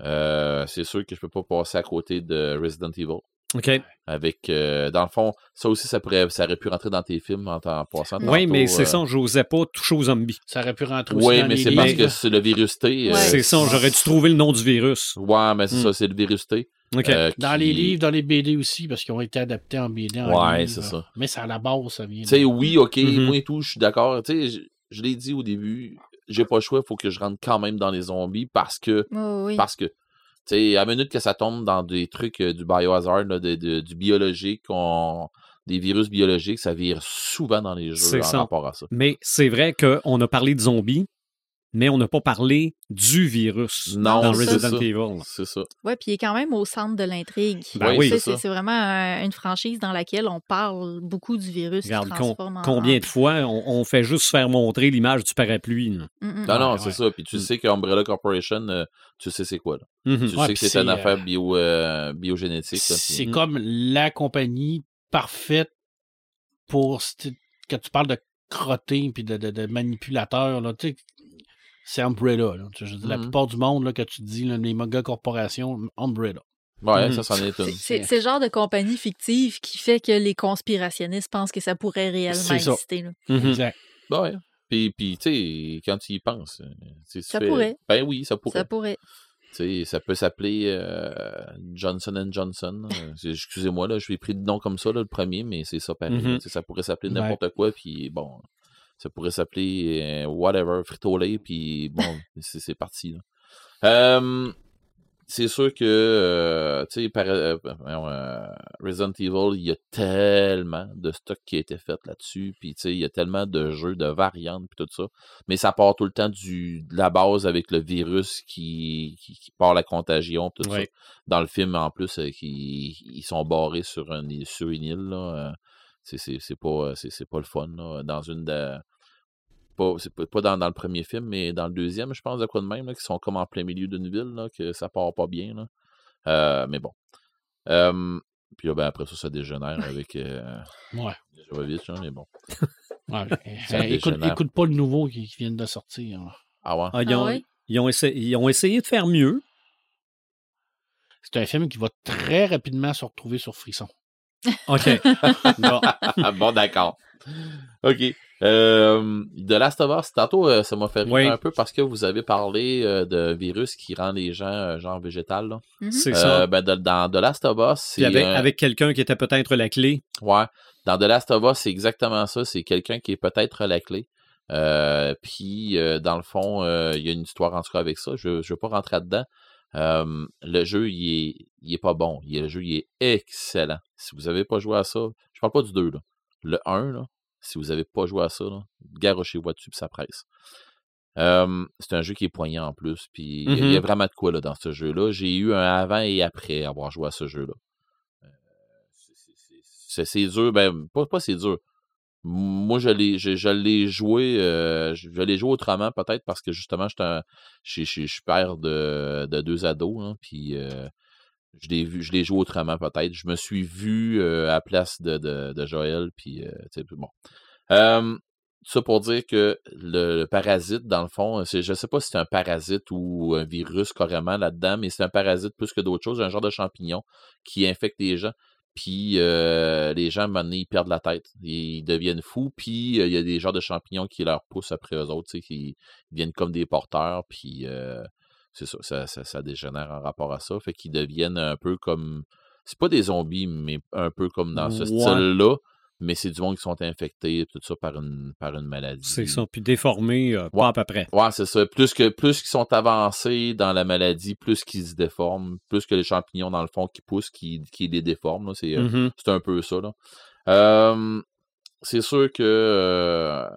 euh, c'est sûr que je peux pas passer à côté de Resident Evil. OK. Avec, euh, dans le fond, ça aussi, ça, pourrait, ça aurait pu rentrer dans tes films en, en passant. Oui, mais c'est euh, ça, j'osais pas toucher aux zombies. Ça aurait pu rentrer aussi Oui, mais c'est parce que c'est le virus T. euh. C'est ça, j'aurais dû trouver le nom du virus. Ouais, mais c'est Hmm. ça, c'est le virus T. OK. euh, Dans qui- les livres, dans les BD aussi, parce qu'ils ont été adaptés en BD. En Ouais, c'est ça. Mais c'est à la base, ça vient. Tu sais, oui, ok, Mhm. moi et tout, je suis d'accord. Tu sais, je, je l'ai dit au début, j'ai pas le choix, il faut que je rentre quand même dans les zombies parce que, Oh, oui. parce que, sais, à minute que ça tombe dans des trucs euh, du biohazard, là, de, de- du biologique, on- des virus biologiques, ça vire souvent dans les jeux en ça. rapport à ça. Mais c'est vrai qu'on a parlé de zombies, mais on n'a pas parlé du virus Non, dans c'est Resident ça. Evil. C'est ça. Ouais, puis il est quand même au centre de l'intrigue. Ben Oui, oui. Tu sais, c'est C'est ça. c'est vraiment un- une franchise dans laquelle on parle beaucoup du virus Regarde, qui en... combien en- de fois on, on fait juste faire montrer l'image du parapluie. là. Mm, mm. Non, non, Ouais, c'est ouais. ça. Puis tu Mm. sais qu'Umbrella Corporation, euh, tu sais c'est quoi, là. Mhm. Tu Ouais, sais que c'est une affaire euh, bio, euh, biogénétique. C'est comme la compagnie parfaite pour quand tu parles de crotté puis de, de, de manipulateur, là, tu sais, c'est Umbrella. Là. Je La Mhm. plupart du monde là, que tu dis, là, les méga corporations, Umbrella. Ouais, Mhm. ça, c'en est une. C'est le genre de compagnie fictive qui fait que les conspirationnistes pensent que ça pourrait réellement C'est ça. exister. là. Mhm. Exact. Ouais. Puis, puis tu sais, quand tu y penses, euh, tu Ça fais- pourrait. Ben oui, ça pourrait. Ça pourrait. Tu sais, ça peut s'appeler euh, Johnson Johnson. Euh, Excusez-moi, là, je suis pris de nom comme ça, là, le premier, mais c'est ça pareil. Ça pourrait s'appeler Ouais. n'importe quoi, puis bon, ça pourrait s'appeler euh, whatever, Frito-Lay, puis bon, c'est parti. là. C'est sûr que, euh, tu sais, par- euh, euh, Resident Evil, il y a tellement de stock qui a été fait là-dessus, puis tu sais, il y a tellement de jeux, de variantes, puis tout ça. Mais ça part tout le temps du, de la base avec le virus qui, qui, qui part la contagion, tout Ouais. ça. Dans le film, en plus, qui, ils sont barrés sur, un, sur une île, là. c'est- pas, c'est pas le fun, là. Dans une de- pas, c'est pas, pas dans, dans le premier film, mais dans le deuxième, je pense, de quoi de même, là, qui sont comme en plein milieu d'une ville, là, que ça part pas bien. Là. Euh, mais bon. Euh, puis là, ben, après ça, ça dégénère avec euh, Ouais. Jovovich, hein, mais bon. Ouais. Ça Euh, écoute, pas le nouveau qui, qui vient de sortir. Ah ouais? Ah, ils, Ah ont, ouais? ils ont essayé, ils ont essayé de faire mieux. C'est un film qui va très rapidement se retrouver sur Frisson. OK. Bon. bon, d'accord. OK. Euh, de Last of Us, tantôt, euh, ça m'a fait rire Oui. un peu parce que vous avez parlé euh, de virus qui rend les gens euh, genre végétal. Mhm. C'est Euh, ça. ben, de- dans The Last of Us, Puis avec, un- avec quelqu'un qui était peut-être la clé. Ouais. Dans The Last of Us, c'est exactement ça. C'est quelqu'un qui est peut-être la clé. Euh, puis, euh, dans le fond, euh, il y a une histoire en tout cas avec ça. Je ne veux pas rentrer là-dedans. Euh, le jeu, il est, il est pas bon. Le jeu, il est excellent. Si vous n'avez pas joué à ça, je parle pas du 2, là. Le 1, là, si vous n'avez pas joué à ça, garochez-vous dessus, ça presse. Euh, c'est un jeu qui est poignant en plus. Puis, il y a- il y, a Mhm. vraiment de quoi là, dans ce jeu-là. J'ai eu un avant et après avoir joué à ce jeu-là. Euh, c'est dur. Ben, pas, pas c'est dur. Moi, je l'ai, je, je l'ai joué, euh, l'ai joué autrement, peut-être parce que justement, je, suis père de, de deux ados, hein, puis euh, je l'ai joué autrement, peut-être. Je me suis vu euh, à la place de, de, Joël, puis euh, bon. Ça pour dire que le, parasite, dans le fond, je sais pas si c'est un parasite ou un virus carrément là-dedans, mais c'est un parasite plus que d'autres choses, un genre de champignon qui infecte les gens. Puis euh, les gens, à un moment donné, ils perdent la tête. Ils deviennent fous. Puis euh, il y a des genres de champignons qui leur poussent après eux autres, qui deviennent comme des porteurs. Puis euh, c'est ça, ça, ça, ça dégénère en rapport à ça. Fait qu'ils deviennent un peu comme. C'est pas des zombies, mais un peu comme dans ce Ouais. style-là. Mais c'est du monde qui sont infectés, tout ça, par une, par une maladie. C'est ça. Puis déformé, euh, Ouais. pas à peu près. Ouais, c'est ça. Plus que plus qu'ils sont avancés dans la maladie, plus qu'ils se déforment, plus que les champignons, dans le fond, qui poussent, qui, qui les déforment. là. C'est euh, Mhm. c'est un peu ça. Là. Euh, c'est sûr que euh,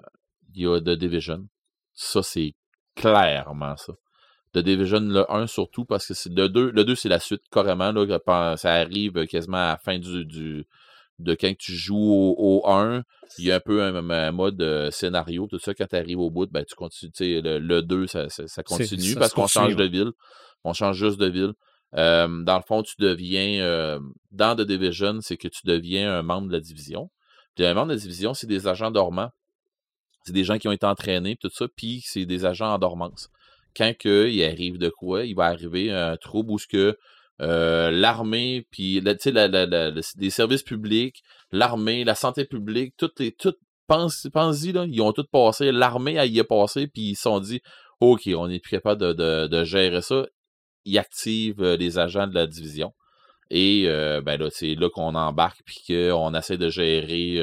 il y a The Division. Ça, c'est clairement ça. The Division, le 1 surtout, parce que c'est le 2, le 2 c'est la suite carrément. Là, ça arrive quasiment à la fin du, du de quand tu joues au, au 1. Il y a un peu un, un mode euh, scénario, tout ça. Quand tu arrives au bout, ben, tu continues. Le, le 2, ça, ça, ça continue ça parce qu'on change de ville. On change juste de ville. Euh, dans le fond, tu deviens, euh, dans The Division, c'est que tu deviens un membre de la division. Puis un membre de la division, c'est des agents dormants. C'est des gens qui ont été entraînés, tout ça, puis c'est des agents en dormance. Quand que, il arrive de quoi, il va arriver un trouble où ce que euh, l'armée, puis la- la- la- la- le- les services publics, l'armée, la santé publique, toutes les, toutes, pense, pense-y, ils ont tout passé, l'armée, y est passée, puis ils se sont dit, OK, on est plus capable de, de, gérer ça. Ils activent euh, les agents de la division. Et euh, ben là, c'est là qu'on embarque puis qu'on essaie de gérer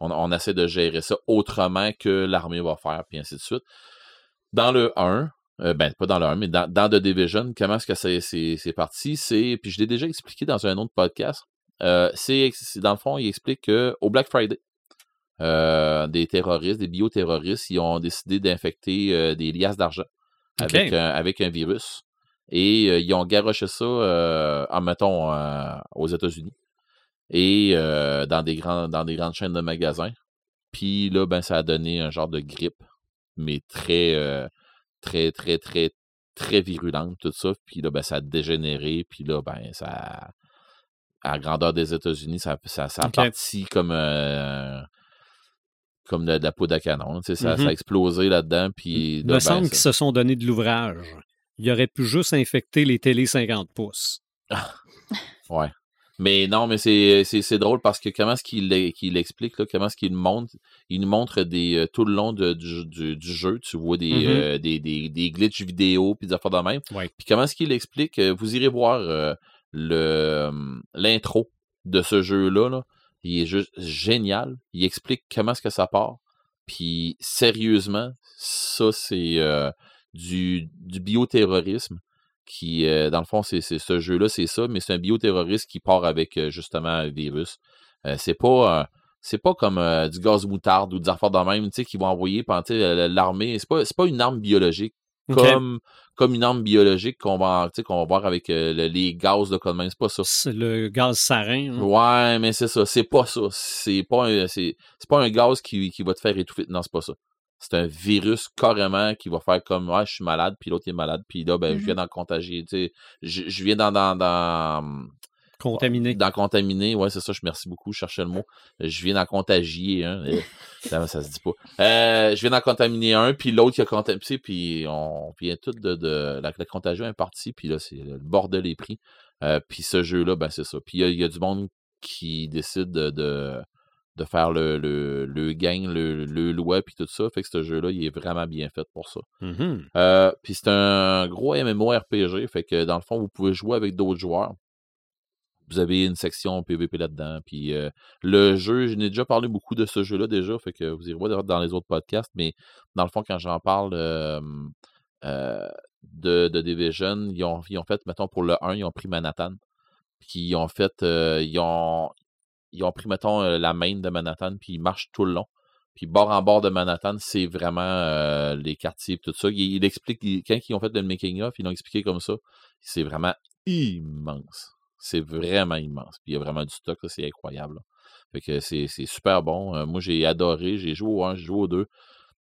on essaie de gérer ça autrement que l'armée va faire, puis ainsi de suite. Dans le 1, euh, ben pas dans le 1, mais dans, dans The Division, comment est-ce que c'est, c'est, c'est parti? C'est. Puis je l'ai déjà expliqué dans un autre podcast. Euh, c'est, c'est- dans le fond, il explique qu'au Black Friday, euh, des terroristes, des bioterroristes, ils ont décidé d'infecter des liasses d'argent avec, un, avec un virus. Et ils ont garoché ça, en mettons, aux États-Unis. Et dans, des grands, dans des grandes chaînes de magasins. Puis là, ben, ça a donné un genre de grippe, mais très, très, très, très, très virulente, tout ça. Puis là, ben, ça a dégénéré. Puis là, ben, ça. À la grandeur des États-Unis, ça, ça, ça a parti comme. euh, comme de, de la poudre à canon. tu sais, ça, ça a explosé là-dedans. Puis Il me ben, semble qu'ils se sont donné de l'ouvrage. Il aurait pu juste infecter les télé 50 pouces. Ouais. Mais non, mais c'est, drôle parce que comment est-ce qu'il, explique, là, comment est-ce qu'il montre, il nous montre des, euh, tout le long de- du, du, du jeu, tu vois des, euh, des, des, des glitches vidéo puis des affaires de même. Ouais. Puis comment est-ce qu'il explique, euh, vous irez voir euh, le, l'intro de ce jeu-là, là. il est juste génial. Il explique comment est-ce que ça part. Puis sérieusement, ça c'est euh, du, du bioterrorisme qui, euh, dans le fond, c'est, ce jeu-là, c'est ça, mais c'est un bioterroriste qui part avec euh, justement un virus. Euh, c'est pas c'est pas comme du gaz moutarde ou des affaires de même, tu sais, qu'ils vont envoyer l'armée. C'est pas, c'est pas une arme biologique comme, comme une arme biologique qu'on va, qu'on va voir avec le- les gaz de quoi de même. C'est pas ça. C'est le gaz sarin. hein. Ouais, mais c'est ça. C'est pas ça. C'est pas un, c'est, c'est pas un gaz qui, qui va te faire étouffer. Non, c'est pas ça. C'est un virus carrément qui va faire comme ouais, je suis malade, puis l'autre est malade, puis là, ben, je viens d'en contagier. Tu sais, je, je viens d'en, dans, dans, Contaminé. d'en contaminer. Ouais, c'est ça, je merci beaucoup, je cherchais le mot. Je viens d'en contagier, hein. Ça, ça se dit pas. Euh, je viens d'en contaminer un, puis l'autre qui a contaminé, puis on vient tout de, de la, la contagion est partie, puis là, c'est le bordel est pris. Euh, puis ce jeu-là, ben c'est ça. Puis il y y, a du monde qui décide de, de, de faire le, le, le gain, le, le loi, puis tout ça. Fait que ce jeu-là, il est vraiment bien fait pour ça. Mhm. Euh, puis c'est un gros MMORPG, fait que dans le fond, vous pouvez jouer avec d'autres joueurs. Vous avez une section PVP là-dedans. Puis euh, le jeu, je n'ai déjà parlé beaucoup de ce jeu-là déjà, fait que vous irez voir dans les autres podcasts, mais dans le fond, quand j'en parle euh, de, de Division, ils ont, ils ont fait, mettons, pour le 1, ils ont pris Manhattan. Puis ils ont fait, euh, ils ont, ils ont pris, mettons, euh, la main de Manhattan, puis ils marchent tout le long. Puis bord en bord de Manhattan, c'est vraiment euh, les quartiers tout ça. Il, il explique, quand ils ont fait le making-of, ils l'ont expliqué comme ça. C'est vraiment immense. C'est vraiment immense. Puis il y a vraiment du stock, c'est incroyable. c'est super bon. Euh, moi, j'ai adoré. J'ai joué au 1, j'ai joué au 2.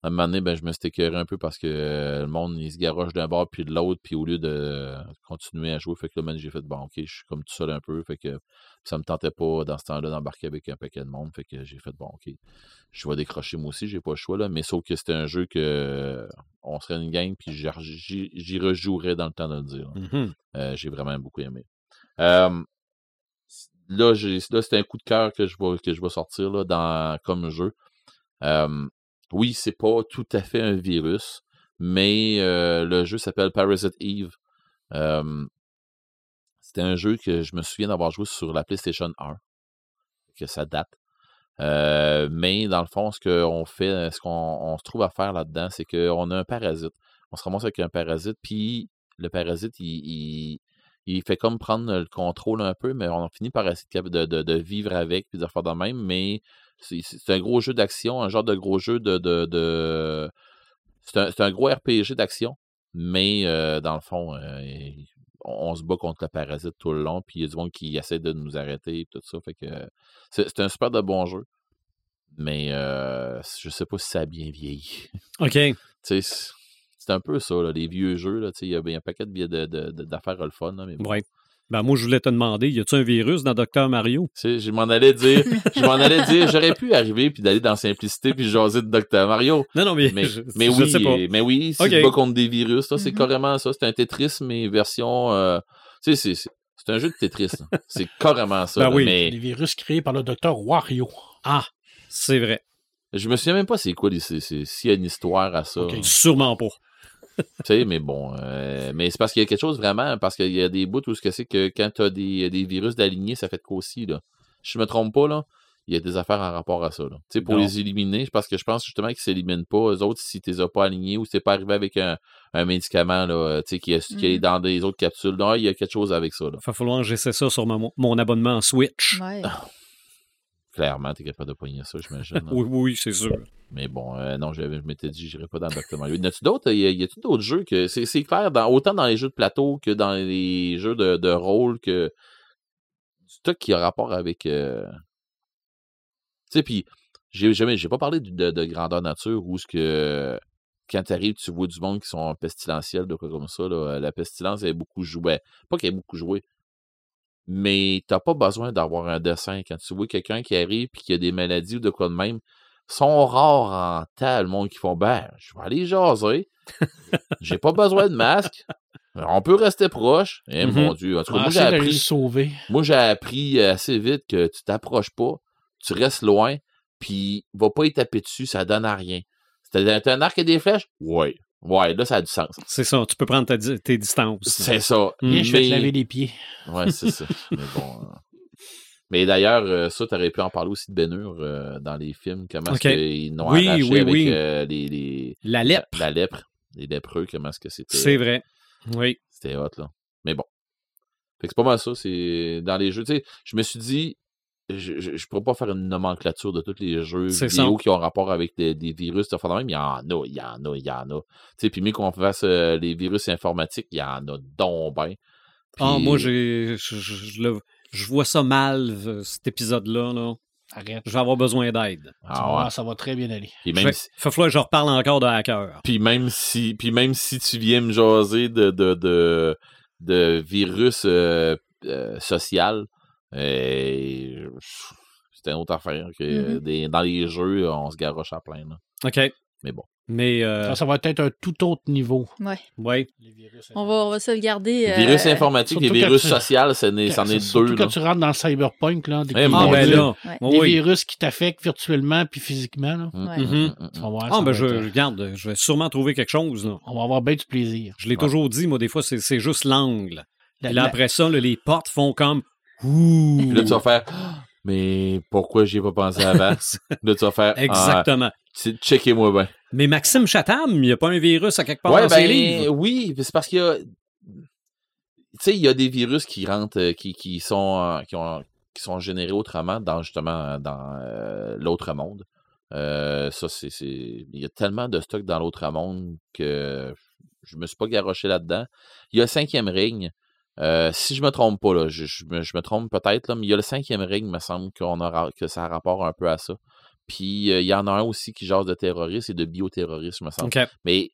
À un moment donné, ben, je me suis écœuré un peu parce que euh, le monde, il se garoche d'un bord puis de l'autre, puis au lieu de continuer à jouer, fait que là, j'ai fait, bon, ok, je suis comme tout seul un peu, fait que ça me tentait pas dans ce temps-là d'embarquer avec un paquet de monde, fait que j'ai fait, bon, ok, je vais décrocher moi aussi, j'ai pas le choix, là, mais sauf que c'était un jeu que euh, on serait une gang, puis j'y- rejouerais dans le temps de le dire. Euh, j'ai vraiment beaucoup aimé. Euh, là, j'ai- là, c'est un coup de cœur que je vais, que je vais sortir là, dans, comme jeu. Oui, c'est pas tout à fait un virus, mais euh, le jeu s'appelle Parasite Eve. C'était un jeu que je me souviens d'avoir joué sur la PlayStation 1, que ça date. Euh, mais dans le fond, ce qu'on fait, ce qu'on on se trouve à faire là-dedans, c'est qu'on a un parasite. On se ramasse avec un parasite, puis le parasite, il, il fait comme prendre le contrôle un peu, mais on finit par essayer de, de, vivre avec, puis de faire de même. Mais c'est un gros jeu d'action, un genre de gros jeu de. de, de- c'est un, gros RPG d'action, mais euh, dans le fond, euh, on, se bat contre le parasite tout le long, puis il y a du monde qui essaie de nous arrêter et tout ça. Fait que c'est c'est un super de bon jeu. Mais euh, je sais pas si ça a bien vieilli. OK. Tu sais, c'est un peu ça, là, les vieux jeux. là, tu sais, Il y a bien un paquet de billets de- de- de- d'affaires le fun. là, mais bon. Ouais. Ben, moi, je voulais te demander, y a-tu un virus dans Docteur Mario? Je m'en allais dire, je m'en allais dire, j'aurais pu arriver puis d'aller dans Simplicité puis jaser de Dr Mario. Non, non, mais, Mais, je, mais je oui, sais pas. mais oui, c'est bas contre des virus, c'est Mhm. carrément ça. C'est un Tetris, mais version, euh, tu sais, c'est, c'est, c'est un jeu de Tetris. là. c'est carrément ça. Ben là, oui. Mais Les virus créés par le docteur Wario. Ah, c'est vrai. je me souviens même pas c'est quoi, les- c'est, c'est- s'il y a une histoire à ça. Sûrement pas. Sais, mais bon, euh, mais c'est parce qu'il y a quelque chose vraiment, parce qu'il y a des bouts où ce que c'est que quand t'as des, des virus d'alignés, ça fait de quoi aussi, là. Je me trompe pas, là. Il y a des affaires en rapport à ça. Là. Tu sais, pour les éliminer, parce que je pense justement qu'ils s'éliminent pas, eux autres, si tu les as pas alignés ou si t'es pas arrivé avec un, un médicament là, euh, tu sais, qui, est, qui est Mhm. dans des autres capsules. Non, il y a quelque chose avec ça. Là. Il va falloir que j'essaie ça sur mon, mon abonnement Switch. Ouais. Clairement, tu es capable de poigner ça, j'imagine. là. Oui, oui, c'est sûr. Mais bon, euh, non, je m'étais dit, j'irai pas dans Dr. Mario. Y a-tu d'autres, y a-tu d'autres jeux que. C'est c'est clair, dans, autant dans les jeux de plateau que dans les jeux de, de rôle que. Du stock qui a rapport avec. euh, Tu sais, puis, j'ai jamais. J'ai pas parlé de, de- de grandeur nature où ce que. Quand tu arrives, tu vois du monde qui sont pestilentiels, de quoi comme ça. Là. La pestilence est beaucoup jouée. Pas qu'elle est beaucoup jouée. Mais t'as pas besoin d'avoir un dessin. Quand tu vois quelqu'un qui arrive et qui a des maladies ou de quoi de même, sont rares en tas, le monde qui font ben, je vais aller jaser. J'ai pas besoin de masque. On peut rester proche. Eh Mhm. mon Dieu. En tout cas, moi, j'ai appris, sauver. moi, j'ai appris assez vite que tu t'approches pas, tu restes loin, puis va pas y taper dessus, ça donne à rien. T'as t'as un arc et des flèches? Ouais. Ouais, là, ça a du sens. C'est ça, tu peux prendre ta tes distances. C'est ça. Mm. Viens, je vais te Mais- laver les pieds. Ouais, c'est ça. Mais bon. euh. Mais d'ailleurs, euh, ça, tu aurais pu en parler aussi de Bénur euh, dans les films. Comment Ok. est-ce qu'ils l'ont Oui, arraché oui, avec oui. euh, les, les- La lèpre, La, la lèpre. Les lépreux, comment est-ce que c'était? c'est vrai. Oui. C'était hot, là. Mais bon. Fait que c'est pas mal ça. C'est dans les jeux. Tu sais, je me suis dit, je, je, je pourrais pas faire une nomenclature de tous les jeux vidéo ça. qui ont rapport avec des, des virus. De même. Il y en a, il y en a, il y en a. Tu sais, puis mieux qu'on fasse euh, les virus informatiques, il y en a donc ben. Ah, Puis- moi, j'ai, je, je- je le- je vois ça mal, cet épisode-là. Là. Arrête. Je vais avoir besoin d'aide. Ah voir, ouais. Ça va très bien aller. Puis si- falloir que je reparle encore de hacker. Puis même si, puis même si tu viens me jaser de, de, de, de virus euh, euh, social, euh, c'est une autre affaire. Que des- dans les jeux, on se garoche à plein. là. OK. Mais bon. Mais, euh, Ça, ça va être un tout autre niveau. Ouais. ouais. les virus. On va, on va se le garder. Les virus euh, informatiques et virus tu- social, c'en est, c'en est Surtout deux. quand là. tu rentres dans le cyberpunk, là, des, Eh, Ah, mon ben Dieu. là. Ouais. oui, des oui. virus qui t'affectent virtuellement puis physiquement. Là. Mm, Ouais. mm, Mhm. mm, mm, Tu mm. vas voir, Ah, ça ben, va je être- regarde, je vais sûrement trouver quelque chose. Là. On va avoir bien du plaisir. Je l'ai Ouais. toujours dit, moi, des fois, c'est c'est juste l'angle. La- Et là, la- après ça, là, les portes font comme Ouh. Puis là, tu vas faire Mais pourquoi j'y ai pas pensé avant? là, tu vas faire Ah, Exactement. Checkez-moi bien. Mais Maxime Chatham, il n'y a pas un virus à quelque part Ouais, dans ses livres. ben oui, c'est parce qu'il y a. Tu sais, il y a des virus qui rentrent, euh, qui, qui sont qui, ont, qui sont générés autrement dans justement dans euh, l'autre monde. Euh, ça, c'est. Il y a tellement de stocks dans l'autre monde que je me suis pas garoché là-dedans. Il y a cinquième ring. Euh, si je me trompe pas, là, je, je me, je me trompe peut-être, là, mais il y a le cinquième ring, me semble qu'on a, que ça a rapport un peu à ça. Puis euh, il y en a un aussi qui jase de terrorisme et de bioterrorisme, me semble. Mais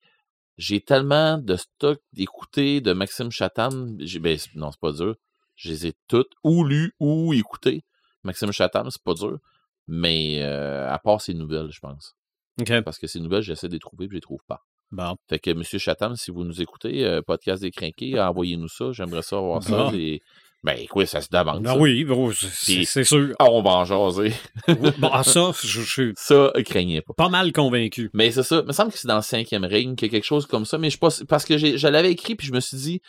j'ai tellement de stock d'écouter de Maxime Chatham. j'ai- Ben, non, c'est pas dur. Je les ai toutes ou lues ou écoutées. Maxime Chatham, c'est pas dur. Mais euh, à part ses nouvelles, je pense. Parce que ces nouvelles, j'essaie de les trouver et je les trouve pas. Bon. Fait que, Monsieur Chatham, si vous nous écoutez, euh, podcast décrinqué, envoyez-nous ça. J'aimerais ça avoir ça. Et... Ben, écoute, ça se demande. Ben ça. oui, bon, c'est- sûr. Ah, on va en jaser. bon, ah, ça, je, suis Ça, craignez pas. pas mal convaincu. Mais c'est ça. Il me semble que c'est dans le cinquième ring qu'il y a quelque chose comme ça. Mais je pas. Parce que j'ai- je l'avais écrit, puis je me suis dit,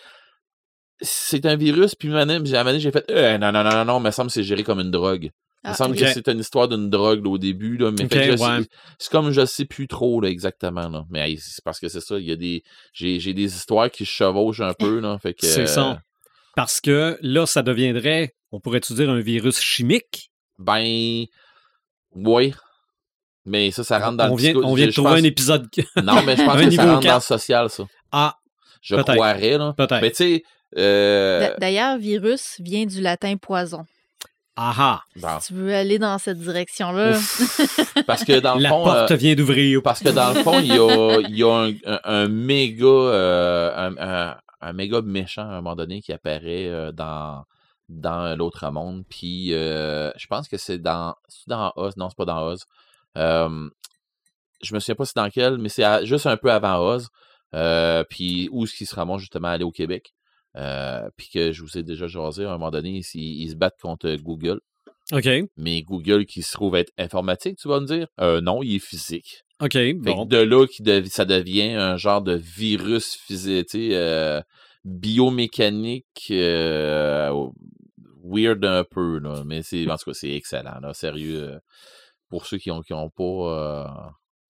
c'est un virus, puis à un moment j'ai fait, Euh, non, non, non, non, non, il me semble que c'est géré comme une drogue. Il me Ah, semble que c'est une histoire d'une drogue là, au début. Là, mais ouais. c'est comme je sais plus trop là, exactement. Là. Mais hey, c'est parce que c'est ça. Il y a des. J'ai, j'ai des histoires qui se chevauchent un peu. Là, fait que, C'est euh, ça. Parce que là, ça deviendrait, on pourrait-tu dire, un virus chimique? Ben. Oui. Mais ça, ça rentre dans on le vient, on vient de trouver pense- un épisode. Non, mais je pense que ça rentre dans le social, ça. Ah, Je croirais, là. peut-être. Mais tu sais. Euh, d'a- D'ailleurs, virus vient du latin poison. Ah ah. bon. Si tu veux aller dans cette direction-là. Parce que dans le La fond. porte euh, vient d'ouvrir. parce que dans le fond, il y a, il y a un, un- un méga. euh, un, un- un méga méchant à un moment donné qui apparaît euh, dans, dans l'autre monde. Puis euh, je pense que c'est dans. C'est dans Oz. Non, c'est pas dans Oz. Euh, je me souviens pas c'est dans quel, mais c'est juste un peu avant Oz. Euh, puis où est-ce qu'il se ramasse justement à aller au Québec. Euh, puis que je vous ai déjà jasé à un moment donné, ils, ils se battent contre Google. OK. Mais Google qui se trouve être informatique, tu vas me dire? Euh, non, il est physique. OK. Fait Bon. que de là, qui dev- ça devient un genre de virus physique, tu sais, euh, biomécanique euh, weird un peu, là. Mais c'est, en tout cas, c'est excellent, là, sérieux. euh, pour ceux qui ont, qui ont pas, euh,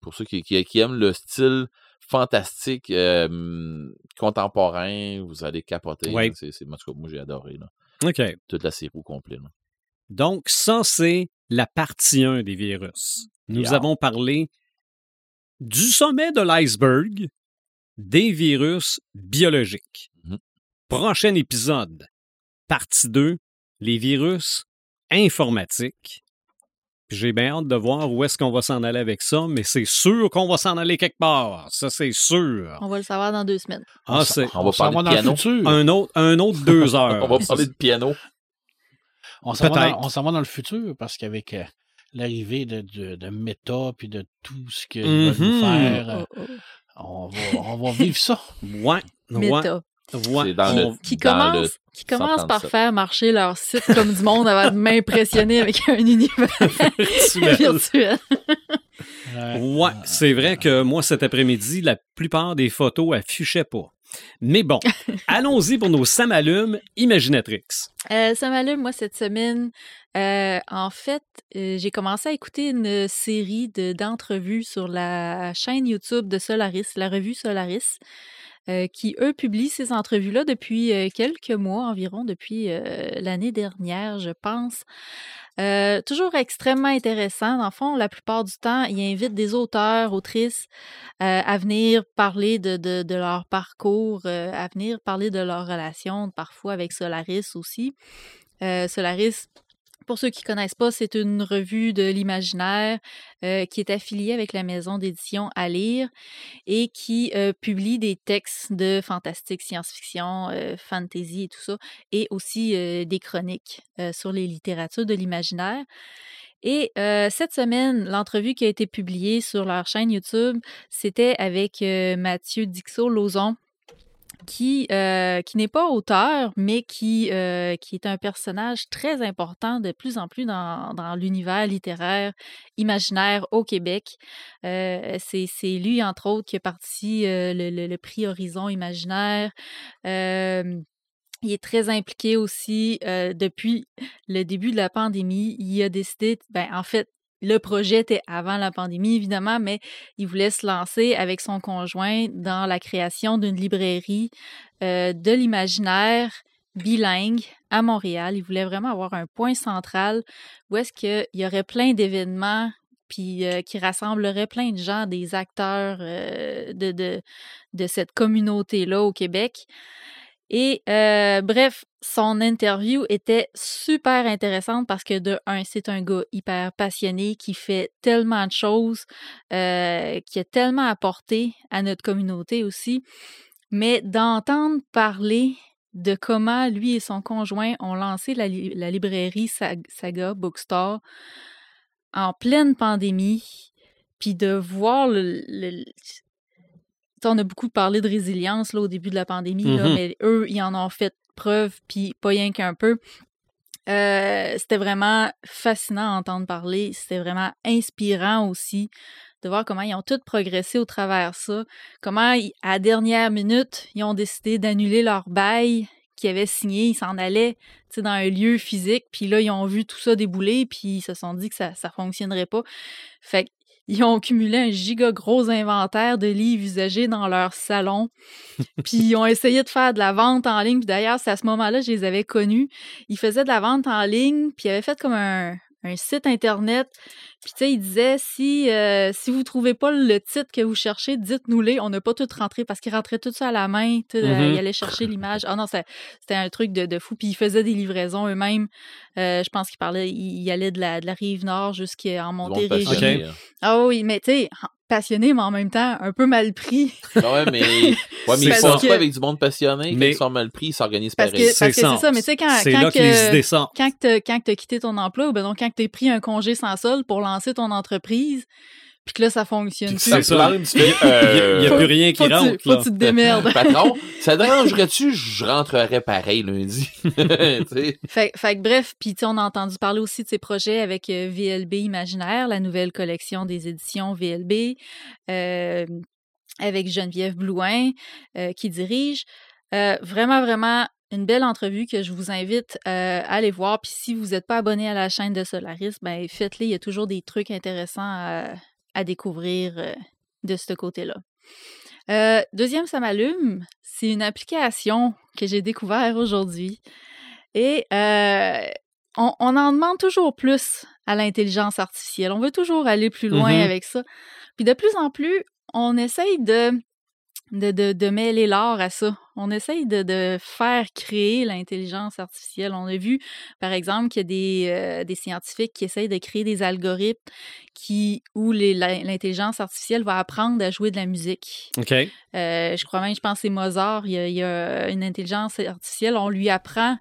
pour ceux qui, qui, qui aiment le style fantastique euh, contemporain, vous allez capoter. Ouais. C'est, c'est, en tout cas, moi, j'ai adoré, là. OK. Toute la série au complet, là. Donc, ça, c'est la partie 1 des virus. Nous Yeah. avons parlé du sommet de l'iceberg des virus biologiques. Mhm. Prochain épisode, partie 2, les virus informatiques. Puis J'ai bien hâte de voir où est-ce qu'on va s'en aller avec ça, mais c'est sûr qu'on va s'en aller quelque part. Ça, c'est sûr. On va le savoir dans deux semaines. Ah, On va parler de dans le piano. futur. un autre, un autre deux heures. On va parler de piano. On s'en va, Peut-être. dans- on s'en va dans le futur parce qu'avec euh, l'arrivée de, de, de Meta puis de tout ce qu'ils veulent Mhm. faire, euh, Oh, oh. on, va, on va vivre ça. Ouais, ouais, Méta. Ouais. C'est dans On- le- Qui dans le commence, qui commence par 137. faire marcher leur site comme du monde avant de m'impressionner avec un univers Virtuel. Ouais, c'est vrai que moi, cet après-midi, la plupart des photos affichaient pas. Mais bon, allons-y pour nos samalumes Imaginatrix. Euh, ça m'allume, moi, cette semaine. Euh, en fait, euh, j'ai commencé à écouter une série de- d'entrevues sur la chaîne YouTube de Solaris, la revue Solaris, euh, qui, eux, publient ces entrevues-là depuis euh, quelques mois environ, depuis euh, l'année dernière, je pense. Toujours extrêmement intéressant. Dans le fond, la plupart du temps, ils invitent des auteurs, autrices à venir parler de, de, leur parcours, à venir parler de leur relation, parfois avec Solaris aussi. Solaris, pour ceux qui ne connaissent pas, c'est une revue de l'imaginaire euh, qui est affiliée avec la maison d'édition à et qui euh, publie des textes de fantastique, science-fiction, euh, fantasy et tout ça, et aussi des chroniques sur les littératures de l'imaginaire. Et cette semaine, l'entrevue qui a été publiée sur leur chaîne YouTube, c'était avec Mathieu Dixot-Lauzon, qui, euh, qui n'est pas auteur, mais qui, euh, qui est un personnage très important de plus en plus dans, dans l'univers littéraire imaginaire au Québec. Euh, c'est, lui, entre autres, qui a parti le, le- prix Horizon Imaginaire. Il est très impliqué aussi depuis le début de la pandémie. Il a décidé, ben, en fait, le projet était avant la pandémie, évidemment, mais il voulait se lancer avec son conjoint dans la création d'une librairie euh, de l'imaginaire bilingue à Montréal. Il voulait vraiment avoir un point central où est-ce qu'il y aurait plein d'événements puis euh, qui rassemblerait plein de gens, des acteurs euh, de, de, de cette communauté-là au Québec. Et bref, son interview était super intéressante parce que de un, c'est un gars hyper passionné qui fait tellement de choses, euh, qui a tellement apporté à notre communauté aussi. Mais d'entendre parler de comment lui et son conjoint ont lancé la, li- la librairie Sag- Saga Bookstore en pleine pandémie, puis de voir le, on a beaucoup parlé de résilience là, au début de la pandémie, là, Mhm. mais eux, ils en ont fait preuve, puis pas rien qu'un peu. Euh, c'était vraiment fascinant à entendre parler. C'était vraiment inspirant aussi de voir comment ils ont tous progressé au travers ça. Comment, à la dernière minute, ils ont décidé d'annuler leur bail qu'ils avaient signé. Ils s'en allaient dans un lieu physique, puis là, ils ont vu tout ça débouler, puis ils se sont dit que ça ne fonctionnerait pas. Fait qu'ils ont cumulé un giga gros inventaire de livres usagés dans leur salon. puis ils ont essayé de faire de la vente en ligne. Puis d'ailleurs, c'est à ce moment-là que je les avais connus. Ils faisaient de la vente en ligne, puis ils avaient fait comme un, un site internet. Puis tu sais, ils disaient si euh, si vous trouvez pas le titre que vous cherchez, dites-nous-les. On n'a pas tout rentré parce qu'ils rentraient tout ça à la main. Euh, Mhm. Ils allaient chercher l'image. Ah non, c'était un truc de, de fou. Puis ils faisaient des livraisons eux-mêmes. Euh, je pense qu'ils parlaient, ils, ils allaient de la, de la rive nord jusqu'en Montérégie. hein. Ah oui, mais tu sais, passionné, mais en même temps, un peu mal pris. Ah ouais, mais, ouais, mais ils font pas avec du monde passionné? Mais- ils sont mal pris, ils s'organisent Parce pareil. que- parce c'est ça, mais tu sais, quand- quand que, que- quand tu as quitté ton emploi, ou ben donc quand tu as pris un congé sans solde pour lancer ton entreprise, puis que là, ça fonctionne. Ça tu fais, Il n'y a, il y a euh, plus rien qui faut que tu- rentre. faut là. que tu te démerdes. Patron, ça dérangerait-tu? Je rentrerais pareil lundi? Fait, fait que bref, puis on a entendu parler aussi de ces projets avec euh, VLB Imaginaire, la nouvelle collection des éditions VLB, euh, avec Geneviève Blouin euh, qui dirige. Euh, vraiment, vraiment une belle entrevue que je vous invite euh, à aller voir. Puis si vous n'êtes pas abonné à la chaîne de Solaris, ben faites-le. Il y a toujours des trucs intéressants à, à découvrir euh, de ce côté-là. Euh, deuxième, ça m'allume. C'est une application que j'ai découvert aujourd'hui. Et on, on en demande toujours plus à l'intelligence artificielle. On veut toujours aller plus loin Mhm. avec ça. Puis de plus en plus, on essaye de, de, de, de mêler l'art à ça. On essaye de, de faire créer l'intelligence artificielle. On a vu, par exemple, qu'il y a des, euh, des scientifiques qui essayent de créer des algorithmes qui, où l'intelligence artificielle va apprendre à jouer de la musique. OK. Euh, je crois même, je pense que c'est Mozart, il y, a, il y a une intelligence artificielle, on lui apprend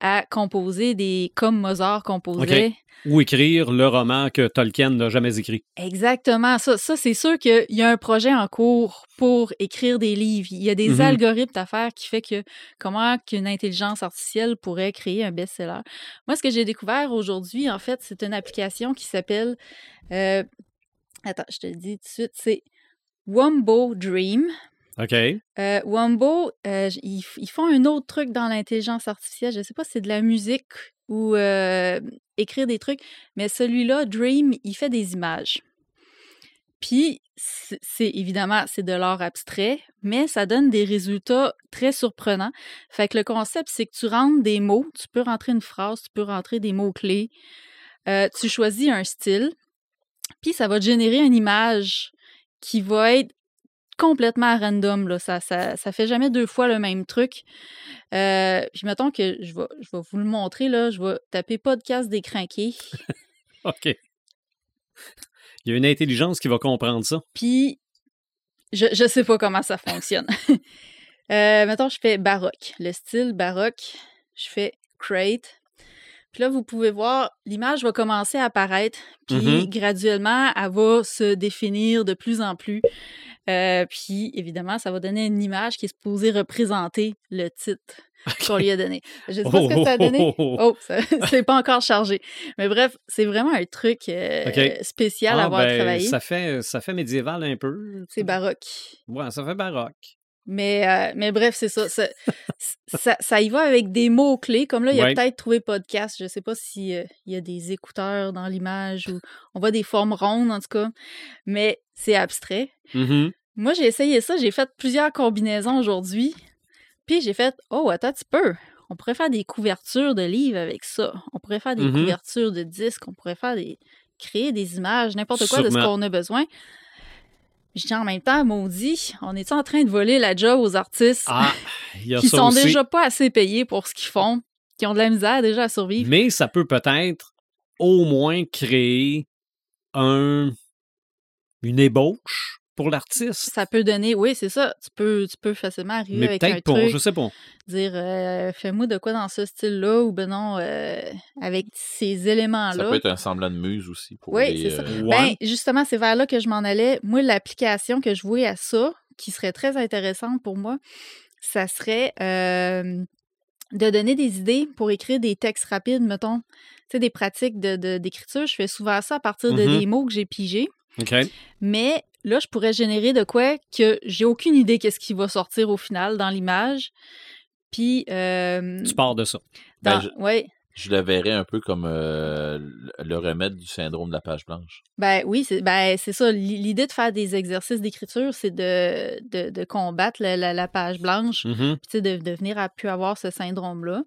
à composer des comme Mozart composait. Ou écrire le roman que Tolkien n'a jamais écrit. Exactement, ça, ça c'est sûr qu'il y a un projet en cours pour écrire des livres. Il y a des Mhm. algorithmes à faire qui fait que comment qu'une intelligence artificielle pourrait créer un best-seller. Moi, ce que j'ai découvert aujourd'hui, en fait, c'est une application qui s'appelle euh, attends, je te le dis tout de suite, c'est Wumbo Dream. OK. Euh, Wumbo, euh, ils, font un autre truc dans l'intelligence artificielle. Je sais pas si c'est de la musique ou euh, écrire des trucs, mais celui-là, Dream, il fait des images. Puis, c'est évidemment, c'est de l'art abstrait, mais ça donne des résultats très surprenants. Fait que le concept, c'est que tu rentres des mots, tu peux rentrer une phrase, tu peux rentrer des mots-clés, tu choisis un style, puis ça va te générer une image qui va être complètement random. Là. Ça, ça, ça fait jamais deux fois le même truc. Euh, puis mettons que je vais, je vais vous le montrer. Là. Je vais taper podcast des crinqués. OK. Il y a une intelligence qui va comprendre ça. Puis je, je sais pas comment ça fonctionne. euh, mettons, je fais baroque. Le style baroque, je fais create. Puis là, vous pouvez voir, l'image va commencer à apparaître, puis Mhm. graduellement, elle va se définir de plus en plus. Euh, puis, évidemment, ça va donner une image qui est supposée représenter le titre qu'on lui a donné. Je sais pas ce que ça a donné. Oh, Oh, c'est pas encore chargé. Mais bref, c'est vraiment un truc euh, spécial à Ah, avoir ben, travaillé. Ça fait, ça fait médiéval un peu. C'est baroque. Ouais, ça fait baroque. Mais, euh, mais bref, c'est ça. Ça, ça. ça y va avec des mots-clés. Comme là, il a Ouais. peut-être trouvé podcast. Je sais pas s'il y a des écouteurs dans l'image ou on voit des formes rondes, en tout cas. Mais c'est abstrait. Mhm. Moi, j'ai essayé ça. J'ai fait plusieurs combinaisons aujourd'hui. Puis j'ai fait Oh, attends un petit peu. On pourrait faire des couvertures de livres avec ça. On pourrait faire des Mhm. couvertures de disques. On pourrait faire des. créer des images, n'importe quoi de ce qu'on a besoin. Je dis en même temps, maudit, on est en train de voler la job aux artistes Ah, il y a qui ça sont aussi. déjà pas assez payés pour ce qu'ils font, qui ont de la misère déjà à survivre? Mais ça peut peut-être au moins créer un une ébauche pour l'artiste. Ça peut donner, oui, c'est ça. Tu peux, tu peux facilement arriver Mais avec un truc, je sais pas. dire euh, fais-moi de quoi dans ce style-là ou ben non, euh, avec ces Ça éléments-là. peut être un semblant de muse aussi. Pour Oui, les, c'est ça. euh. Ben, justement, c'est vers là que je m'en allais. Moi, l'application que je voyais à ça, qui serait très intéressante pour moi, ça serait euh, de donner des idées pour écrire des textes rapides, mettons. Tu sais, des pratiques de- de- d'écriture. je fais souvent ça à partir de Mhm. des mots que j'ai pigés. Mais là, je pourrais générer de quoi que j'ai aucune idée qu'est-ce qui va sortir au final dans l'image. Puis, euh, Tu pars de ça. Ben, dans- je- ouais. Je le verrais un peu comme euh, le- remède du syndrome de la page blanche. Ben oui, c'est ben, c'est ça. L'i- L'idée de faire des exercices d'écriture, c'est de, de, de combattre la, la- la page blanche, puis tu sais, de, de venir à plus avoir ce syndrome-là.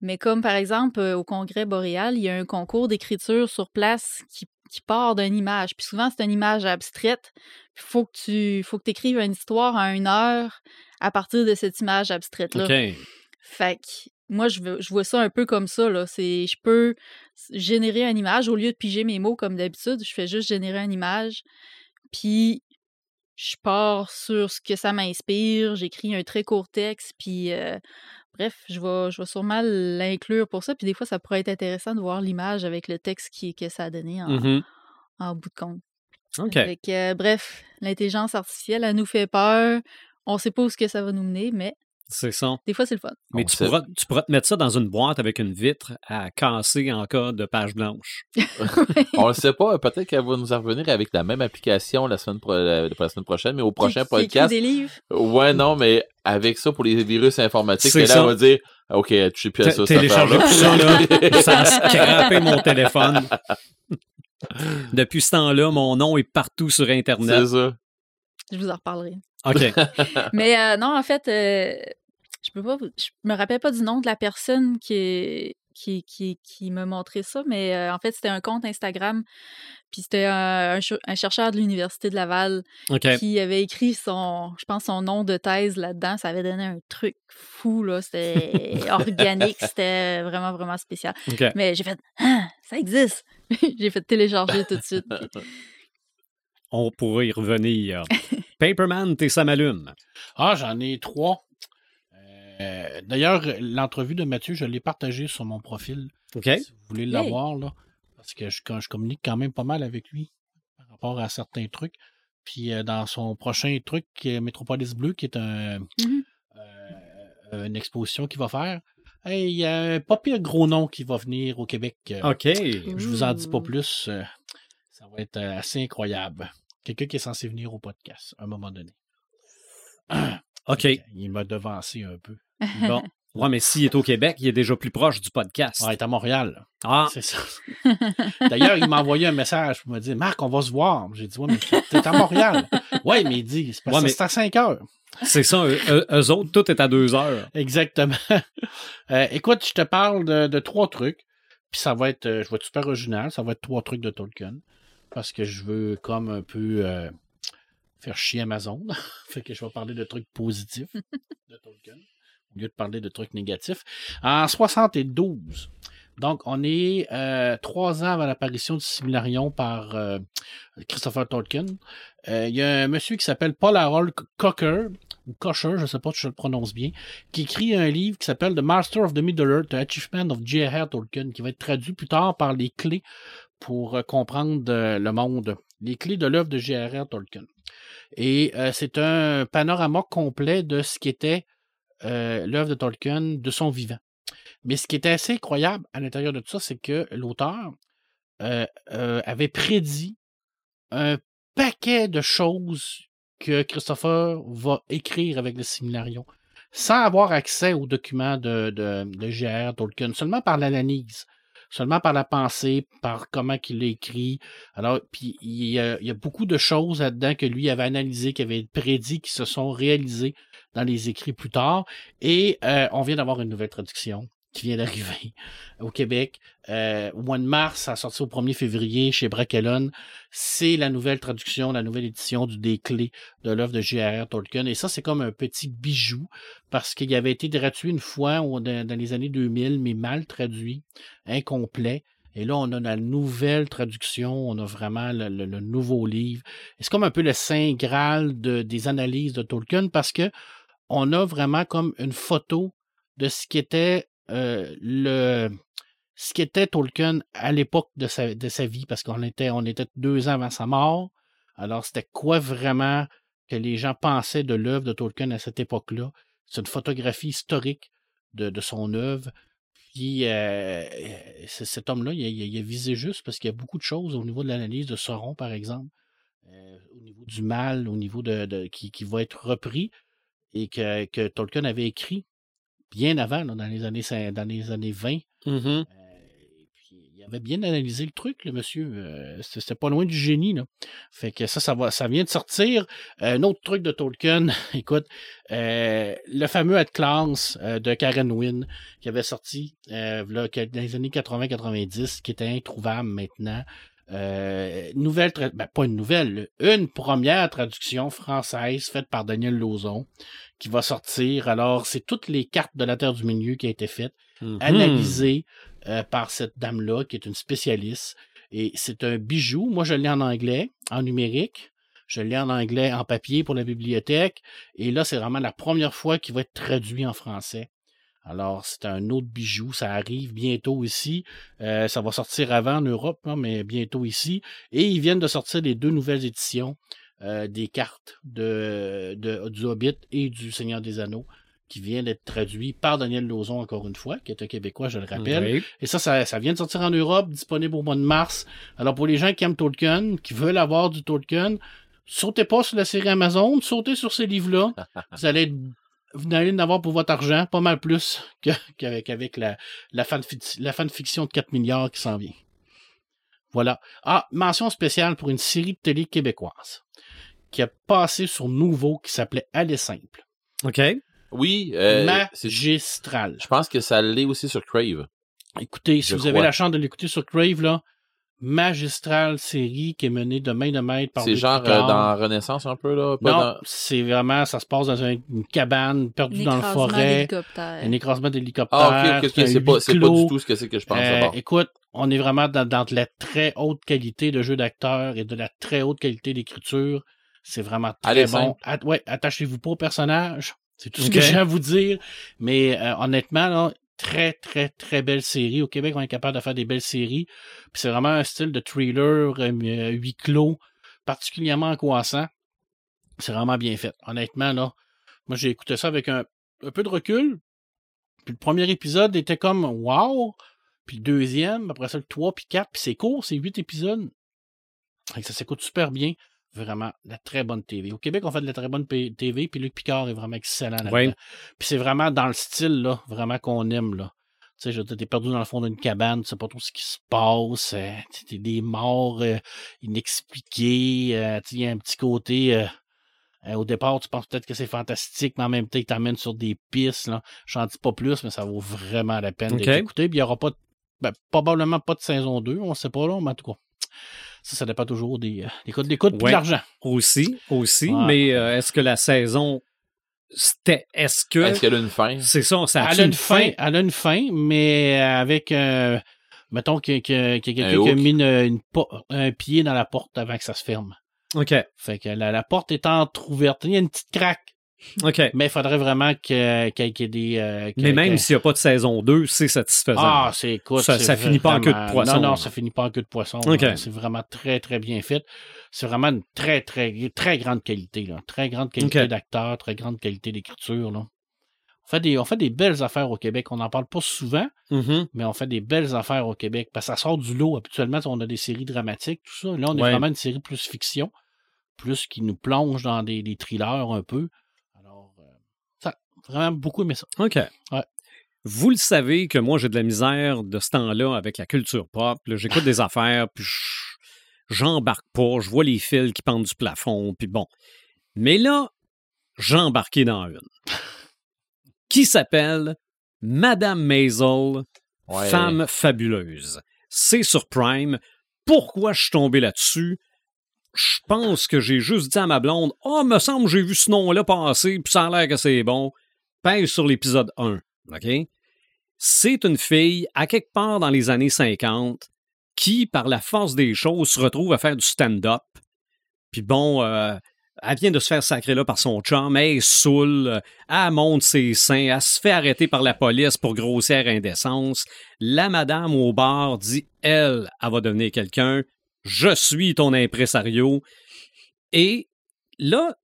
Mais comme par exemple euh, au Congrès boréal, il y a un concours d'écriture sur place qui, qui part d'une image. Puis souvent, c'est une image abstraite. Il faut que tu faut que écrives une histoire à une heure à partir de cette image abstraite-là. OK. Fait que moi, je, veux- je vois ça un peu comme ça. Là. C'est, je peux générer une image au lieu de piger mes mots comme d'habitude. Je fais juste générer une image. Puis je pars sur ce que ça m'inspire. J'écris un très court texte. Puis euh, bref, je vais, je vais sûrement l'inclure pour ça. Puis des fois, ça pourrait être intéressant de voir l'image avec le texte qui, que ça a donné en, en bout de compte. OK. Euh, bref, l'intelligence artificielle, elle nous fait peur. On sait pas où ce que ça va nous mener, mais C'est ça. des fois, c'est le fun. Mais tu pourras, tu pourras te mettre ça dans une boîte avec une vitre à casser en cas de page blanche. On le sait pas, peut-être qu'elle va nous en revenir avec la même application la semaine, pro- la semaine prochaine, mais au prochain podcast. des livres. Ouais, non, mais avec ça pour les virus informatiques, C'est et là, ça. on va dire OK, je sais plus à ça. Télécharger tout ça, là. Ça a scrappé mon téléphone. Depuis ce temps-là, mon nom est partout sur Internet. C'est ça. Je vous en reparlerai. OK. Mais euh, non, en fait, euh, je peux pas, vous- je me rappelle pas du nom de la personne qui qui, qui, qui m'a montré ça, mais euh, en fait, c'était un compte Instagram. Puis c'était un, un ch- un chercheur de l'Université de Laval qui avait écrit son, je pense, son nom de thèse là-dedans. Ça avait donné un truc fou, là. C'était organique, c'était vraiment, vraiment spécial. OK. Mais j'ai fait, ah, ça existe! j'ai fait télécharger tout de suite. On pourrait y revenir. Paperman, t'es ça m'allume. Ah, j'en ai trois. Euh, D'ailleurs, l'entrevue de Mathieu, je l'ai partagée sur mon profil. OK. Si vous voulez l'avoir, là. Parce que je, quand je communique quand même pas mal avec lui par rapport à certains trucs. Puis euh, dans son prochain truc, Métropolis Bleu, qui est un, Mhm. euh, une exposition qu'il va faire, hey, il y a un pas pire gros nom qui va venir au Québec. OK. Je vous en dis pas plus. ça va être assez incroyable. Quelqu'un qui est censé venir au podcast à un moment donné. OK. Il m'a devancé un peu. Bon. Ouais, mais s'il est au Québec, il est déjà plus proche du podcast. Ah, il est à Montréal. Ah, C'est ça. D'ailleurs, il m'a envoyé un message pour me dire Marc, on va se voir. J'ai dit Ouais, mais t'es à Montréal. ouais, mais il dit C'est parce Ouais, que mais- c'est à 5 heures. c'est ça. Eux, autres, tout est à deux heures. Exactement. Euh, écoute, je te parle de, de trois trucs. Puis ça va être, euh, je vais être super original. Ça va être trois trucs de Tolkien. Parce que je veux comme un peu euh, faire chier Amazon. fait que je vais parler de trucs positifs de Tolkien. Au lieu de parler de trucs négatifs. En 72. Donc, on est euh, trois ans avant l'apparition du Similarion par euh, Christopher Tolkien. Il y a un monsieur qui s'appelle Paul Harold Cocker ou Kosher, je ne sais pas si je le prononce bien, qui écrit un livre qui s'appelle The Master of the Middle-earth, The Achievement of J.R. Tolkien, qui va être traduit plus tard par les clés pour euh, comprendre euh, le monde, les clés de l'œuvre de J.R.R. Tolkien. Et euh, c'est un panorama complet de ce qui était l'œuvre de Tolkien de son vivant. Mais ce qui était assez incroyable à l'intérieur de tout ça, c'est que l'auteur avait prédit un paquet de choses que Christopher va écrire avec le Similarion sans avoir accès aux documents de, de, de Tolkien, seulement par l'analyse, seulement par la pensée, par comment il l'a écrit. Alors, puis il y, a, beaucoup de choses là-dedans que lui avait analysé, qui avait prédit, qui se sont réalisées dans les écrits plus tard. Et euh, on vient d'avoir une nouvelle traduction qui vient d'arriver au Québec. Euh, au mois de mars, ça a sorti au 1er février chez Brackellon. C'est la nouvelle traduction, la nouvelle édition du des clés de l'œuvre de J.R.R. Tolkien. Et ça, c'est comme un petit bijou parce qu'il avait été traduit une fois dans les années 2000, mais mal traduit, incomplet. Et là, on a la nouvelle traduction, on a vraiment le, nouveau livre. C'est comme un peu le saint graal de, des analyses de Tolkien parce que on a vraiment comme une photo de ce qui était euh, ce qui était Tolkien à l'époque de sa, vie, parce qu'on était, on était deux ans avant sa mort. Alors, c'était quoi vraiment que les gens pensaient de l'œuvre de Tolkien à cette époque-là? C'est une photographie historique de, son œuvre. Puis, euh, cet homme-là, il, il, a visé juste parce qu'il y a beaucoup de choses au niveau de l'analyse de Sauron, par exemple, euh, au niveau du mal, au niveau de, de qui, qui, va être repris et que Tolkien avait écrit bien avant, dans, les années, dans les années 20. Mmh euh, il avait bien analysé le truc, le monsieur. Euh, c'était pas loin du génie. Là. Fait que ça, ça, va, ça vient de sortir. Euh, un autre truc de Tolkien, écoute, le fameux Atlas de Karen Wynne qui avait sorti là, dans les années 80-90, qui était introuvable maintenant. Nouvelle, ben, pas une nouvelle, une première traduction française faite par Daniel Lauzon qui va sortir. Alors, c'est toutes les cartes de la Terre du Milieu qui a été faites, Mhm. analysées euh, par cette dame-là, qui est une spécialiste. Et c'est un bijou. Moi, je l'ai en anglais, en numérique. Je l'ai en anglais, en papier pour la bibliothèque. Et là, c'est vraiment la première fois qu'il va être traduit en français. Alors, c'est un autre bijou. Ça arrive bientôt ici. Euh, ça va sortir avant en Europe, hein, mais bientôt ici. Et ils viennent de sortir les deux nouvelles éditions euh, des cartes de, de, du Hobbit et du Seigneur des Anneaux qui vient d'être traduit par Daniel Lauzon, encore une fois, qui est un Québécois, je le rappelle. Oui. Et ça, ça, ça vient de sortir en Europe, disponible au mois de mars. Alors, pour les gens qui aiment Tolkien, qui veulent avoir du Tolkien, sautez pas sur la série Amazon, sautez sur ces livres-là. vous allez être vous allez en avoir pour votre argent, pas mal plus que- qu'avec avec la, la, fanfic- la fanfiction de 4 milliards qui s'en vient. Voilà. Ah, mention spéciale pour une série de télé québécoise qui a passé sur Nouveau qui s'appelait Aller Simple. OK. Oui, euh, c'est- Magistral. je pense que ça l'est aussi sur Crave. Écoutez, si Je vous avez la chance de l'écouter sur Crave, là, magistrale série qui est menée de main de maître par C'est genre euh, dans Renaissance un peu, là. pas Non, dans- c'est vraiment, ça se passe dans un- une cabane perdue dans le écrasement forêt, d'hélicoptère. un écrasement d'hélicoptère. Ah, ok, ok, c'est pas, pas du tout ce que c'est que je pense. Euh, écoute, on est vraiment dans, dans de la très haute qualité de jeu d'acteur et de la très haute qualité d'écriture. C'est vraiment très Allez, bon. ouais, attachez-vous pas au personnage. C'est tout ce que j'ai à vous dire. Mais euh, honnêtement, là, très, très, très belle série. Au Québec, on est capable de faire des belles séries. Puis c'est vraiment un style de thriller, euh, euh, huis clos, particulièrement angoissant. C'est vraiment bien fait. Honnêtement, là, moi j'ai écouté ça avec un, peu de recul. Puis le premier épisode était comme wow. Puis le deuxième, après ça le 3 puis 4, puis c'est court, c'est 8 épisodes. Que ça s'écoute super bien. Vraiment, de la très bonne TV. Au Québec, on fait de la très bonne TV, puis Luc Picard est vraiment excellent là-dedans. Ouais. Puis c'est vraiment dans le style, là, vraiment qu'on aime, là. Tu sais, t'es perdu dans le fond d'une cabane, tu sais pas trop ce qui se passe, euh, t'es des morts euh, inexpliquées, euh, il y a un petit côté... euh, euh, au départ, tu penses peut-être que c'est fantastique, mais en même temps, il t'amène sur des pistes. Là. J'en dis pas plus, mais ça vaut vraiment la peine écouté. Puis il n'y aura pas ben, probablement pas de saison 2, on sait pas là, mais en tout cas. Ça, ça dépend toujours des, euh, des codes d'écoute et de Ouais. l'argent. Aussi, aussi. Ouais. Mais euh, est-ce que la saison. C'était. Est-ce que. Est-ce qu'elle a une fin? C'est ça, ça Elle a une fin, elle a une fin, mais avec euh, mettons qu'il y a, qu'il y a- qu'il y a Un quelqu'un qui a mis une- une un pied dans la porte avant que ça se ferme. OK. Fait que la, la porte est entrouverte. Il y a une petite craque. OK. Mais il faudrait vraiment qu'il y ait des. euh, que- Mais même que- s'il n'y a pas de saison 2, c'est satisfaisant. Ah, c'est écoute. Ça- ça finit pas en queue de poisson, Non, non, ça finit pas en queue de poisson. C'est vraiment très, très bien fait. C'est vraiment une très, très, très grande qualité. Là. Très grande qualité d'acteur, très grande qualité d'écriture. On fait, des, on fait des belles affaires au Québec. On n'en parle pas souvent, Mhm. mais on fait des belles affaires au Québec. Parce que ça sort du lot. Habituellement, on a des séries dramatiques, tout ça. Là, on est Ouais. vraiment une série plus fiction, plus qui nous plonge dans des, des thrillers un peu. Vraiment beaucoup aimé ça. OK. Ouais. Vous le savez que moi, j'ai de la misère de ce temps-là avec la culture pop. J'écoute des affaires, puis je- j'embarque pas. Je vois les fils qui pendent du plafond, puis bon. Mais là, j'ai embarqué dans une. Qui s'appelle Madame Maisel, Ouais. Femme fabuleuse. C'est sur Prime. Pourquoi je suis tombé là-dessus? Je pense que j'ai juste dit à ma blonde Oh, me semble que j'ai vu ce nom-là passer, puis ça a l'air que c'est bon. Pèse sur l'épisode 1. OK? C'est une fille, à quelque part dans les années 50, qui, par la force des choses, se retrouve à faire du stand-up. Puis bon, euh, elle vient de se faire sacrer là par son chum, elle est saoule, euh, elle monte ses seins, elle se fait arrêter par la police pour grossière indécence. La madame au bar dit, elle, elle va devenir quelqu'un, je suis ton impresario. Et là,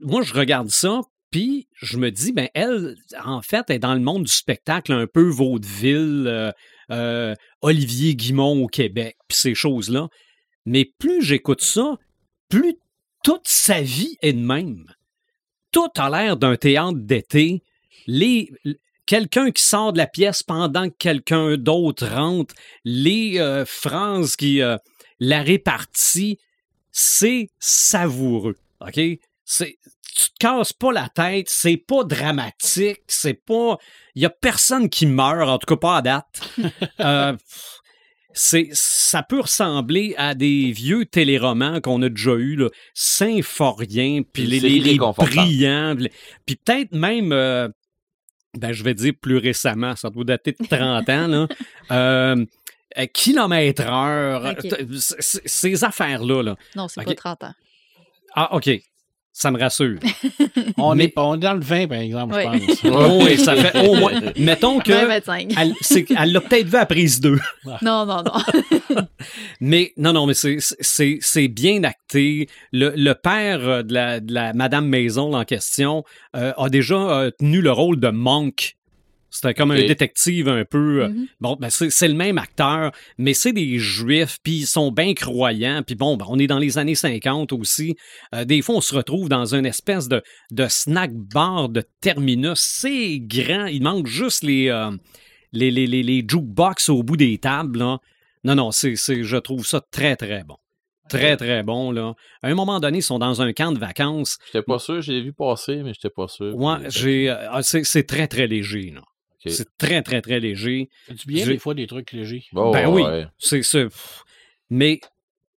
moi, je regarde ça, puis je me dis, ben elle, en fait, est dans le monde du spectacle un peu vaudeville, euh, euh, Olivier Guimont au Québec, puis ces choses-là. Mais plus j'écoute ça, plus toute sa vie est de même. Tout a l'air d'un théâtre d'été. Les, quelqu'un qui sort de la pièce pendant que quelqu'un d'autre rentre, les euh, phrases qui la répartie, c'est savoureux. OK? Tu te casses pas la tête, c'est pas dramatique, c'est pas. Il y a personne qui meurt, en tout cas pas à date. Euh, c'est, ça peut ressembler à des vieux téléromans qu'on a déjà eus, là, symphoriens, puis les, les, brillants, puis- peut-être même, euh, ben, je vais dire plus récemment, ça doit dater de 30 ans, là, euh, euh, kilomètre heure, ces affaires-là, là. Non, c'est Ok. pas 30 ans. Ah, OK. Ça me rassure. On, Mais- est, on est dans le vin, par exemple, Oui. je pense. Oh, oui, ça fait au moins. Mettons que. 20-25. Elle, l'a peut-être vu à prise 2. Non, non, non. Mais non, non, mais c'est- c'est c'est bien acté. Le, le père euh, de la, de la Madame Maison en question euh, a déjà euh, tenu le rôle de Monk. C'était comme un détective un peu. euh, Mhm. Bon, ben c'est le même acteur, mais c'est des juifs, puis ils sont bien croyants. Puis bon, ben, on est dans les années 50 aussi. Euh, des fois, on se retrouve dans une espèce de, de snack bar de terminus. C'est grand. Il manque juste les, euh, les, les, les, les jukebox au bout des tables. là. Non, non, c'est, c'est, je trouve ça très, très bon. Très, très bon. Là. À un moment donné, ils sont dans un camp de vacances. J'étais pas sûr, j'ai vu passer, mais j'étais pas sûr. Ouais, j'ai, euh, ah, c'est, c'est très, très léger. Là. C'est très, très, très léger. C'est bien, des fois, des trucs légers. Bon, ben oui. ouais. C'est ça. Mais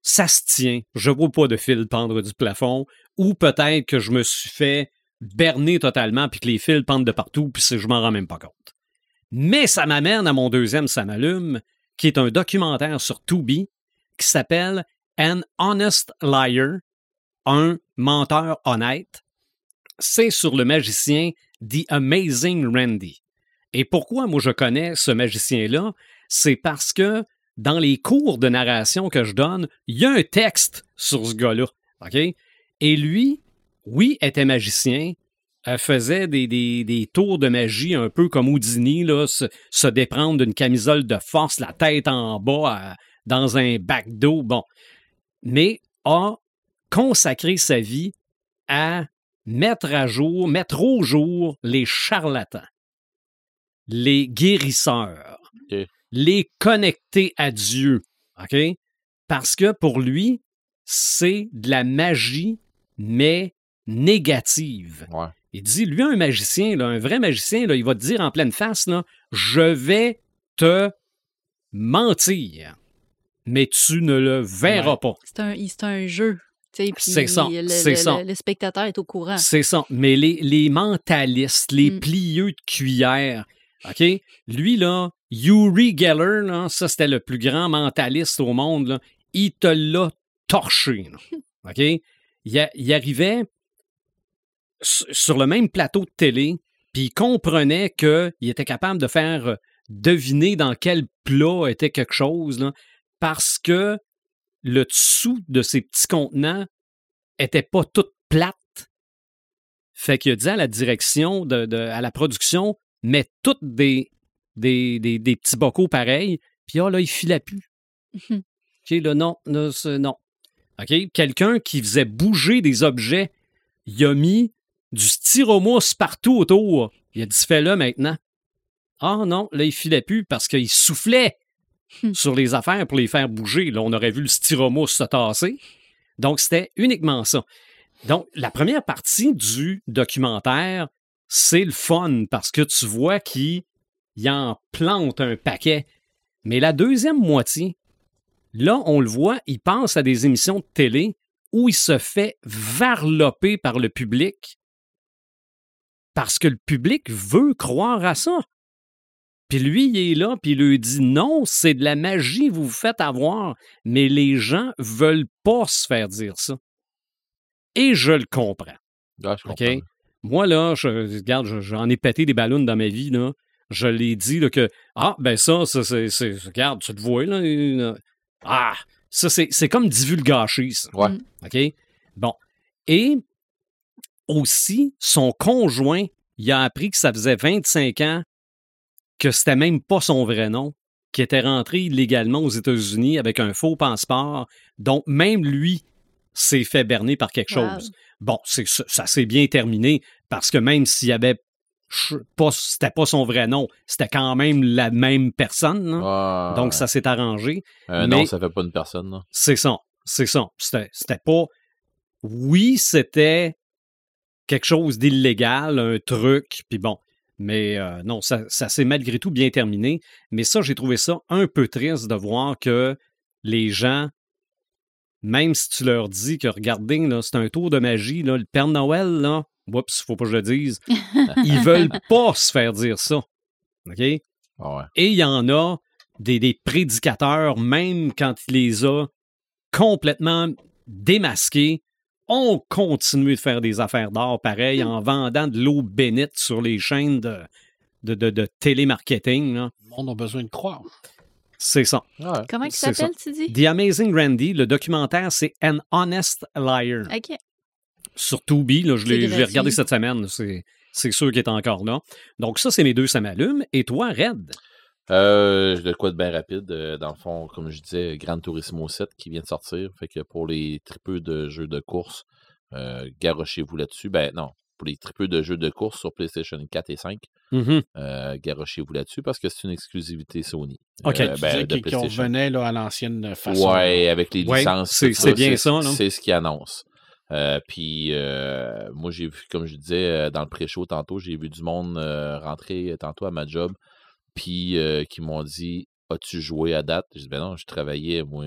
ça se tient. Je vois pas de fil pendre du plafond. Ou peut-être que je me suis fait berner totalement puis que les fils pendent de partout puis je m'en rends même pas compte. Mais ça m'amène à mon deuxième Ça m'allume, qui est un documentaire sur Tubi qui s'appelle An Honest Liar, un menteur honnête. C'est sur le magicien The Amazing Randy. Et pourquoi moi je connais ce magicien-là? C'est parce que dans les cours de narration que je donne, il y a un texte sur ce gars-là. Et lui, oui, était magicien, euh, faisait des, tours de magie un peu comme Houdini, se, déprendre d'une camisole de force, la tête en bas, dans un bac d'eau. Bon. Mais a consacré sa vie à mettre à jour, mettre au jour les charlatans, les guérisseurs, les connecter à Dieu. OK? Parce que pour lui, c'est de la magie, mais négative. Ouais. Il dit, lui, un magicien, là, un vrai magicien, là, il va te dire en pleine face, là, je vais te mentir, mais tu ne le verras Ouais. pas. C'est un, c'est un jeu. C'est ça, Le, c'est le- ça. le- le spectateur est au courant. C'est ça. Mais les, les mentalistes, les Mm. plieux de cuillère, OK? Lui, là, Yuri Geller, là, ça, c'était le plus grand mentaliste au monde, là, il te l'a torché, là. OK? Il, a- il arrivait sur le même plateau de télé, puis il comprenait qu'il était capable de faire euh, deviner dans quel plat était quelque chose, là, parce que le dessous de ces petits contenants était pas tout plate. Fait qu'il a dit à la direction, de, de- à la production, mets toutes des, des, des, des petits bocaux pareils, puis ah, là, il filait plus. Mhm. OK, là, non, là, c'est- non. OK, quelqu'un qui faisait bouger des objets, il a mis du styromousse partout autour. Il a dit, fais-le maintenant. Ah non, là, il filait plus parce qu'il soufflait Hmm. sur les affaires pour les faire bouger. Là, on aurait vu le styromousse se tasser. Donc, c'était uniquement ça. Donc, la première partie du documentaire, c'est le fun parce que tu vois qu'il il en plante un paquet. Mais la deuxième moitié, là, on le voit, il pense à des émissions de télé où il se fait varloper par le public parce que le public veut croire à ça. Puis lui, il est là, puis il lui dit non, c'est de la magie, vous vous faites avoir, mais les gens veulent pas se faire dire ça. Et je le comprends. Ouais, je OK? comprends. Moi, là, je, regarde, je- j'en ai pété des ballons dans ma vie, là. Je l'ai dit, là, que, ah, ben ça, ça, c'est, c'est- regarde, tu te vois, là. une- ah, ça, c'est, c'est comme divulgacher, ça. Ouais. OK? Bon. Et aussi, son conjoint, il a appris que ça faisait 25 ans que c'était même pas son vrai nom, qui était rentré illégalement aux États-Unis avec un faux passeport. Donc, même lui s'est fait berner par quelque Wow. chose. Bon, c'est, ça, s'est bien terminé parce que même s'il y avait pas, c'était pas son vrai nom, c'était quand même la même personne. Donc, ça s'est arrangé. Mais- nom, ça fait pas une personne. C'est ça. C'est ça. C'était, c'était pas. Oui, c'était quelque chose d'illégal, un truc, puis bon. Mais euh, non, ça, ça s'est malgré tout bien terminé. Mais ça, j'ai trouvé ça un peu triste de voir que les gens, même si tu leur dis que regardez, là, c'est un tour de magie, là, le Père Noël, là, oups, faut pas que je le dise, ils veulent pas se faire dire ça. OK? Ah ouais. Et il y en a des, des prédicateurs, même quand il les a complètement démasqués, ont continué de faire des affaires d'or pareil en vendant de l'eau bénite sur les chaînes de, de, de, de télémarketing. là. Le monde a besoin de croire. C'est ça. Ouais. Comment il s'appelle, tu dis? The Amazing Randy, le documentaire, c'est An Honest Liar. OK. Sur Tubi, là, je l'ai regardé cette semaine. C'est, c'est sûr qu'il est encore là. Donc ça, c'est mes deux, ça m'allume. Et toi, Red? Euh, de quoi de bien rapide. euh, dans le fond, comme je disais, Gran Turismo 7 qui vient de sortir. Fait que pour les tripeux de jeux de course, euh, garochez-vous là-dessus. Ben non, pour les tripeux de jeux de course sur PlayStation 4 et 5, Mhm. euh, garochez-vous là-dessus parce que c'est une exclusivité Sony. OK. Euh, ben, PlayStation. revenaient là, à l'ancienne façon. Ouais, avec les Ouais, licences. c'est- bien ça, là. C'est ce qu'ils annoncent. Euh, puis euh, moi, j'ai vu, comme je disais euh, dans le pré-show tantôt, j'ai vu du monde euh, rentrer euh, tantôt à ma job, puis euh, qui m'ont dit As-tu joué à date J'ai dit Ben non, je travaillais, moi.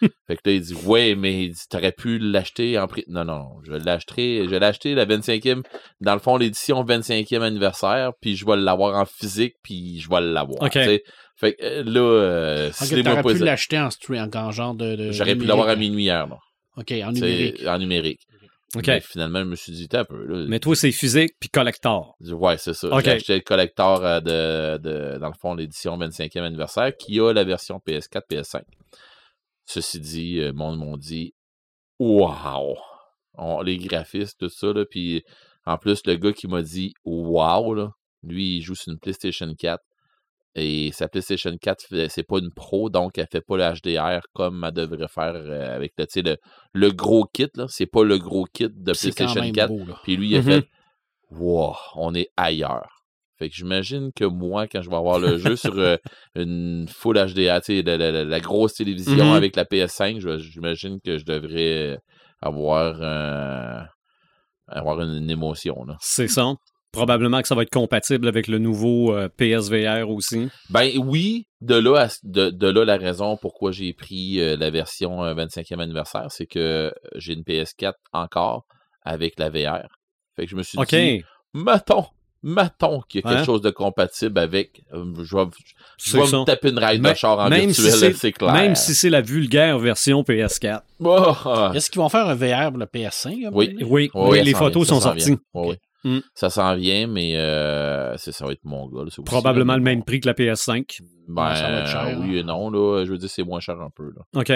Fait que là, il dit Ouais, mais tu aurais pu l'acheter en prix. Non, non, je vais l'acheter, je vais l'acheter la 25e, dans le fond, l'édition 25e anniversaire, puis je vais l'avoir en physique, puis je vais l'avoir. Fait que euh, là, euh, Ok, si t'aurais pu l'acheter en stream, en genre de. de J'aurais pu l'avoir à minuit hier, là. Ok, en numérique. En numérique. Mais finalement, je me suis dit, un peu. Là. Mais toi, c'est physique puis collector. Ouais, c'est ça. J'ai acheté le collector euh, de, de, dans le fond, l'édition 25e anniversaire qui a la version PS4, PS5. Ceci dit, euh, le monde m'ont dit! On- Les graphismes, tout ça, là. Puis en plus, le gars qui m'a dit, waouh, là, lui, il joue sur une PlayStation 4. Et sa PlayStation 4, fait- c'est pas une pro, donc elle fait pas le HDR comme elle devrait faire euh, avec le, gros kit. là. C'est pas le gros kit de PlayStation même 4. beau, là. Puis lui, il a Mhm. fait Wow, on est ailleurs. Fait que j'imagine que moi, quand je vais avoir le jeu sur euh, une full sais, la, la- la- grosse télévision Mhm. avec la PS5, je- j'imagine que je devrais avoir, euh, avoir une, une émotion. C'est ça. Probablement que ça va être compatible avec le nouveau euh, PSVR aussi. Ben oui, de là, à- de, de là la raison pourquoi j'ai pris la version euh, 25e anniversaire, c'est que j'ai une PS4 encore avec la VR. Fait que je me suis dit, mettons, Mettons qu'il y a quelque chose de compatible avec. euh, je vais, je vais me taper une ride de char en même si virtuel, c'est- là, c'est clair. Même si c'est la vulgaire version PS4. Oh, ah. Est-ce qu'ils vont faire un VR pour le PS5? à un Oui. Oui, les photos vient, sont sorties. Mm. Ça s'en vient, mais euh, c'est- ça va être mon gars. là, c'est aussi, Probablement là, le même prix que la PS5. Ben, ça va être cher, oui et non, là. Je veux dire, c'est moins cher un peu, là. OK.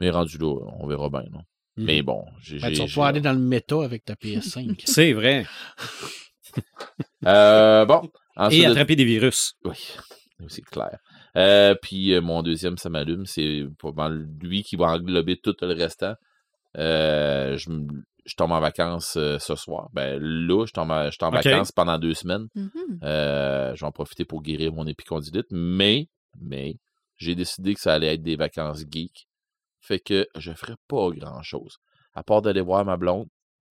Mais rendu là, on verra bien, là. Mhm. Mais bon, j'ai. Ben, tu vas pouvoir aller dans le méta avec ta PS5. C'est vrai. Euh, bon. Ensuite Et de- attraper des virus. Oui, c'est clair. Euh, puis euh, mon deuxième, ça m'allume, c'est lui qui va englober tout le restant. Euh, je, tombe en vacances euh, ce soir. Ben là, je tombe en, je tombe en Ok. vacances pendant deux semaines. Mhm. Euh, je vais en profiter pour guérir mon épicondylite, mais, mais, j'ai décidé que ça allait être des vacances geek. Fait que je ferai pas grand chose. À part d'aller voir ma blonde,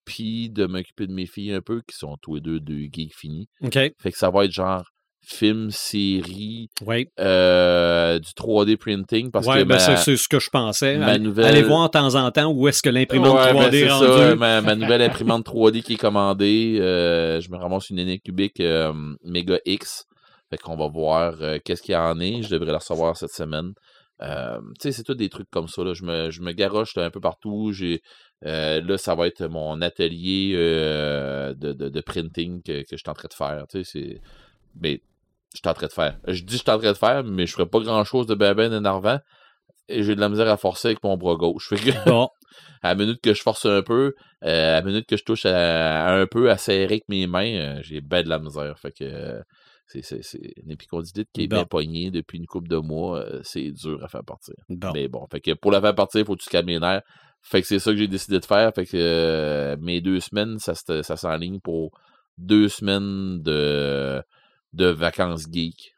puis de m'occuper de mes filles un peu, qui sont tous les deux deux geeks finis. OK. Fait que ça va être genre film, série, euh, du 3D printing parce Ouais, que ben ma, c'est ce que je pensais. ma Allez- nouvelle- Allez voir de temps en temps où est-ce que l'imprimante Ouais, ben, 3D c'est est ça, rendue. ma, ma nouvelle imprimante 3D qui est commandée, euh, je me ramasse une Anycubic euh, Mega X. Fait qu'on va voir qu'est-ce qu'il y en est. Je devrais la recevoir cette semaine. Euh, tu sais, c'est tout des trucs comme ça. Là. Je, me, je me garoche un peu partout. J'ai, euh, là, ça va être mon atelier euh, de, de, de printing que, que je suis en train de faire. Tu sais. Mais je suis en train de faire. Je dis je suis en train de faire, mais je ferai pas grand-chose de ben ben énervant. Et j'ai de la misère à forcer avec mon bras gauche. Fait que Bon, à la minute que je force un peu, à la minute que je touche à, à un peu à serrer avec mes mains, j'ai ben de la misère. Fait que c'est, c'est, c'est une épicondylite qui est Bon. bien poignée depuis une couple de mois. euh, c'est dur à faire partir. bon. Mais bon, fait que pour la faire partir, il faut que tu te calmes les nerfs. Fait que c'est ça que j'ai décidé de faire. Fait que euh, mes deux semaines, ça, ça s'enligne pour deux semaines de, de vacances geek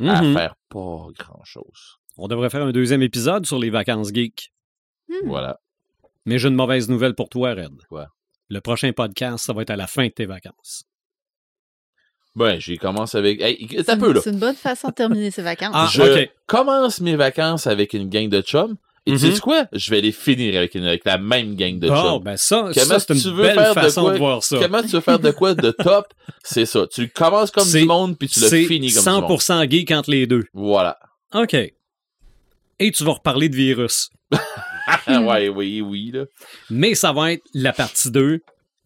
à Mhm. faire pas grand-chose. On devrait faire un deuxième épisode sur les vacances geeks. Hmm. Voilà. Mais j'ai une mauvaise nouvelle pour toi, Red. Quoi? Le prochain podcast, ça va être à la fin de tes vacances. Ben, j'ai commencé avec... Hey, C'est t'as un peu, là. une- c'est une bonne façon de terminer ses vacances. Ah, je commence mes vacances avec une gang de chums. Et tu Mhm. sais quoi? Je vais les finir avec, une, avec la même gang de chums. ben ça, Comment ça c'est tu une veux belle faire de façon de, quoi? voir ça. Comment tu veux faire de quoi de top? C'est ça. Tu commences comme du monde, puis tu le finis comme du monde. 100% geek entre les deux. Voilà. OK. Et tu vas reparler de virus. ouais, oui, oui, là. Mais ça va être la partie 2.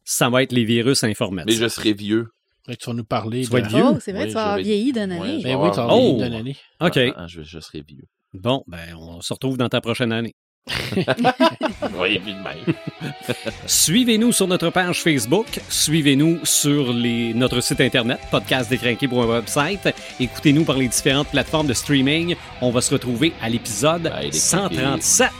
Ça va être les virus Mais informatiques. je serai vieux. Fait que tu vas nous parler. Tu vas être vieux. Oh, c'est vrai, Oui, tu vas je avoir vais- vieilli d'une année. Ben oui, tu vas avoir- avoir Oh! année. OK. Ah, ah, je, je serai vieux. Bon, ben on se retrouve dans ta prochaine année. Oui. Suivez-nous sur notre page Facebook, suivez-nous sur les, notre site internet, podcast décrinqué pour un website. Écoutez-nous par les différentes plateformes de streaming. On va se retrouver à l'épisode Bye, décrinqué. 137.